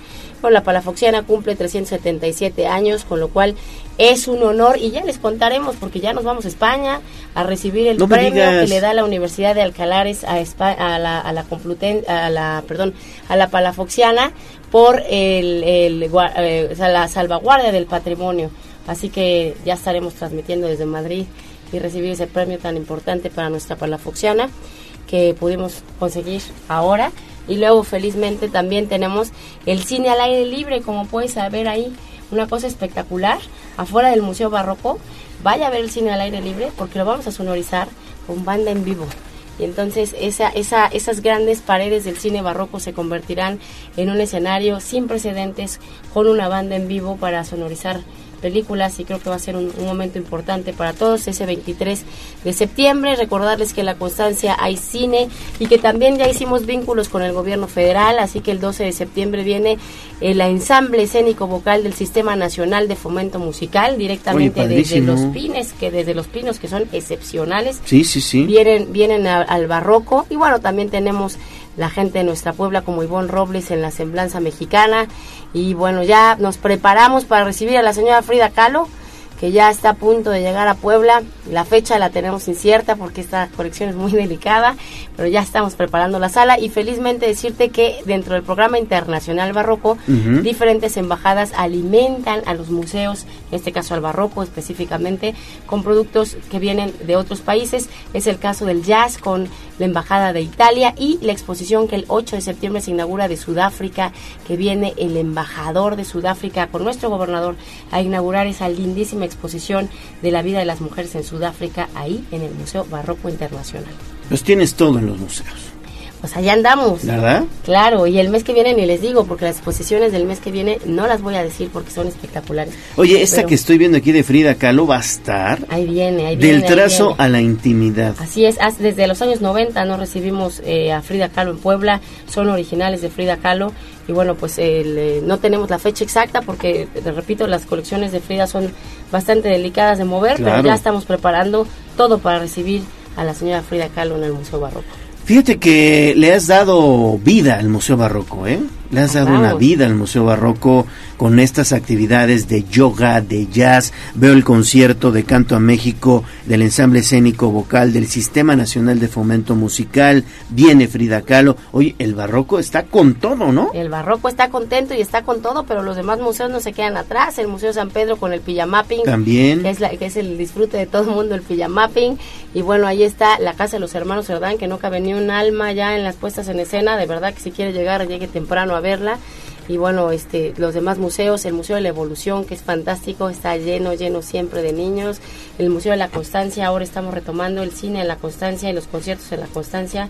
Speaker 40: Bueno, la Palafoxiana cumple 377 años, con lo cual es un honor y ya les contaremos porque ya nos vamos a España a recibir el
Speaker 3: No
Speaker 40: premio que le da la Universidad de Alcalares a, Espa- a la a la Compluten- a la perdón a la Palafoxiana por el, el eh, la salvaguardia del patrimonio. Así que ya estaremos transmitiendo desde Madrid y recibir ese premio tan importante para nuestra Palafoxiana que pudimos conseguir ahora. Y luego felizmente también tenemos el cine al aire libre, como puedes ver ahí, una cosa espectacular, afuera del Museo Barroco. Vaya a ver el cine al aire libre porque lo vamos a sonorizar con banda en vivo. Y entonces esa, esa, esas grandes paredes del cine barroco se convertirán en un escenario sin precedentes con una banda en vivo para sonorizar películas y creo que va a ser un, un momento importante para todos ese 23 de septiembre. Recordarles que en la Constancia hay cine y que también ya hicimos vínculos con el gobierno federal, así que el 12 de septiembre viene el ensamble escénico vocal del Sistema Nacional de Fomento Musical directamente
Speaker 3: Oye,
Speaker 40: desde los pines, que desde los pinos que son excepcionales
Speaker 3: Sí, sí, sí.
Speaker 40: vienen, vienen a- al barroco y bueno, también tenemos la gente de nuestra Puebla como Ivonne Robles en la semblanza mexicana. Y bueno, ya nos preparamos para recibir a la señora Frida Kahlo que ya está a punto de llegar a Puebla. La fecha la tenemos incierta porque esta colección es muy [laughs] delicada, pero ya estamos preparando la sala y felizmente decirte que dentro del programa internacional barroco, diferentes embajadas alimentan a los museos, en este caso al barroco específicamente, con productos que vienen de otros países. Es el caso del jazz con la embajada de Italia y la exposición que el 8 de septiembre se inaugura de Sudáfrica, que viene el embajador de Sudáfrica con nuestro gobernador a inaugurar esa lindísima exposición de la vida de las mujeres en Sudáfrica ahí en el Museo Barroco Internacional.
Speaker 3: Los tienes todo en los museos,
Speaker 40: Pues allá andamos.
Speaker 3: ¿verdad?
Speaker 40: Claro, y el mes que viene ni les digo, porque las exposiciones del mes que viene no las voy a decir porque son espectaculares.
Speaker 3: Oye, esta
Speaker 40: Pero
Speaker 3: que estoy viendo aquí de Frida Kahlo va a estar
Speaker 40: Ahí viene, ahí viene.
Speaker 3: del trazo
Speaker 40: viene.
Speaker 3: a la intimidad.
Speaker 40: Así es, desde los años 90 no recibimos eh, a Frida Kahlo en Puebla, son originales de Frida Kahlo y bueno, pues el, eh, no tenemos la fecha exacta porque, repito, las colecciones de Frida son bastante delicadas de mover,
Speaker 3: Claro.
Speaker 40: pero ya estamos preparando todo para recibir a la señora Frida Kahlo en el Museo Barroco.
Speaker 3: Fíjate que le has dado vida al Museo Barroco, ¿eh? Le has dado una vida al Museo Barroco con estas actividades de yoga, de jazz. Veo el concierto de Canto a México del ensamble escénico vocal del Sistema Nacional de Fomento Musical. Viene Frida Kahlo. Oye, el Barroco está con todo, ¿no?
Speaker 40: El Barroco está contento y está con todo, pero los demás museos no se quedan atrás. El Museo San Pedro con el pijamapping.
Speaker 3: También.
Speaker 40: Que es, la- que es el disfrute de todo el mundo, el pijamapping. Y bueno, ahí está la Casa de los Hermanos Cerdán, que no cabe ni un alma ya en las puestas en escena. De verdad que si quiere llegar, llegue temprano a verla. Y bueno, este, los demás museos, el Museo de la Evolución, que es fantástico, está lleno, lleno siempre de niños. El Museo de la Constancia, ahora estamos retomando el cine en la Constancia y los conciertos en la Constancia.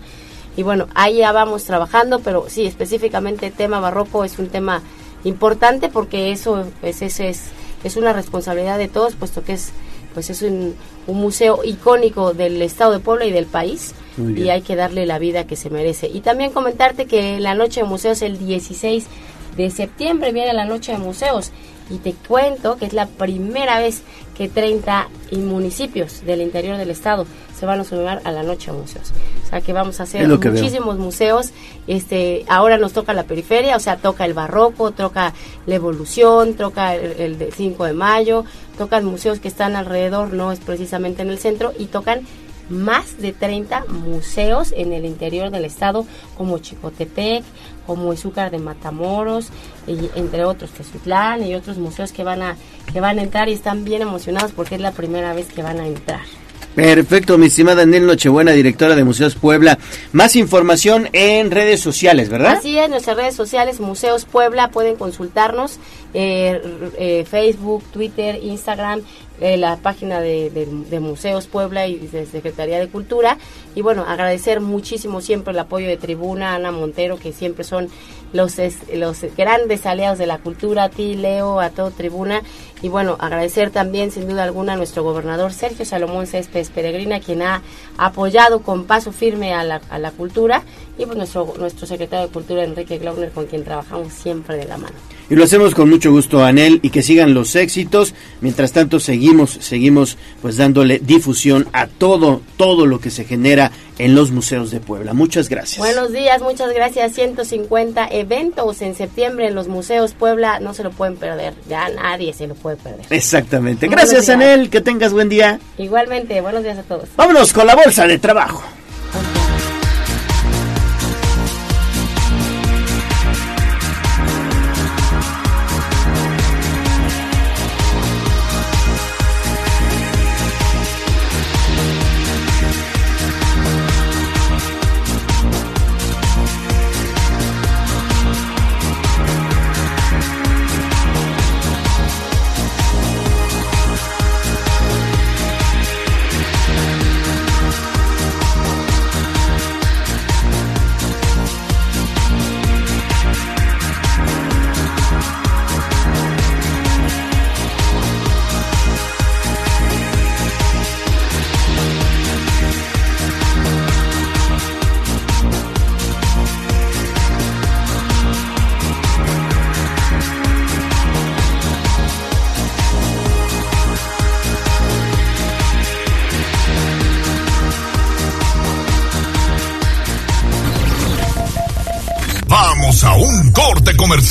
Speaker 40: Y bueno, ahí ya vamos trabajando, pero sí, específicamente el tema barroco es un tema importante porque eso pues, es, es, es una responsabilidad de todos, puesto que es pues es un, un museo icónico del estado de Puebla y del país y hay que darle la vida que se merece. Y también comentarte que la noche de museos el 16 de septiembre viene la noche de museos y te cuento que es la primera vez que 30 y municipios del interior del estado se van a sumar a la noche de museos. O sea que vamos a hacer
Speaker 3: veo.
Speaker 40: muchísimos museos. Este, ahora nos toca la periferia, o sea, toca el barroco, toca la evolución, toca el, el de 5 de mayo, tocan museos que están alrededor, no es precisamente en el centro, y tocan más de 30 museos en el interior del estado, como Chicotepec, como Izúcar de Matamoros, y entre otros, Tezutlán y otros museos que van a que van a entrar y están bien emocionados porque es la primera vez que van a entrar.
Speaker 3: Perfecto, mi estimada Daniel Nochebuena, directora de Museos Puebla. Más información en redes sociales, ¿verdad?
Speaker 40: Así es, nuestras redes sociales, Museos Puebla, pueden consultarnos eh, eh, Facebook, Twitter, Instagram, eh, la página de, de- Museos Puebla y de Secretaría de Cultura. Y bueno, agradecer muchísimo siempre el apoyo de Tribuna, Ana Montero, que siempre son los, los grandes aliados de la cultura, a ti, Leo, a todo Tribuna. Y bueno, agradecer también, sin duda alguna, a nuestro gobernador Sergio Salomón Céspedes Peregrina, quien ha apoyado con paso firme a la, a la cultura. Y pues nuestro, nuestro secretario de Cultura, Enrique Glauner, con quien trabajamos siempre de la mano.
Speaker 3: Y lo hacemos con mucho gusto, Anel, y que sigan los éxitos. Mientras tanto, seguimos, seguimos pues dándole difusión a todo, todo lo que se genera en los museos de Puebla. Muchas gracias.
Speaker 40: Buenos días, muchas gracias. 150 eventos en septiembre en los museos Puebla, no se lo pueden perder, ya nadie se lo puede perder.
Speaker 3: Exactamente.
Speaker 40: Buenos
Speaker 3: Gracias,
Speaker 40: días.
Speaker 3: Anel. Que tengas buen día.
Speaker 40: Igualmente, buenos días a todos.
Speaker 3: Vámonos con la bolsa de trabajo.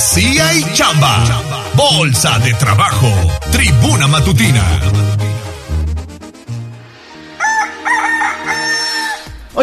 Speaker 10: Puebla sí hay chamba. Bolsa de trabajo. Tribuna matutina.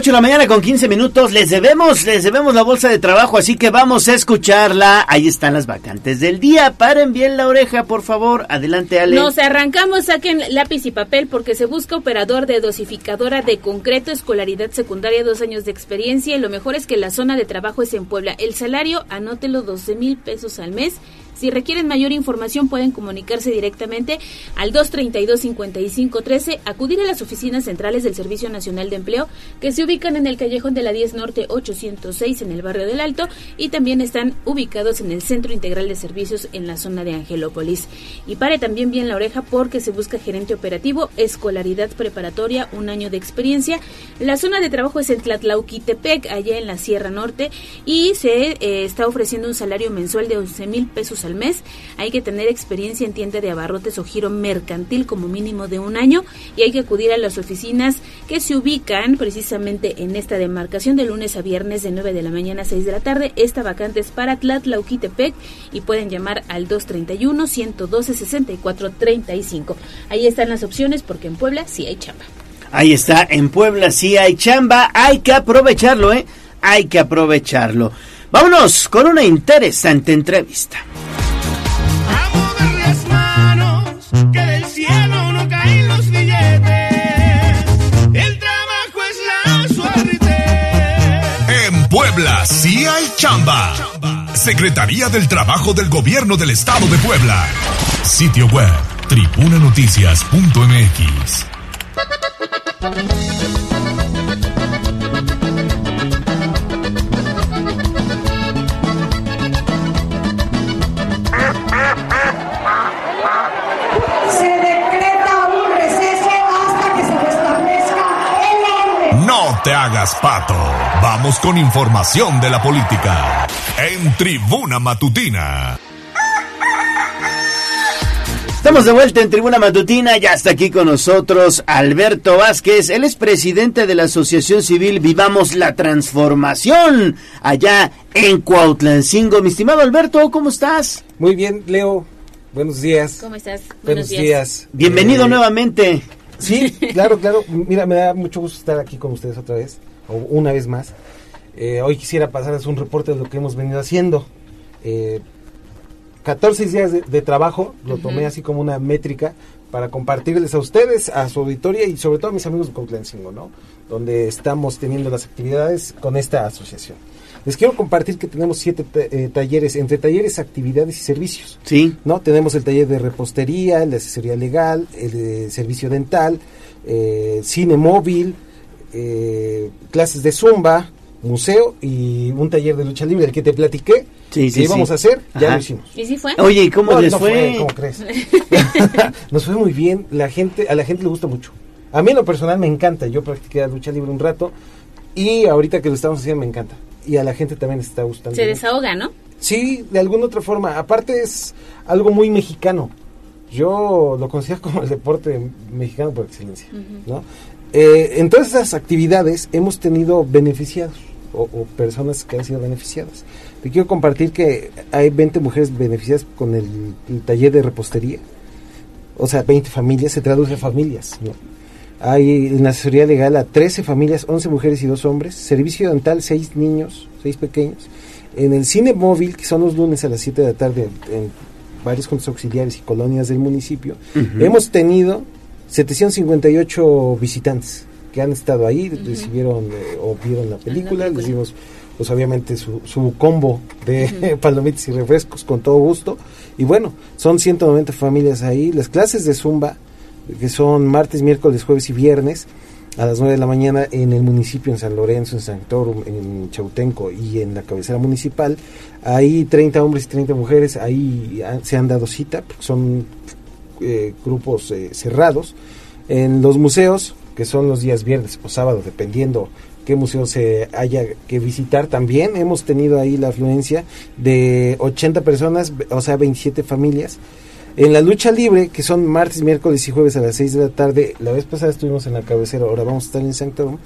Speaker 3: 8 de la mañana con 15 minutos. Les debemos, les debemos la bolsa de trabajo, así que vamos a escucharla. Ahí están las vacantes del día. Paren bien la oreja, por favor. Adelante, Ale.
Speaker 4: Nos arrancamos, saquen lápiz y papel porque se busca operador de dosificadora de concreto, escolaridad secundaria, dos años de experiencia y lo mejor es que la zona de trabajo es en Puebla. El salario, anótelo, 12 mil pesos al mes. Si requieren mayor información pueden comunicarse directamente al 232-5513, acudir a las oficinas centrales del Servicio Nacional de Empleo que se ubican en el callejón de la 10 Norte 806 en el barrio del Alto y también están ubicados en el Centro Integral de Servicios en la zona de Angelópolis. Y pare también bien la oreja porque se busca gerente operativo, escolaridad preparatoria, un año de experiencia. La zona de trabajo es en Tlatlauquitepec, allá en la Sierra Norte, y se eh, está ofreciendo un salario mensual de 11 mil pesos al mes. Hay que tener experiencia en tienda de abarrotes o giro mercantil como mínimo de un año y hay que acudir a las oficinas que se ubican precisamente en esta demarcación de lunes a viernes de 9 de la mañana a 6 de la tarde. Esta vacante es para Tlatlauquitepec y pueden llamar al 231-112-6435. Ahí están las opciones porque en Puebla sí hay chamba.
Speaker 3: Ahí está, en Puebla sí hay chamba. Hay que aprovecharlo, ¿eh? Hay que aprovecharlo. Vámonos con una interesante entrevista.
Speaker 41: las manos, que del cielo no caen los billetes. El trabajo es la suerte.
Speaker 10: En Puebla sí hay chamba. Secretaría del Trabajo del Gobierno del Estado de Puebla. Sitio web tribunanoticias.mx. te hagas pato. Vamos con información de la política. En Tribuna Matutina.
Speaker 3: Estamos de vuelta en Tribuna Matutina, ya está aquí con nosotros Alberto Vázquez, él es presidente de la Asociación Civil Vivamos la Transformación, allá en Cuautlancingo. Mi estimado Alberto, ¿cómo estás?
Speaker 42: Muy bien, Leo, buenos días.
Speaker 4: ¿Cómo estás?
Speaker 42: Buenos días.
Speaker 3: Bienvenido
Speaker 42: Eh,
Speaker 3: nuevamente.
Speaker 42: Sí, claro, claro. Mira, me da mucho gusto estar aquí con ustedes otra vez, o una vez más. Eh, hoy quisiera pasarles un reporte de lo que hemos venido haciendo. Eh, 14 días de, de trabajo, lo tomé así como una métrica para compartirles a ustedes, a su auditoría y sobre todo a mis amigos de Cuautlancingo, ¿no? Donde estamos teniendo las actividades con esta asociación. Les quiero compartir que tenemos siete eh, talleres, entre talleres, actividades y servicios.
Speaker 3: Sí.
Speaker 42: ¿no? Tenemos el taller de repostería, el de asesoría legal, el de servicio dental, eh, cine móvil, eh, clases de zumba, museo y un taller de lucha libre, el que te platiqué
Speaker 3: Sí,
Speaker 42: que
Speaker 3: sí,
Speaker 42: íbamos
Speaker 3: sí.
Speaker 42: a hacer, ya
Speaker 3: Ajá.
Speaker 42: lo hicimos.
Speaker 4: ¿Y si fue?
Speaker 3: Oye, ¿y cómo
Speaker 42: No,
Speaker 3: les
Speaker 42: no
Speaker 3: fue?
Speaker 42: ¿Cómo crees? [laughs] Nos fue muy bien, la gente, a la gente le gusta mucho. A mí en lo personal me encanta, yo practiqué la lucha libre un rato y ahorita que lo estamos haciendo me encanta. Y a la gente también está gustando.
Speaker 4: Se desahoga, ¿no?
Speaker 42: Sí, de alguna otra forma. Aparte es algo muy mexicano. Yo lo considero [laughs] como el deporte mexicano por excelencia. ¿no? Eh, en todas esas actividades hemos tenido beneficiados o, o personas que han sido beneficiadas. Te quiero compartir que hay 20 mujeres beneficiadas con el, el taller de repostería. O sea, 20 familias, se traduce a familias. ¿no? Hay en la asesoría legal a 13 familias, 11 mujeres y 2 hombres. Servicio dental, 6 niños, 6 pequeños. En el cine móvil, que son los lunes a las 7 de la tarde en varios juntos auxiliares y colonias del municipio,
Speaker 3: Ujú.
Speaker 42: hemos tenido 758 visitantes que han estado ahí, recibieron eh, o vieron la película, les dimos pues obviamente su, su combo de [laughs] palomitas y refrescos con todo gusto. Y bueno, son 190 familias ahí. Las clases de Zumba, que son martes, miércoles, jueves y viernes, a las 9 de la mañana en el municipio, en San Lorenzo, en Sanctorum, en Chautenco y en la cabecera municipal. Ahí 30 hombres y 30 mujeres, ahí se han dado cita, porque son eh, grupos eh, cerrados. En los museos, que son los días viernes o sábado, dependiendo qué museo se haya que visitar, también hemos tenido ahí la afluencia de 80 personas, o sea, 27 familias. En la lucha libre, que son martes, miércoles y jueves a las 6 de la tarde, la vez pasada estuvimos en la cabecera, ahora vamos a estar en Sanctorum,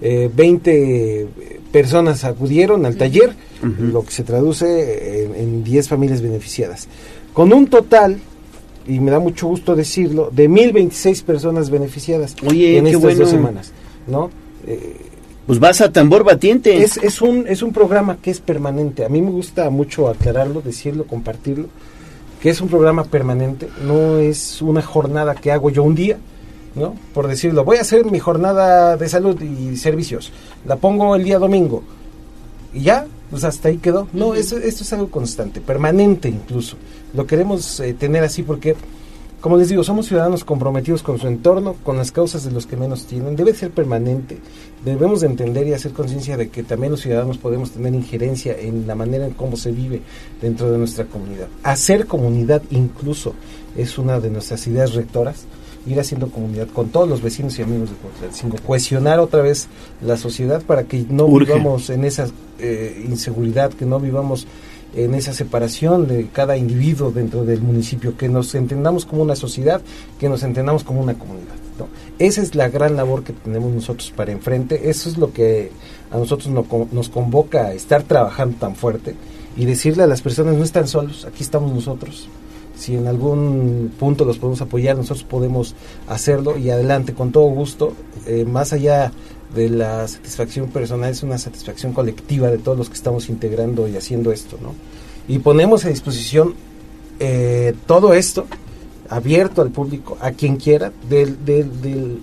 Speaker 42: eh, 20 personas acudieron al taller, lo que se traduce en, en 10 familias beneficiadas. Con un total, y me da mucho gusto decirlo, de 1026 personas beneficiadas
Speaker 3: Oye,
Speaker 42: en estas
Speaker 3: bueno.
Speaker 42: dos semanas. ¿no? Eh,
Speaker 3: Pues vas a tambor batiente.
Speaker 42: es, es, un, es un programa que es permanente. A mí me gusta mucho aclararlo, decirlo, compartirlo, que es un programa permanente, no es una jornada que hago yo un día, ¿no? Por decirlo, voy a hacer mi jornada de salud y servicios, la pongo el día domingo y ya, pues hasta ahí quedó. No, eso, esto es algo constante, permanente incluso. Lo queremos eh, tener así porque, como les digo, somos ciudadanos comprometidos con su entorno, con las causas de los que menos tienen. Debe ser permanente. Debemos de entender y hacer conciencia de que también los ciudadanos podemos tener injerencia en la manera en cómo se vive dentro de nuestra comunidad. Hacer comunidad incluso es una de nuestras ideas rectoras ir haciendo comunidad con todos los vecinos y amigos de Cuautlancingo, cohesionar otra vez la sociedad para que no
Speaker 3: Urge.
Speaker 42: vivamos en esa eh, inseguridad, que no vivamos en esa separación de cada individuo dentro del municipio, que nos entendamos como una sociedad, que nos entendamos como una comunidad. ¿no? Esa es la gran labor que tenemos nosotros para enfrente, eso es lo que a nosotros no- nos convoca a estar trabajando tan fuerte y decirle a las personas, no están solos, aquí estamos nosotros, si en algún punto los podemos apoyar, nosotros podemos hacerlo y adelante con todo gusto, eh, más allá de la satisfacción personal, es una satisfacción colectiva de todos los que estamos integrando y haciendo esto, ¿no? Y ponemos a disposición eh, todo esto abierto al público, a quien quiera, de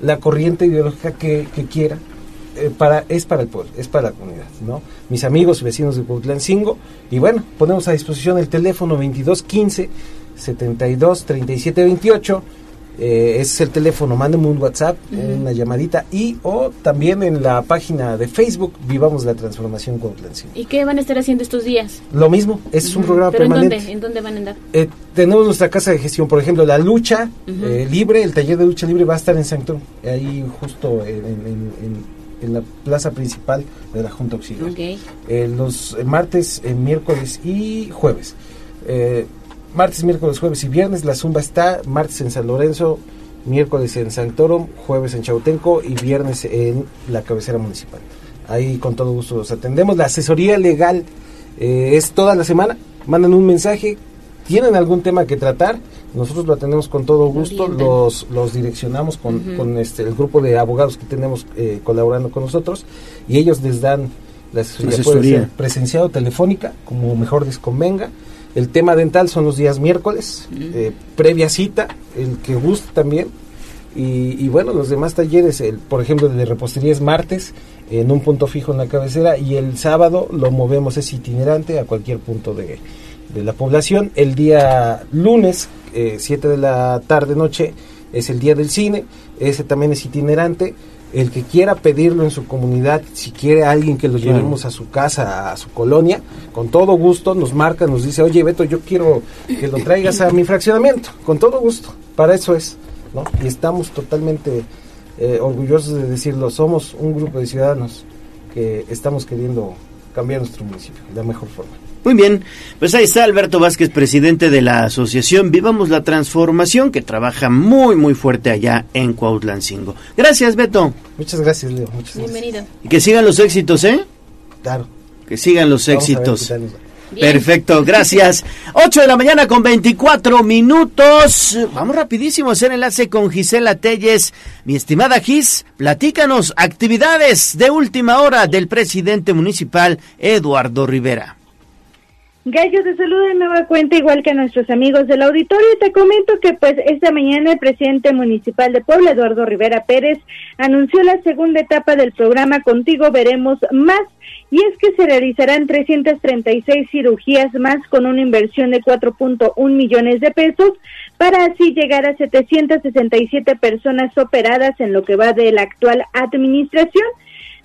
Speaker 42: la corriente ideológica que, que quiera, eh, para, es para el pueblo, es para la comunidad, ¿no? Mis amigos y vecinos de Cuautlancingo, y bueno, ponemos a disposición el teléfono 2215 72 37 28, eh, ese es el teléfono, mándenme un WhatsApp, una llamadita, y o también en la página de Facebook, Vivamos la Transformación Cuautlancingo.
Speaker 4: ¿Y qué van a estar haciendo estos días?
Speaker 42: Lo mismo, ese es un programa
Speaker 4: ¿Pero
Speaker 42: permanente.
Speaker 4: en dónde? ¿En dónde van a andar?
Speaker 42: Eh, tenemos nuestra casa de gestión, por ejemplo, la lucha eh, libre, el taller de lucha libre va a estar en Sanctum, ahí justo en, en- en- en la plaza principal de la Junta Auxiliar.
Speaker 4: Ok.
Speaker 42: Eh, los eh, martes, eh, miércoles y jueves. Eh, martes, miércoles, jueves y viernes. La zumba está martes en San Lorenzo, miércoles en San Toro, jueves en Chautenco y viernes en la cabecera municipal. Ahí con todo gusto los atendemos. La asesoría legal eh, es toda la semana. Mandan un mensaje, tienen algún tema que tratar, nosotros lo atendemos con todo gusto, los, los direccionamos con, con este, el grupo de abogados que tenemos eh, colaborando con nosotros y ellos les dan la asesoría, puede
Speaker 3: Asesoría.
Speaker 42: ser presencial o telefónica, como mejor les convenga. El tema dental son los días miércoles, eh, previa cita, el que guste también. Y, y bueno, los demás talleres, el, por ejemplo, el de repostería es martes, en un punto fijo en la cabecera, y el sábado lo movemos, es itinerante a cualquier punto de, de la población. El día lunes, 7 de la tarde, noche, es el día del cine, ese también es itinerante. El que quiera pedirlo en su comunidad, si quiere alguien que lo
Speaker 3: Claro.
Speaker 42: llevemos a su casa, a su colonia, con todo gusto nos marca, nos dice, oye Beto, yo quiero que lo traigas a mi fraccionamiento, con todo gusto, para eso es, ¿no? Y estamos totalmente eh, orgullosos de decirlo, somos un grupo de ciudadanos que estamos queriendo cambiar nuestro municipio de la mejor forma.
Speaker 3: Muy bien, pues ahí está Alberto Vázquez, presidente de la asociación Vivamos la Transformación, que trabaja muy, muy fuerte allá en Cuautlancingo. Gracias, Beto.
Speaker 42: Muchas gracias, Leo. Muchas gracias.
Speaker 4: Bienvenido.
Speaker 3: Y que sigan los éxitos, ¿eh?
Speaker 42: Claro.
Speaker 3: Que sigan los
Speaker 42: Vamos a ver
Speaker 3: éxitos.
Speaker 4: Bien.
Speaker 3: Perfecto, gracias. [laughs] 8 de la mañana con 24 minutos. Vamos rapidísimo a hacer enlace con Gisela Telles. Mi estimada Gis, platícanos actividades de última hora del presidente municipal Eduardo Rivera.
Speaker 12: Gallo, te saludo de nueva cuenta, igual que a nuestros amigos del auditorio. Te comento que, pues, esta mañana el presidente municipal de Puebla, Eduardo Rivera Pérez, anunció la segunda etapa del programa Contigo Veremos Más. Y es que se realizarán 336 cirugías más con una inversión de 4.1 millones de pesos para así llegar a 767 personas operadas en lo que va de la actual administración.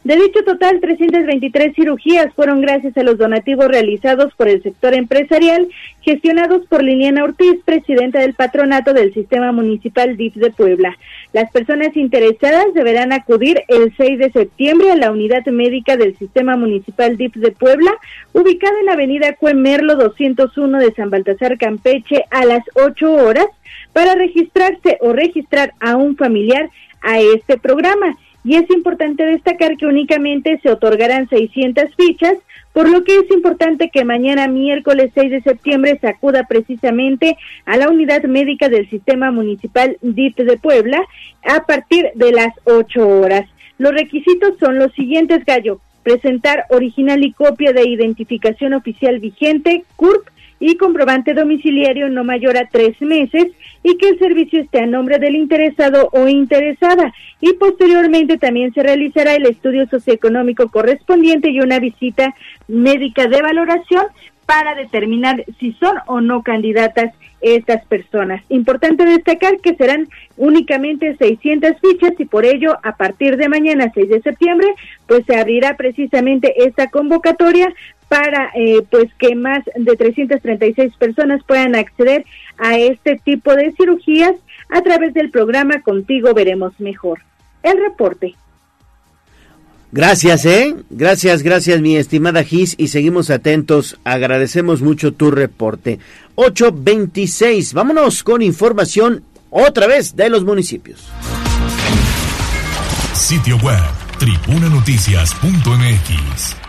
Speaker 12: De dicho total, 323 cirugías fueron gracias a los donativos realizados por el sector empresarial, gestionados por Liliana Ortiz, presidenta del patronato del Sistema Municipal DIF de Puebla. Las personas interesadas deberán acudir el 6 de septiembre a la unidad médica del Sistema Municipal DIF de Puebla, ubicada en la avenida Cuemerlo 201 de San Baltasar, Campeche, a las 8 horas, para registrarse o registrar a un familiar a este programa y es importante destacar que únicamente se otorgarán 600 fichas, por lo que es importante que mañana miércoles 6 de septiembre se acuda precisamente a la unidad médica del Sistema Municipal DIF de Puebla a partir de las 8 horas. Los requisitos son los siguientes, Gallo. Presentar original y copia de identificación oficial vigente, CURP, y comprobante domiciliario no mayor a tres meses y que el servicio esté a nombre del interesado o interesada y posteriormente también se realizará el estudio socioeconómico correspondiente y una visita médica de valoración para determinar si son o no candidatas estas personas. Importante destacar que serán únicamente 600 fichas y por ello a partir de mañana 6 de septiembre pues se abrirá precisamente esta convocatoria para eh, pues que más de 336 personas puedan acceder a este tipo de cirugías a través del programa Contigo Veremos Mejor. El reporte.
Speaker 3: Gracias, ¿eh? Gracias, gracias, mi estimada Gis, y seguimos atentos. Agradecemos mucho tu reporte. 826, vámonos con información otra vez de los municipios.
Speaker 10: Sitio web, tribunanoticias.mx.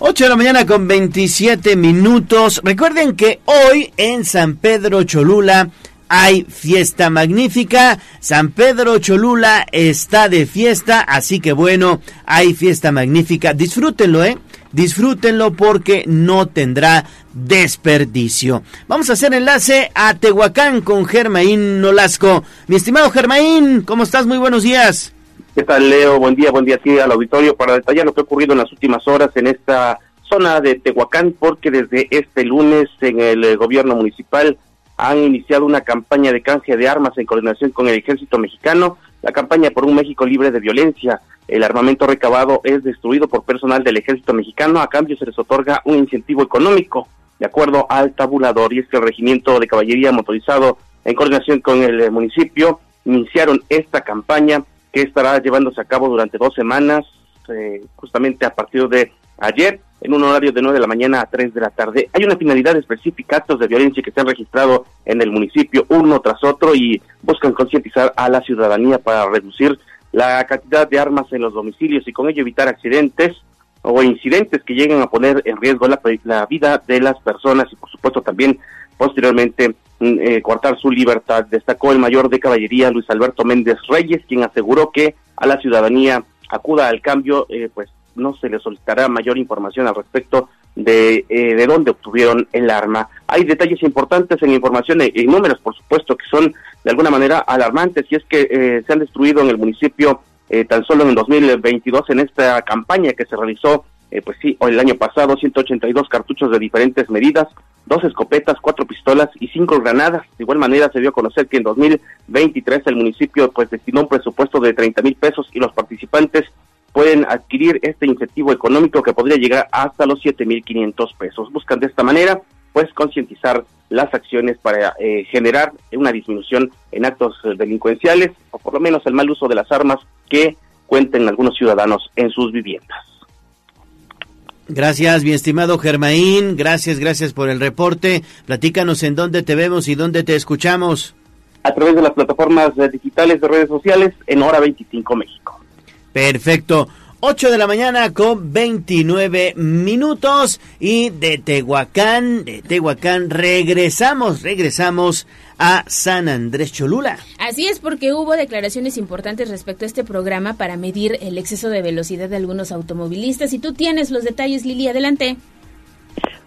Speaker 3: Ocho de la mañana con 27 minutos. Recuerden que hoy en San Pedro Cholula hay fiesta magnífica. San Pedro Cholula está de fiesta, así que bueno, hay fiesta magnífica. Disfrútenlo, ¿eh? Disfrútenlo porque no tendrá desperdicio. Vamos a hacer enlace a Tehuacán con Germaín Nolasco. Mi estimado Germaín, ¿cómo estás? Muy buenos días.
Speaker 43: ¿Qué tal, Leo? Buen día, buen día a ti al auditorio para detallar lo que ha ocurrido en las últimas horas en esta zona de Tehuacán, porque desde este lunes en el eh, gobierno municipal han iniciado una campaña de canje de armas en coordinación con el ejército mexicano, la campaña por un México libre de violencia. El armamento recabado es destruido por personal del ejército mexicano, a cambio se les otorga un incentivo económico, de acuerdo al tabulador, y es que el regimiento de caballería motorizado en coordinación con el eh, municipio iniciaron esta campaña que estará llevándose a cabo durante dos semanas, eh, justamente a partir de ayer, en un horario de 9 de la mañana a 3 de la tarde. Hay una finalidad específica, actos de violencia que se han registrado en el municipio uno tras otro y buscan concientizar a la ciudadanía para reducir la cantidad de armas en los domicilios y con ello evitar accidentes o incidentes que lleguen a poner en riesgo la, vida de las personas y por supuesto también posteriormente eh, cortar su libertad. Destacó el mayor de caballería Luis Alberto Méndez Reyes, quien aseguró que a la ciudadanía acuda al cambio, eh, pues no se le solicitará mayor información al respecto de, eh, de dónde obtuvieron el arma. Hay detalles importantes en información y números, por supuesto, que son de alguna manera alarmantes, y es que eh, se han destruido en el municipio eh, tan solo en el 2022 en esta campaña que se realizó, pues sí, el año pasado, 182 cartuchos de diferentes medidas, dos escopetas, cuatro pistolas y cinco granadas. De igual manera se dio a conocer que en 2023 el municipio pues destinó un presupuesto de 30 mil pesos y los participantes pueden adquirir este incentivo económico que podría llegar hasta los 7.500 pesos. Buscan de esta manera, pues, concientizar las acciones para eh, generar una disminución en actos delincuenciales o por lo menos el mal uso de las armas que cuenten algunos ciudadanos en sus viviendas.
Speaker 3: Gracias, mi estimado Germaín. Gracias, gracias por el reporte. Platícanos en dónde te vemos y dónde te escuchamos.
Speaker 43: A través de las plataformas eh, digitales de redes sociales en Hora 25 México.
Speaker 3: Perfecto. 8 de la mañana con 29 minutos y de Tehuacán, de Tehuacán regresamos, regresamos a San Andrés Cholula.
Speaker 4: Así es porque hubo declaraciones importantes respecto a este programa para medir el exceso de velocidad de algunos automovilistas y tú tienes los detalles Lili, adelante.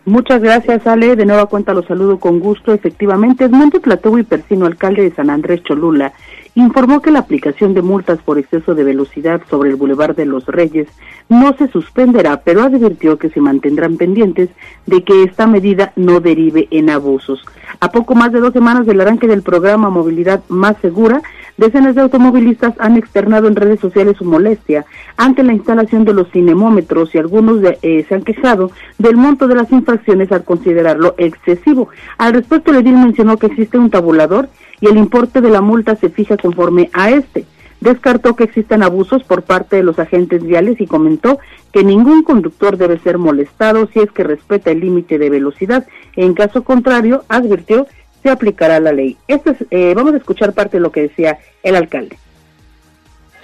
Speaker 44: Muchas gracias, Ale. De nueva cuenta los saludo con gusto. Efectivamente, es Monte Plató y Persino, alcalde de San Andrés Cholula, informó que la aplicación de multas por exceso de velocidad sobre el Boulevard de los Reyes no se suspenderá, pero advirtió que se mantendrán pendientes de que esta medida no derive en abusos. A poco más de dos semanas del arranque del programa Movilidad Más Segura, decenas de automovilistas han externado en redes sociales su molestia ante la instalación de los cinemómetros y algunos eh, se han quejado del monto de las infracciones al considerarlo excesivo. Al respecto, edil mencionó que existe un tabulador y el importe de la multa se fija conforme a este. Descartó que existan abusos por parte de los agentes viales y comentó que ningún conductor debe ser molestado si es que respeta el límite de velocidad. En caso contrario, advirtió, se aplicará la ley. Esto es, eh, vamos a escuchar parte de lo que decía el alcalde.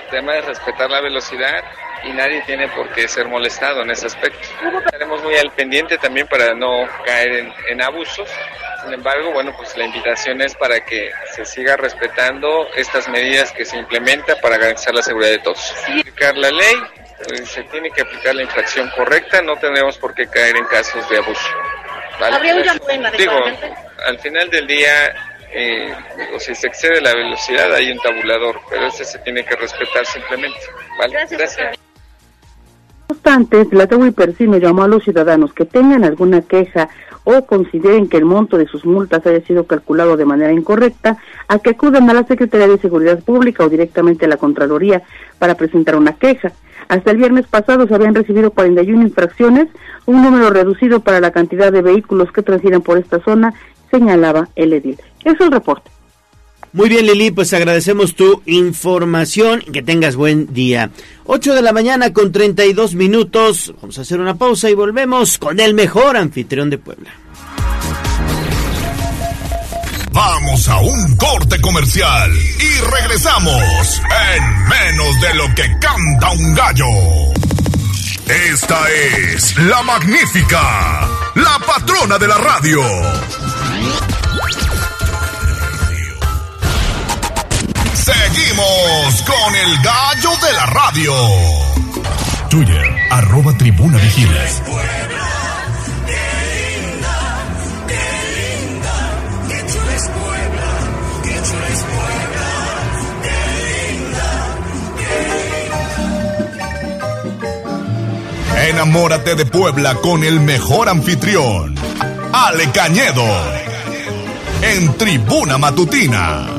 Speaker 45: El tema es respetar la velocidad y nadie tiene por qué ser molestado en ese aspecto. Estaremos muy al pendiente también para no caer en abusos sin embargo, bueno, pues la invitación es para que se siga respetando estas medidas que se implementan para garantizar la seguridad de todos. Aplicar la ley, pues, se tiene que aplicar la infracción correcta, no tenemos por qué caer en casos de abuso. ¿Vale? Digo, al final del día, eh, si se excede la velocidad hay un tabulador, pero ese se tiene que respetar simplemente. ¿vale? Gracias.
Speaker 44: No obstante, Tlatelolco y Persino llamó a los ciudadanos que tengan alguna queja o consideren que el monto de sus multas haya sido calculado de manera incorrecta, a que acudan a la Secretaría de Seguridad Pública o directamente a la Contraloría para presentar una queja. Hasta el viernes pasado se habían recibido 41 infracciones, un número reducido para la cantidad de vehículos que transitan por esta zona, señalaba el edil. Es el reporte.
Speaker 3: Muy bien, Lili, pues agradecemos tu información y que tengas buen día. 8 de la mañana con 32 minutos. Vamos a hacer una pausa y volvemos con el mejor anfitrión de Puebla.
Speaker 10: Vamos a un corte comercial y regresamos en menos de lo que canta un gallo. Esta es la magnífica, la patrona de la radio. Seguimos con el gallo de la radio. Twitter, arroba tribuna vigila. Enamórate de Puebla con el mejor anfitrión, Ale Cañedo, en Tribuna Matutina.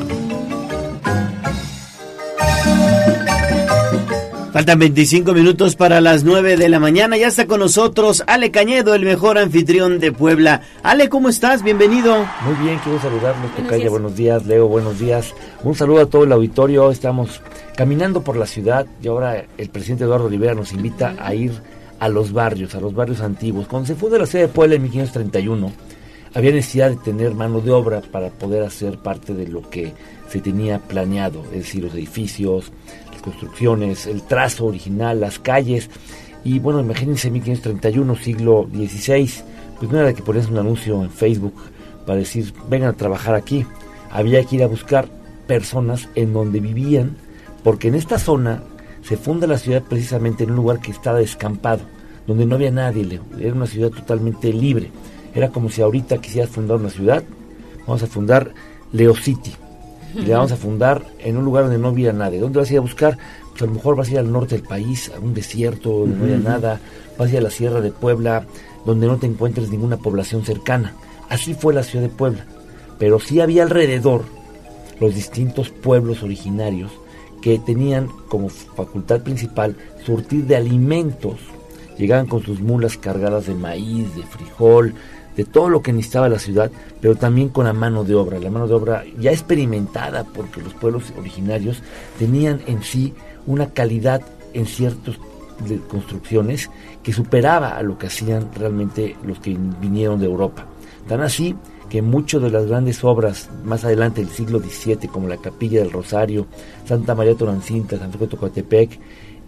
Speaker 3: Faltan 25 minutos para las 9 de la mañana. Ya está con nosotros Ale Cañedo, el mejor anfitrión de Puebla. Ale, ¿cómo estás? Bienvenido.
Speaker 46: Muy bien, quiero saludarlos, Tocaya. Buenos días, Leo. Buenos días. Un saludo a todo el auditorio. Estamos caminando por la ciudad y ahora el presidente Eduardo Rivera nos invita a ir a los barrios, a los barrios antiguos. Cuando se funda la ciudad de Puebla en 1531, había necesidad de tener mano de obra para poder hacer parte de lo que se tenía planeado, es decir, los edificios, las construcciones, el trazo original, las calles. Y bueno, imagínense 1531, siglo XVI, pues no era que ponías un anuncio en Facebook para decir, vengan a trabajar aquí. Había que ir a buscar personas en donde vivían, porque en esta zona se funda la ciudad precisamente en un lugar que estaba descampado, donde no había nadie, era una ciudad totalmente libre. Era como si ahorita quisieras fundar una ciudad, vamos a fundar Leo City, y le vamos a fundar en un lugar donde no hubiera nadie. ¿Dónde vas a ir a buscar? Pues a lo mejor vas a ir al norte del país, a un desierto donde no haya nada, vas a ir a la Sierra de Puebla, donde no te encuentres ninguna población cercana. Así fue la ciudad de Puebla. Pero sí había alrededor los distintos pueblos originarios que tenían como facultad principal surtir de alimentos. Llegaban con sus mulas cargadas de maíz, de frijol, de todo lo que necesitaba la ciudad, pero también con la mano de obra, la mano de obra ya experimentada, porque los pueblos originarios tenían en sí una calidad en ciertas construcciones que superaba a lo que hacían realmente los que vinieron de Europa. Tan así que muchas de las grandes obras más adelante del siglo XVII, como la Capilla del Rosario, Santa María Torancinta, San Francisco de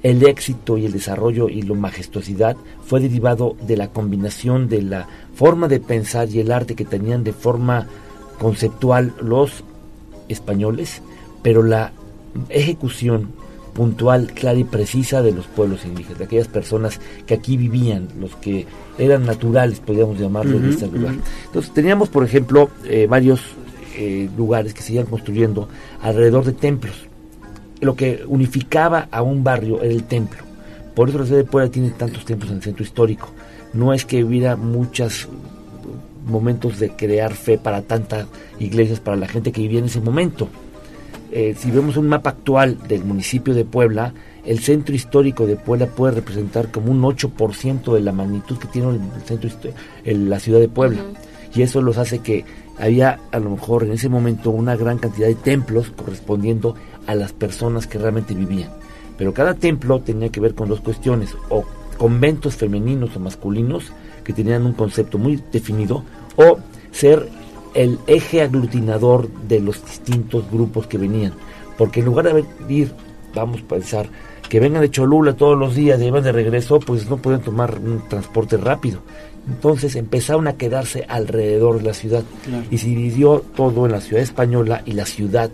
Speaker 46: el éxito y el desarrollo y la majestuosidad fue derivado de la combinación de la forma de pensar y el arte que tenían de forma conceptual los españoles, pero la ejecución puntual, clara y precisa de los pueblos indígenas, de aquellas personas que aquí vivían, los que eran naturales, podríamos llamarlo, en
Speaker 3: Ujú,
Speaker 46: este lugar. Entonces teníamos, por ejemplo, eh, varios eh, lugares que se iban construyendo alrededor de templos. Lo que unificaba a un barrio era el templo. Por eso la ciudad de Puebla tiene tantos templos en el centro histórico. No es que hubiera muchos momentos de crear fe para tantas iglesias, para la gente que vivía en ese momento. Eh, si vemos un mapa actual del municipio de Puebla, el centro histórico de Puebla puede representar como un 8% de la magnitud que tiene el centro el- la ciudad de Puebla. Y eso los hace que había a lo mejor en ese momento una gran cantidad de templos correspondiendo a las personas que realmente vivían. Pero cada templo tenía que ver con dos cuestiones, o conventos femeninos o masculinos que tenían un concepto muy definido, o ser el eje aglutinador de los distintos grupos que venían. Porque en lugar de ir, vamos a pensar, que vengan de Cholula todos los días y van de regreso, pues no pueden tomar un transporte rápido. Entonces empezaron a quedarse alrededor de la ciudad
Speaker 3: Claro.
Speaker 46: y se dividió todo en la ciudad española y la ciudad,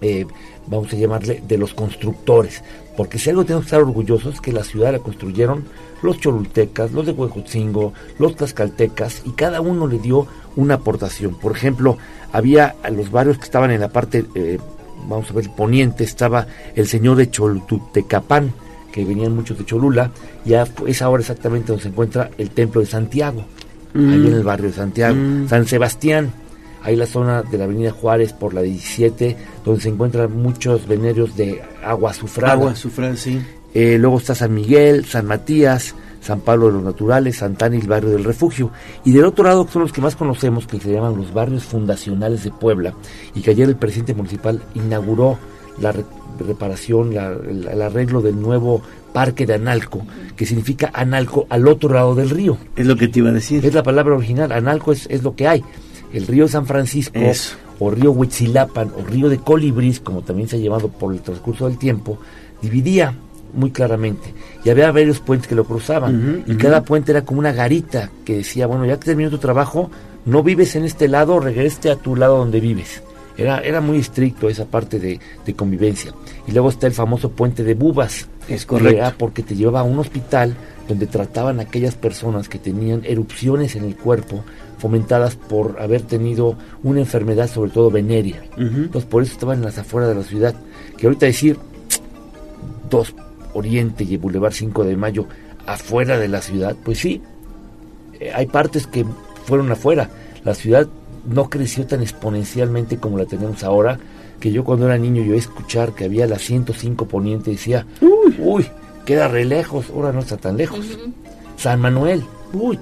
Speaker 46: eh, vamos a llamarle, de los constructores. Porque si algo tenemos que estar orgullosos es que la ciudad la construyeron los cholultecas, los de Huejotzingo, los tlaxcaltecas y cada uno le dio una aportación. Por ejemplo, había los barrios que estaban en la parte, eh, vamos a ver, poniente, estaba el señor de Cholutecapán, que venían muchos de Cholula, ya es ahora exactamente donde se encuentra el templo de Santiago,
Speaker 3: Mm.
Speaker 46: ahí en el barrio de Santiago.
Speaker 3: Mm.
Speaker 46: San Sebastián, ahí la zona de la avenida Juárez por la 17, donde se encuentran muchos venerios de agua azufrada.
Speaker 3: Agua azufrada, sí.
Speaker 46: Eh, luego está San Miguel, San Matías, San Pablo de los Naturales, Santana y el barrio del Refugio. Y del otro lado, que son los que más conocemos, que se llaman los barrios fundacionales de Puebla, y que ayer el presidente municipal inauguró la re- reparación, la- el, el arreglo del nuevo parque de Analco, que significa Analco al otro lado del río.
Speaker 3: Es lo que te iba a decir.
Speaker 46: Es la palabra original, Analco es, es lo que hay. El río San Francisco,
Speaker 3: Eso.
Speaker 46: o río Huitzilapan, o río de Colibris, como también se ha llamado por el transcurso del tiempo, dividía muy claramente. Y había varios puentes que lo cruzaban. Y cada puente era como una garita que decía, bueno, ya que terminó tu trabajo, no vives en este lado, regrese a tu lado donde vives. Era, era muy estricto esa parte de, de convivencia. Y luego está el famoso puente de Bubas.
Speaker 3: Es
Speaker 46: que
Speaker 3: correcto.
Speaker 46: era porque te llevaba a un hospital donde trataban a aquellas personas que tenían erupciones en el cuerpo fomentadas por haber tenido una enfermedad, sobre todo venérea.
Speaker 3: Ujú.
Speaker 46: Entonces, por eso estaban en las afueras de la ciudad. Que ahorita decir, dos Oriente y el Boulevard 5 de Mayo afuera de la ciudad, pues sí, eh, hay partes que fueron afuera. La ciudad no creció tan exponencialmente como la tenemos ahora, que yo cuando era niño yo escuchar que había la 105 Poniente decía, uy, queda re lejos, ahora no está tan lejos. San Manuel, uy,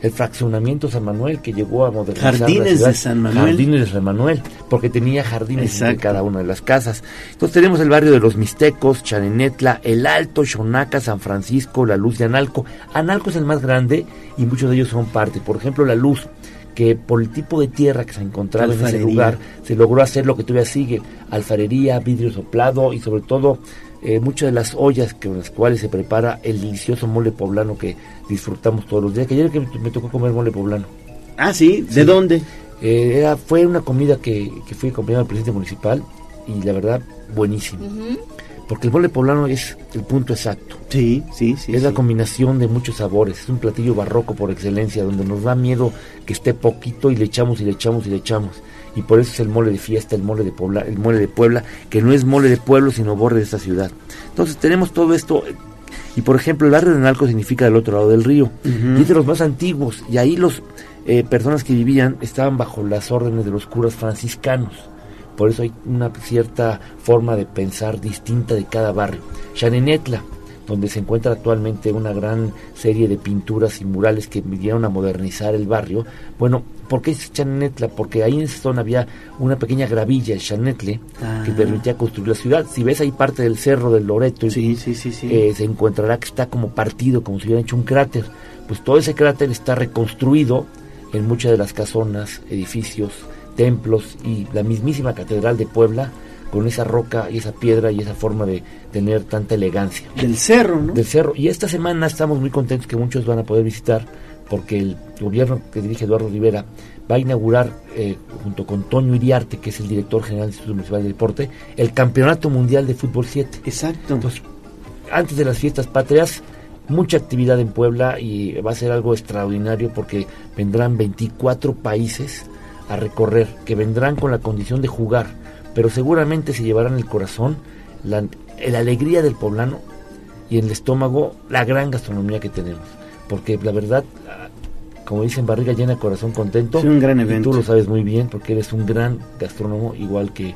Speaker 46: el fraccionamiento San Manuel que llegó a modernizar la
Speaker 3: Jardines
Speaker 46: ciudad.
Speaker 3: de San Manuel.
Speaker 46: Jardines de San Manuel, porque tenía jardines en cada una de las casas. Entonces tenemos el barrio de los Mixtecos, Chanenetla, El Alto, Xonaca, San Francisco, La Luz de Analco. Analco es el más grande y muchos de ellos son parte. Por ejemplo, La Luz, que por el tipo de tierra que se encontraba en ese lugar, se logró hacer lo que todavía sigue, alfarería, vidrio soplado y sobre todo eh, muchas de las ollas con las cuales se prepara el delicioso mole poblano que disfrutamos todos los días. Que ayer que me, tocó comer mole poblano.
Speaker 3: Ah, sí, ¿de dónde?
Speaker 46: Eh, era, fue una comida que, que fui acompañado al presidente municipal y la verdad, buenísimo. Porque el mole poblano es el punto exacto.
Speaker 3: Sí, sí, sí.
Speaker 46: es la combinación de muchos sabores. Es un platillo barroco por excelencia, donde nos da miedo que esté poquito y le echamos y le echamos y le echamos. Y por eso es el mole de fiesta, el mole de Puebla, el mole de Puebla, que no es mole de pueblo, sino borde de esta ciudad. Entonces tenemos todo esto. eh, Y por ejemplo, el barrio de Nalco significa del otro lado del río.
Speaker 3: Ujú.
Speaker 46: Y es de los más antiguos. Y ahí los eh, personas que vivían estaban bajo las órdenes de los curas franciscanos. Por eso hay una cierta forma de pensar distinta de cada barrio. Chanenetla, donde se encuentra actualmente una gran serie de pinturas y murales que vinieron a modernizar el barrio. Bueno, ¿por qué es Chanenetla? Porque ahí en esa zona había una pequeña gravilla, el Chanetle,
Speaker 3: Ah.
Speaker 46: que permitía construir la ciudad. Si ves ahí parte del cerro del Loreto,
Speaker 3: Sí, sí, sí, sí.
Speaker 46: eh, se encontrará que está como partido, como si hubiera hecho un cráter. Pues todo ese cráter está reconstruido en muchas de las casonas, edificios, templos y la mismísima Catedral de Puebla con esa roca y esa piedra y esa forma de tener tanta elegancia.
Speaker 3: Del cerro, ¿no?
Speaker 46: Del cerro. Y esta semana estamos muy contentos que muchos van a poder visitar porque el gobierno que dirige Eduardo Rivera va a inaugurar, eh, junto con Toño Iriarte, que es el director general del Instituto Municipal de Deporte, el Campeonato Mundial de Fútbol 7.
Speaker 3: Exacto.
Speaker 46: Entonces, antes de las fiestas patrias, mucha actividad en Puebla y va a ser algo extraordinario porque vendrán 24 países a recorrer, que vendrán con la condición de jugar, pero seguramente se llevarán en el corazón la, la alegría del poblano y en el estómago la gran gastronomía que tenemos. Porque la verdad, ah, como dicen, barriga llena, corazón contento.
Speaker 3: Es un gran
Speaker 46: y
Speaker 3: evento.
Speaker 46: tú lo sabes muy bien porque eres un gran gastrónomo, igual que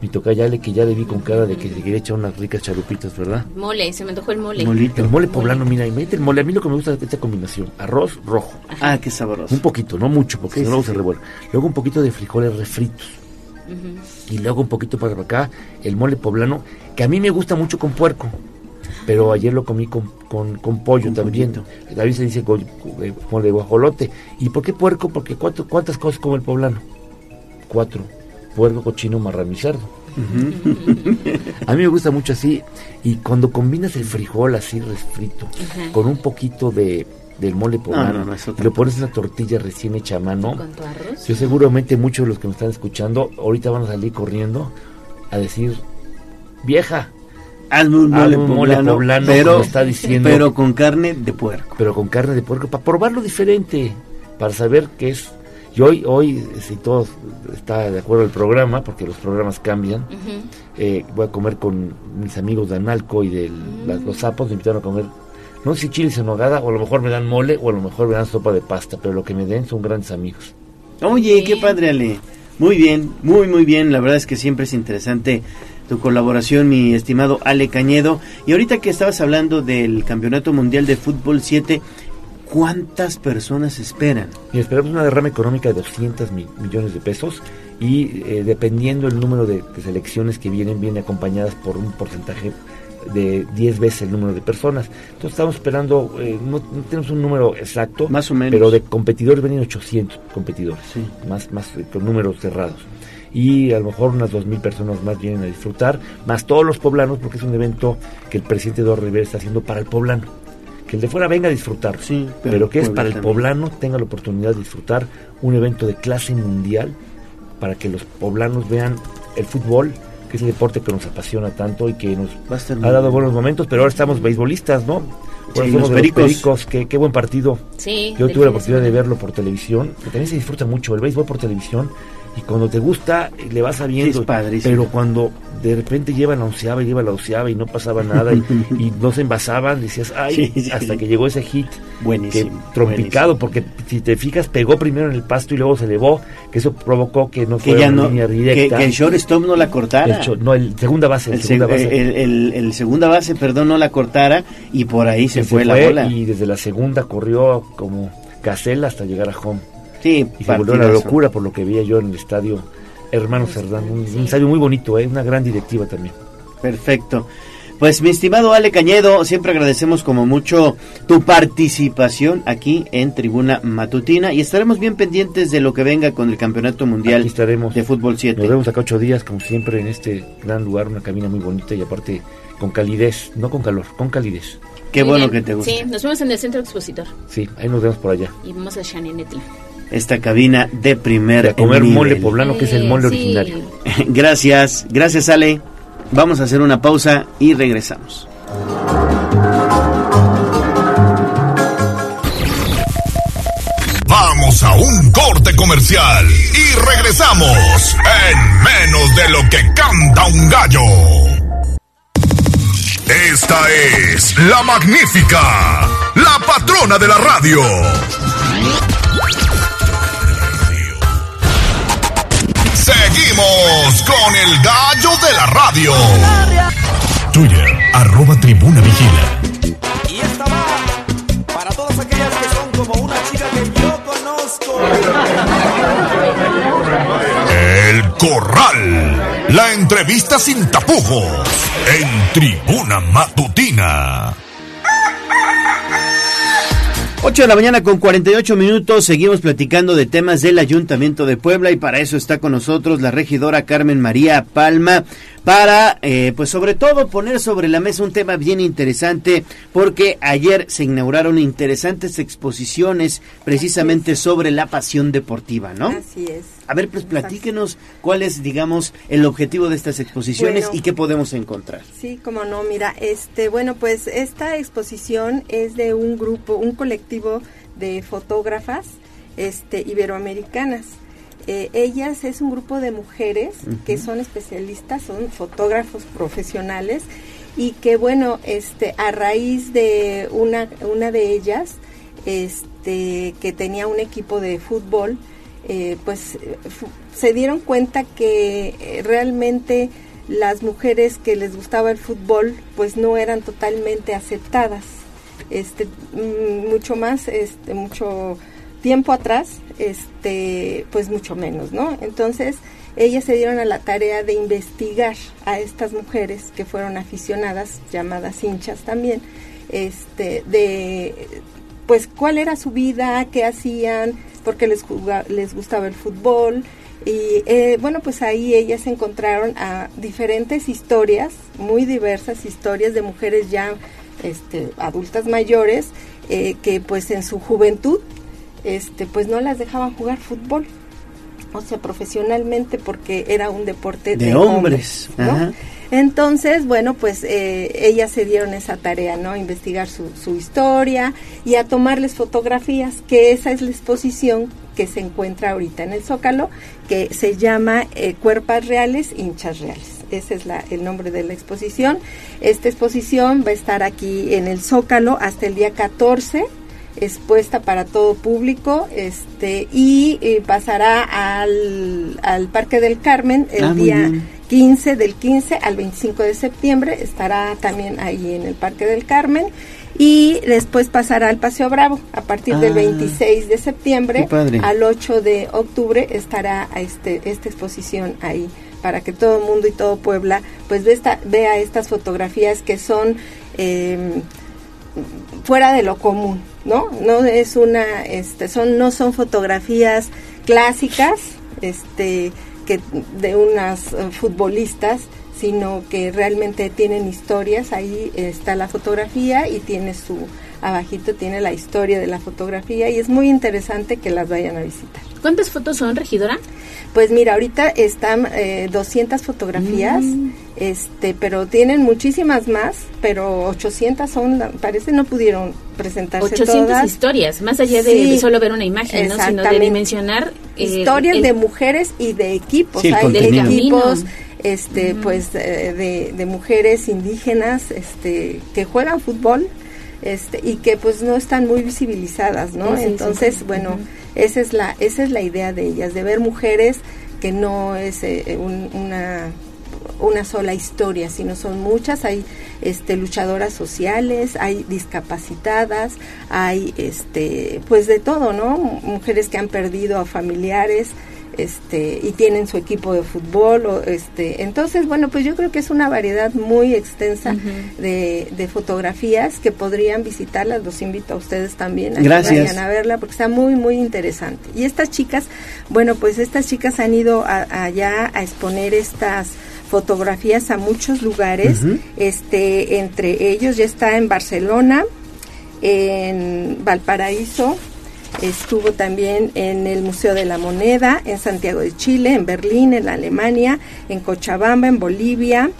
Speaker 46: mi tocayale, que ya le vi con cara de que se quería echar unas ricas charupitas, ¿verdad?
Speaker 4: Mole, se me antojó el mole.
Speaker 46: El mole poblano, mira, imagínate el mole. A mí lo que me gusta es esta combinación: arroz rojo.
Speaker 3: Ah, qué sabroso.
Speaker 46: Un poquito, no mucho, porque
Speaker 3: Sí,
Speaker 46: si no luego
Speaker 3: sí,
Speaker 46: se
Speaker 3: sí.
Speaker 46: revuelve. Luego un poquito de frijoles refritos. Y luego un poquito para acá el mole poblano, que a mí me gusta mucho con puerco. Pero ayer lo comí con, con, con pollo también. También se dice con, con, eh, mole guajolote. ¿Y por qué puerco? Porque ¿cuántas cosas come el poblano? Cuatro. Puerco, cochino, marrano y cerdo. [laughs] A mí me gusta mucho así. Y cuando combinas el frijol así refrito con un poquito de del mole poblano,
Speaker 3: no, no, es otra
Speaker 46: y le pones una tortilla recién hecha a mano.
Speaker 4: Con tu arroz.
Speaker 46: Yo seguramente muchos de los que me están escuchando ahorita van a salir corriendo a decir, vieja,
Speaker 3: Hazme un
Speaker 46: hazme
Speaker 3: mole,
Speaker 46: un mole
Speaker 3: poblano,
Speaker 46: poblano,
Speaker 3: pero,
Speaker 46: como está diciendo,
Speaker 3: pero con carne de puerco.
Speaker 46: pero con carne de puerco, para probarlo diferente, para saber qué es. Y hoy, hoy, si todo está de acuerdo el programa, porque los programas cambian, eh, voy a comer con mis amigos de Analco y de las- los sapos, me invitaron a comer, no sé si chiles en nogada, o a lo mejor me dan mole, o a lo mejor me dan sopa de pasta, pero lo que me den son grandes amigos.
Speaker 3: Oye, qué padre, Ale. Muy bien, muy, muy bien. La verdad es que siempre es interesante tu colaboración, mi estimado Ale Cañedo. Y ahorita que estabas hablando del Campeonato Mundial de Fútbol 7, ¿cuántas personas esperan?
Speaker 46: Y esperamos una derrama económica de 200 mi- millones de pesos y eh, dependiendo el número de, de selecciones que vienen, vienen acompañadas por un porcentaje de 10 veces el número de personas. Entonces estamos esperando, eh, no, no tenemos un número exacto,
Speaker 3: Más o menos.
Speaker 46: pero de competidores vienen 800 competidores, más, más eh, con números cerrados. Y a lo mejor unas 2.000 personas más vienen a disfrutar, más todos los poblanos, porque es un evento que el presidente Eduardo Rivera está haciendo para el poblano. Que el de fuera venga a disfrutar,
Speaker 3: Sí,
Speaker 46: pero, que es para el poblano tenga la oportunidad de disfrutar un evento de clase mundial para que los poblanos vean el fútbol, que es el deporte que nos apasiona tanto y que nos ha dado buenos momentos, pero ahora estamos beisbolistas, ¿no? Ahora
Speaker 3: Sí,
Speaker 46: somos
Speaker 3: los
Speaker 46: de
Speaker 3: pericos.
Speaker 46: los pericos, qué, qué buen partido.
Speaker 4: Sí,
Speaker 46: Yo tuve la oportunidad de verlo por televisión, que también se disfruta mucho el béisbol por televisión, Y cuando te gusta, eh, le vas sabiendo.
Speaker 3: es padrísimo.
Speaker 46: Pero cuando de repente lleva la onceava, lleva la onceava y no pasaba nada y, [laughs] y no se envasaban, decías, ay,
Speaker 3: Sí, sí,
Speaker 46: hasta
Speaker 3: sí.
Speaker 46: que llegó ese hit.
Speaker 3: Buenísimo,
Speaker 46: que trompicado, porque si te fijas, pegó primero en el pasto y luego se elevó, que eso provocó que no
Speaker 3: que
Speaker 46: fuera
Speaker 3: ya
Speaker 46: una
Speaker 3: no
Speaker 46: línea
Speaker 3: que,
Speaker 46: directa.
Speaker 3: que el shortstop no la cortara
Speaker 46: El cho- no, el segunda base, el
Speaker 3: el,
Speaker 46: segunda
Speaker 3: seg-
Speaker 46: base.
Speaker 3: el- segunda base perdón no la cortara y por ahí se,
Speaker 46: que
Speaker 3: fue, la bola
Speaker 46: y desde la segunda corrió como gacela hasta llegar a home.
Speaker 3: Sí
Speaker 46: Y se volvió una locura por lo que veía yo en el estadio Hermano Cerdán. Un, un estadio muy bonito, ¿eh? una gran directiva también.
Speaker 3: Perfecto. Pues mi estimado Ale Cañedo, siempre agradecemos como mucho tu participación aquí en Tribuna Matutina y estaremos bien pendientes de lo que venga con el Campeonato Mundial
Speaker 46: Aquí estaremos.
Speaker 3: de Fútbol 7.
Speaker 46: Nos vemos acá ocho días, como siempre, en este gran lugar, una cabina muy bonita y aparte con calidez, no con calor, con calidez.
Speaker 3: Qué
Speaker 4: Muy
Speaker 3: bueno
Speaker 4: bien.
Speaker 3: que te gusta.
Speaker 4: Sí, nos vemos en el centro expositor
Speaker 46: Sí, ahí nos vemos por allá.
Speaker 4: y vamos a Shaninetla.
Speaker 3: Esta cabina de primer
Speaker 46: Y a comer
Speaker 3: nivel.
Speaker 46: mole poblano, que es el mole
Speaker 4: Sí.
Speaker 46: originario. [laughs]
Speaker 3: Gracias, gracias Ale. Vamos a hacer una pausa y regresamos.
Speaker 10: Vamos a un corte comercial y regresamos en menos de lo que canta un gallo. Esta es la magnífica, la patrona de la radio. Seguimos con el gallo de la radio. Twitter, arroba tribuna vigila.
Speaker 47: Y esta va para todas aquellas que son como una chica que yo conozco.
Speaker 10: El Corral. La entrevista sin tapujos. En Tribuna Matutina.
Speaker 3: 8 de la mañana con 48 minutos, seguimos platicando de temas del Ayuntamiento de Puebla y para eso está con nosotros la regidora Carmen María Palma para, eh, pues sobre todo poner sobre la mesa un tema bien interesante porque ayer se inauguraron interesantes exposiciones precisamente sobre la pasión deportiva, ¿no?
Speaker 48: Así es.
Speaker 3: A ver, pues platíquenos cuál es, digamos, el objetivo de estas exposiciones
Speaker 48: Bueno.
Speaker 3: y qué podemos encontrar.
Speaker 48: Sí, como no, mira, este, bueno, pues esta exposición es de un grupo, un colectivo de fotógrafas, este, iberoamericanas. Eh, ellas es un grupo de mujeres que son especialistas, son fotógrafos profesionales y que bueno, este, a raíz de una, una de ellas, este, que tenía un equipo de fútbol, eh, pues se dieron cuenta que eh, realmente las mujeres que les gustaba el fútbol pues no eran totalmente aceptadas. Este mm, mucho más este mucho tiempo atrás este pues mucho menos no entonces ellas se dieron a la tarea de investigar a estas mujeres que fueron aficionadas llamadas hinchas también este de pues cuál era su vida, qué hacían, porque les, juga- les gustaba el fútbol. Y eh, bueno, pues ahí ellas encontraron a diferentes historias, muy diversas historias de mujeres ya este, adultas mayores, eh, que pues en su juventud este, pues no las dejaban jugar fútbol, o sea, profesionalmente porque era un deporte de,
Speaker 3: De hombres,
Speaker 48: ¿no? Entonces, bueno, pues eh, ellas se dieron esa tarea, ¿no? Investigar su, historia y a tomarles fotografías, que esa es la exposición que se encuentra ahorita en el Zócalo, que se llama eh, Cuerpas Reales, Hinchas Reales. Ese es el nombre de la exposición. Esta exposición va a estar aquí en el Zócalo hasta el día 14 expuesta para todo público este y eh, pasará al, al Parque del Carmen el
Speaker 3: Ah,
Speaker 48: día
Speaker 3: bien.
Speaker 48: 15 del 15 al 25 de septiembre. Estará también ahí en el Parque del Carmen. Y después pasará al Paseo Bravo. A partir del
Speaker 3: Ah,
Speaker 48: 26 de septiembre al 8 de octubre estará este esta exposición ahí para que todo el mundo y todo Puebla pues ve esta- vea estas fotografías que son eh, fuera de lo común, ¿no? No es una, este, son, no son fotografías clásicas, este, que de unas eh, futbolistas, sino que realmente tienen historias. Ahí está la fotografía y tiene su abajito tiene la historia de la fotografía y es muy interesante que las vayan a visitar.
Speaker 4: ¿Cuántas fotos son, regidora?
Speaker 48: Pues mira, ahorita están eh, 200 fotografías,
Speaker 4: Mm.
Speaker 48: este, pero tienen muchísimas más, pero 800 son, parece no pudieron presentarse
Speaker 4: 800
Speaker 48: todas.
Speaker 4: historias, más allá de,
Speaker 48: Sí,
Speaker 4: de solo ver una imagen, ¿no? sino de dimensionar eh,
Speaker 48: historias
Speaker 4: el-
Speaker 48: de mujeres y de equipos,
Speaker 4: Sí,
Speaker 48: hay de equipos, este, pues eh, de, de mujeres indígenas, este, que juegan fútbol, este, y que pues no están muy visibilizadas, ¿no?
Speaker 4: Sí, sí, sí.
Speaker 48: Entonces, bueno, esa es la, esa es la idea de ellas, de ver mujeres que no es eh, un- una una sola historia, sino son muchas, hay este luchadoras sociales, hay discapacitadas, hay este pues de todo, ¿no? Mujeres que han perdido a familiares, este y tienen su equipo de fútbol o este entonces bueno pues yo creo que es una variedad muy extensa de, de fotografías que podrían visitarlas. Los invito a ustedes también a que
Speaker 3: Gracias.
Speaker 48: vayan a verla porque está muy muy interesante. Y estas chicas bueno pues estas chicas han ido a- allá a exponer estas fotografías a muchos lugares. Este entre ellos ya está en Barcelona en Valparaíso estuvo también en el Museo de la Moneda en Santiago de Chile en Berlín en Alemania en Cochabamba en Bolivia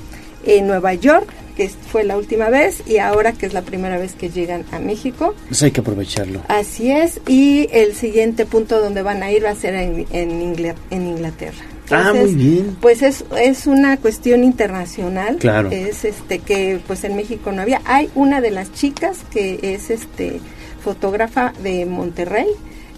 Speaker 48: en Nueva York que fue la última vez y ahora que es la primera vez que llegan a México
Speaker 3: Pues hay que aprovecharlo.
Speaker 48: Así es, y el siguiente punto donde van a ir va a ser en, en, en Inglaterra.
Speaker 3: Ah, muy bien.
Speaker 48: Pues es, es una cuestión internacional.
Speaker 3: Claro.
Speaker 48: Es este que pues en México no había. Hay una de las chicas que es este fotógrafa de Monterrey.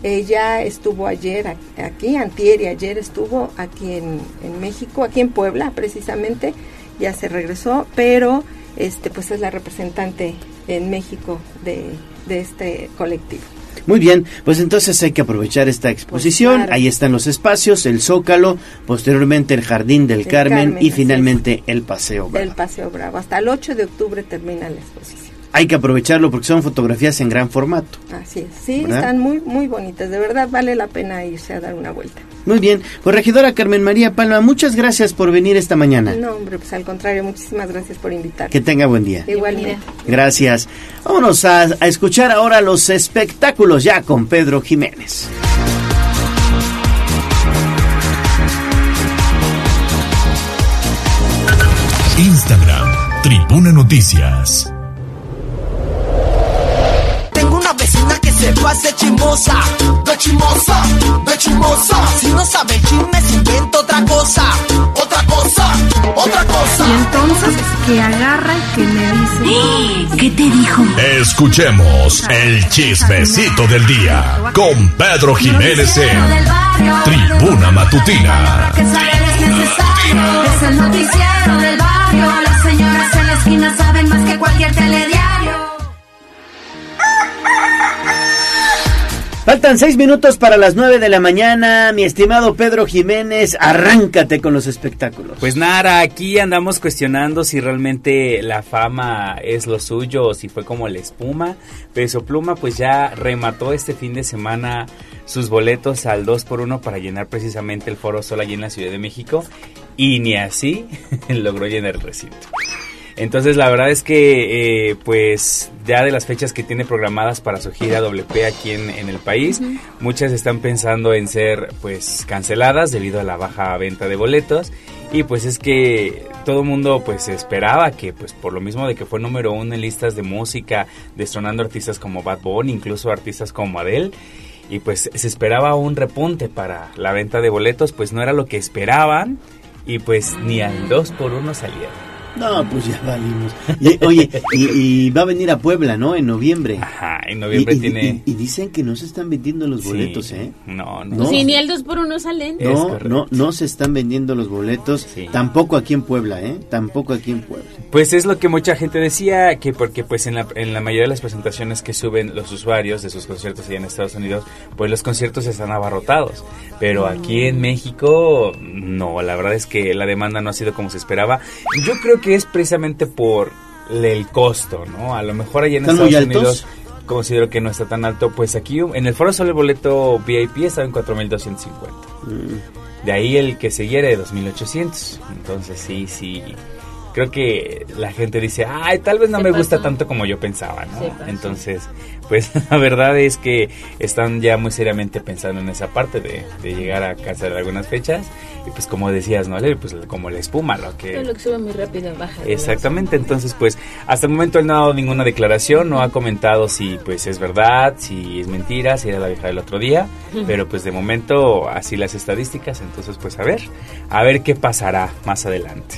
Speaker 48: Ella estuvo ayer aquí, antier y ayer estuvo aquí en, en México, aquí en Puebla precisamente. Ya se regresó, pero este pues es la representante en México de, de este colectivo.
Speaker 3: Muy bien, pues entonces hay que aprovechar esta exposición.
Speaker 48: claro.
Speaker 3: Ahí están los espacios, el Zócalo, posteriormente el Jardín del
Speaker 48: El
Speaker 3: Carmen,
Speaker 48: Carmen,
Speaker 3: y finalmente el Paseo. Bravo.
Speaker 48: del Paseo Bravo. Hasta el 8 de octubre termina la exposición.
Speaker 3: Hay que aprovecharlo porque son fotografías en gran formato.
Speaker 48: Así es. Sí,
Speaker 3: ¿Verdad?
Speaker 48: están muy muy bonitas. De verdad vale la pena irse a dar una vuelta.
Speaker 3: Muy bien, pues regidora Carmen María Palma, muchas gracias por venir esta mañana.
Speaker 48: No, hombre, pues al contrario, muchísimas gracias por invitarme.
Speaker 3: Que tenga buen día.
Speaker 48: Igualmente.
Speaker 3: Gracias. Vámonos a, a escuchar ahora los espectáculos ya con Pedro Jiménez.
Speaker 10: Instagram, Tribuna Noticias.
Speaker 47: Pase chismosa, de chismosa, de chismosa. Si no sabe chisme, se inventa otra cosa, otra cosa, otra cosa.
Speaker 49: Y entonces que agarra y que me dice, ¿qué te dijo?
Speaker 10: Escuchemos el chismecito del día con Pedro Jiménez en Tribuna Matutina.
Speaker 49: Que saber es necesario. Es el noticiero del barrio. Las señoras en la esquina saben más que cualquier telediario.
Speaker 3: Faltan seis minutos para las nueve de la mañana. Mi estimado Pedro Jiménez, arráncate con los espectáculos.
Speaker 50: Pues nada, aquí andamos cuestionando si realmente la fama es lo suyo o si fue como la espuma. Peso Pluma pues ya remató este fin de semana sus boletos al 2 por 1 para llenar precisamente el Foro Sol allí en la Ciudad de México y ni así [laughs] logró llenar el recinto. Entonces la verdad es que eh, pues ya de las fechas que tiene programadas para su gira WP aquí en, en el país, muchas están pensando en ser pues canceladas debido a la baja venta de boletos y pues es que todo el mundo pues esperaba que pues por lo mismo de que fue número uno en listas de música, destronando artistas como Bad Bunny, incluso artistas como Adele y pues se esperaba un repunte para la venta de boletos, pues no era lo que esperaban y pues ni al 2 por 1 salieron.
Speaker 3: No, pues ya valimos. Y, oye, y, y va a venir a Puebla, ¿no? En noviembre.
Speaker 50: Ajá, en noviembre
Speaker 3: Y-
Speaker 50: tiene-
Speaker 3: Y, y dicen que no se están vendiendo los
Speaker 50: Sí.
Speaker 3: boletos, ¿eh?
Speaker 50: No, no.
Speaker 3: No.
Speaker 4: Sí, ni el 2 por 1 salen.
Speaker 3: No, no, no se están vendiendo los boletos. Tampoco aquí en Puebla, ¿eh? Tampoco aquí en Puebla.
Speaker 50: Pues es lo que mucha gente decía, que porque pues en la, en la mayoría de las presentaciones que suben los usuarios de sus conciertos allá en Estados Unidos, pues los conciertos están abarrotados. Pero aquí en México, no, la verdad es que la demanda no ha sido como se esperaba. Yo creo que es precisamente por el costo, ¿no? A lo mejor allá en
Speaker 3: ¿Están
Speaker 50: Estados
Speaker 3: muy altos?
Speaker 50: Unidos considero que no está tan alto. Pues aquí en el Foro Sol el boleto VIP estaba en 4.250. De ahí el que seguía era de 2800. Entonces sí, sí. Creo que la gente dice, ay, tal vez no me gusta tanto como yo pensaba, ¿no? Entonces, pues [laughs] la verdad es que están ya muy seriamente pensando en esa parte de, de llegar a cancelar algunas fechas. Y pues como decías, ¿no? Ale? Pues como la espuma, lo que...
Speaker 4: Lo que sube muy rápido baja.
Speaker 50: Exactamente, entonces pues hasta el momento él no ha dado ninguna declaración, no ha comentado si pues es verdad, si es mentira, si era la vieja del otro día, pero pues de momento así las estadísticas, entonces pues a ver, a ver qué pasará más adelante.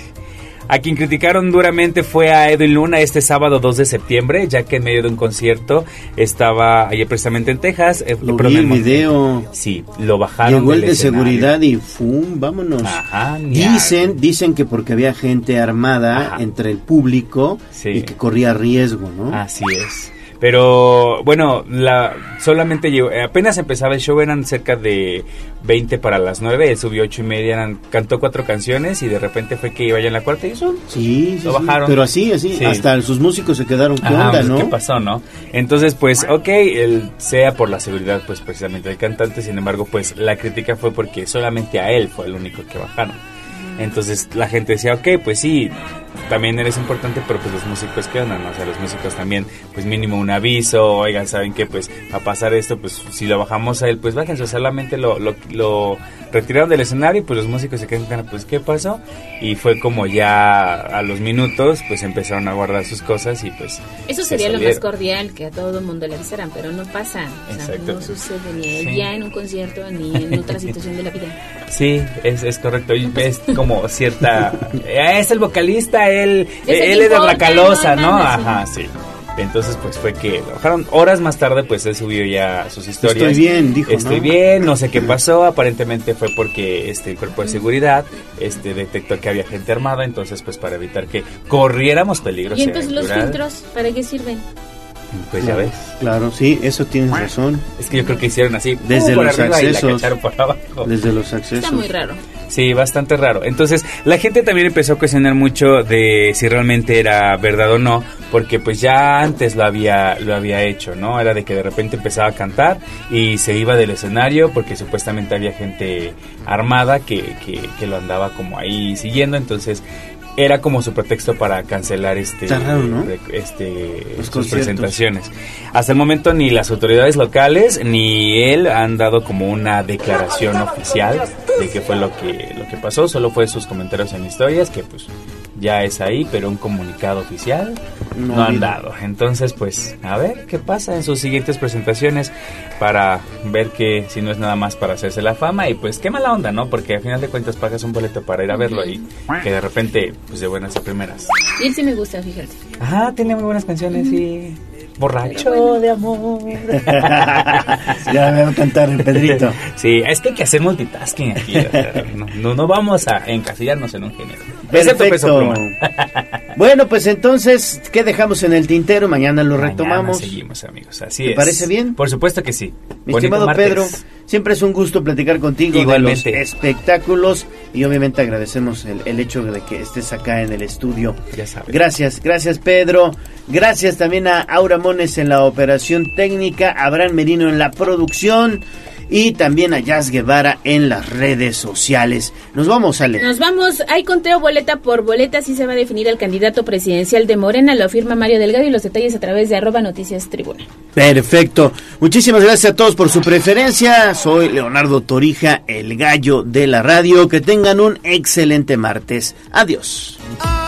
Speaker 50: A quien criticaron duramente fue a Edwin Luna este sábado 2 de septiembre, ya que en medio de un concierto estaba ayer precisamente en Texas. eh,
Speaker 3: Lo vi el video.
Speaker 50: Sí, lo bajaron.
Speaker 3: Llegó el de
Speaker 50: escenario.
Speaker 3: seguridad y ¡fum! Vámonos.
Speaker 50: Ajá,
Speaker 3: dicen, dicen que porque había gente armada entre el público
Speaker 50: Sí.
Speaker 3: y que corría riesgo, ¿no?
Speaker 50: Así es. Pero bueno, la solamente llegó, eh, apenas empezaba el show, eran cerca de 20 para las 9, él subió ocho y media, eran, cantó cuatro canciones y de repente fue que iba ya en la cuarta y eso
Speaker 3: Sí, sí,
Speaker 50: lo
Speaker 3: sí.
Speaker 50: bajaron.
Speaker 3: Pero así, así,
Speaker 50: Sí.
Speaker 3: hasta sus músicos se quedaron, ¿qué
Speaker 50: Ajá,
Speaker 3: onda,
Speaker 50: pues,
Speaker 3: no?
Speaker 50: ¿Qué pasó, no? Entonces, pues, ok, el, sea por la seguridad, pues, precisamente del cantante, sin embargo, pues, la crítica fue porque solamente a él fue el único que bajaron. Entonces, la gente decía, ok, pues sí, también eres importante, pero pues los músicos, ¿qué onda, no? O sea, los músicos también, pues, mínimo un aviso, oigan, ¿saben qué? Pues, a pasar esto, pues, si lo bajamos a él, pues, bájense, solamente lo, lo, lo retiraron del escenario y pues los músicos se quedan pues, ¿qué pasó? Y fue como ya a los minutos, pues, empezaron a guardar sus cosas y pues...
Speaker 4: Eso
Speaker 50: se
Speaker 4: sería lo más cordial, que a todo el mundo le avisaran, pero no pasa. O sea,
Speaker 50: Exacto.
Speaker 4: no sucede ni
Speaker 50: Sí.
Speaker 4: ya en un concierto ni en otra situación de la vida.
Speaker 50: Sí, es, es correcto. Y es como cierta. eh, es el vocalista, él,
Speaker 4: Es el
Speaker 50: él es de la
Speaker 4: importa,
Speaker 50: calosa,
Speaker 4: no.
Speaker 50: Ajá, sí. Entonces, pues fue que bajaron. Horas más tarde, pues él subió ya sus historias.
Speaker 3: Estoy bien, dijo,
Speaker 50: Estoy
Speaker 3: ¿no?
Speaker 50: bien, no sé qué pasó. Aparentemente fue porque este el cuerpo de seguridad este detectó que había gente armada. Entonces, pues para evitar que corriéramos peligro.
Speaker 4: Y entonces los filtros, ¿para qué sirven?
Speaker 50: Pues ya ves.
Speaker 3: Claro, sí, eso tienes razón.
Speaker 50: Es que yo creo que hicieron así.
Speaker 3: Desde
Speaker 50: por
Speaker 3: los
Speaker 50: arriba y la
Speaker 3: accesos.
Speaker 50: cacharon por abajo.
Speaker 3: Desde los accesos.
Speaker 4: Está muy raro.
Speaker 50: Sí, bastante raro. Entonces, la gente también empezó a cuestionar mucho de si realmente era verdad o no, porque pues ya antes lo había lo había hecho, ¿no? Era de que de repente empezaba a cantar y se iba del escenario porque supuestamente había gente armada que, que, que lo andaba como ahí siguiendo, entonces era como su pretexto para cancelar este este
Speaker 3: Los
Speaker 50: sus presentaciones. Hasta el momento ni las autoridades locales ni él han dado como una declaración oficial de qué fue lo que lo que pasó, solo fue sus comentarios en historias que pues ya es ahí, pero un comunicado oficial
Speaker 3: No
Speaker 50: no,
Speaker 3: ha
Speaker 50: han dado. Entonces, pues a ver qué pasa en sus siguientes presentaciones para ver que si no es nada más para hacerse la fama y pues qué mala onda, ¿no? Porque al final de cuentas pagas un boleto para ir a verlo y que de repente pues de buenas a primeras.
Speaker 4: Y él sí me gusta, fíjate.
Speaker 50: Ajá, tiene muy buenas canciones y borracho de amor. [laughs]
Speaker 3: ya me va a cantar el Pedrito.
Speaker 50: Sí, es que hay que hacer multitasking aquí. o sea, no, no, no vamos a encasillarnos en un género.
Speaker 3: Perfecto.
Speaker 50: Pluma. [laughs]
Speaker 3: Bueno, pues entonces, ¿qué dejamos en el tintero? Mañana lo
Speaker 50: Mañana
Speaker 3: retomamos.
Speaker 50: seguimos, amigos. Así
Speaker 3: ¿Te
Speaker 50: es.
Speaker 3: parece bien?
Speaker 50: Por supuesto que sí.
Speaker 3: Mi
Speaker 50: Bonito
Speaker 3: estimado
Speaker 50: martes.
Speaker 3: Pedro, siempre es un gusto platicar contigo
Speaker 50: Igualmente.
Speaker 3: de los espectáculos y obviamente agradecemos el, el hecho de que estés acá en el estudio.
Speaker 50: Ya sabes.
Speaker 3: Gracias, gracias Pedro. Gracias también a Aura En la operación técnica, Abraham Merino en la producción y también a Jazz Guevara en las redes sociales. Nos vamos, Ale.
Speaker 4: Nos vamos, hay conteo boleta por boleta, así se va a definir el candidato presidencial de Morena, lo afirma Mario Delgado y los detalles a través de arroba noticias tribuna.
Speaker 3: Perfecto. Muchísimas gracias a todos por su preferencia. Soy Leonardo Torija, el gallo de la radio. Que tengan un excelente martes. Adiós.
Speaker 41: Adiós,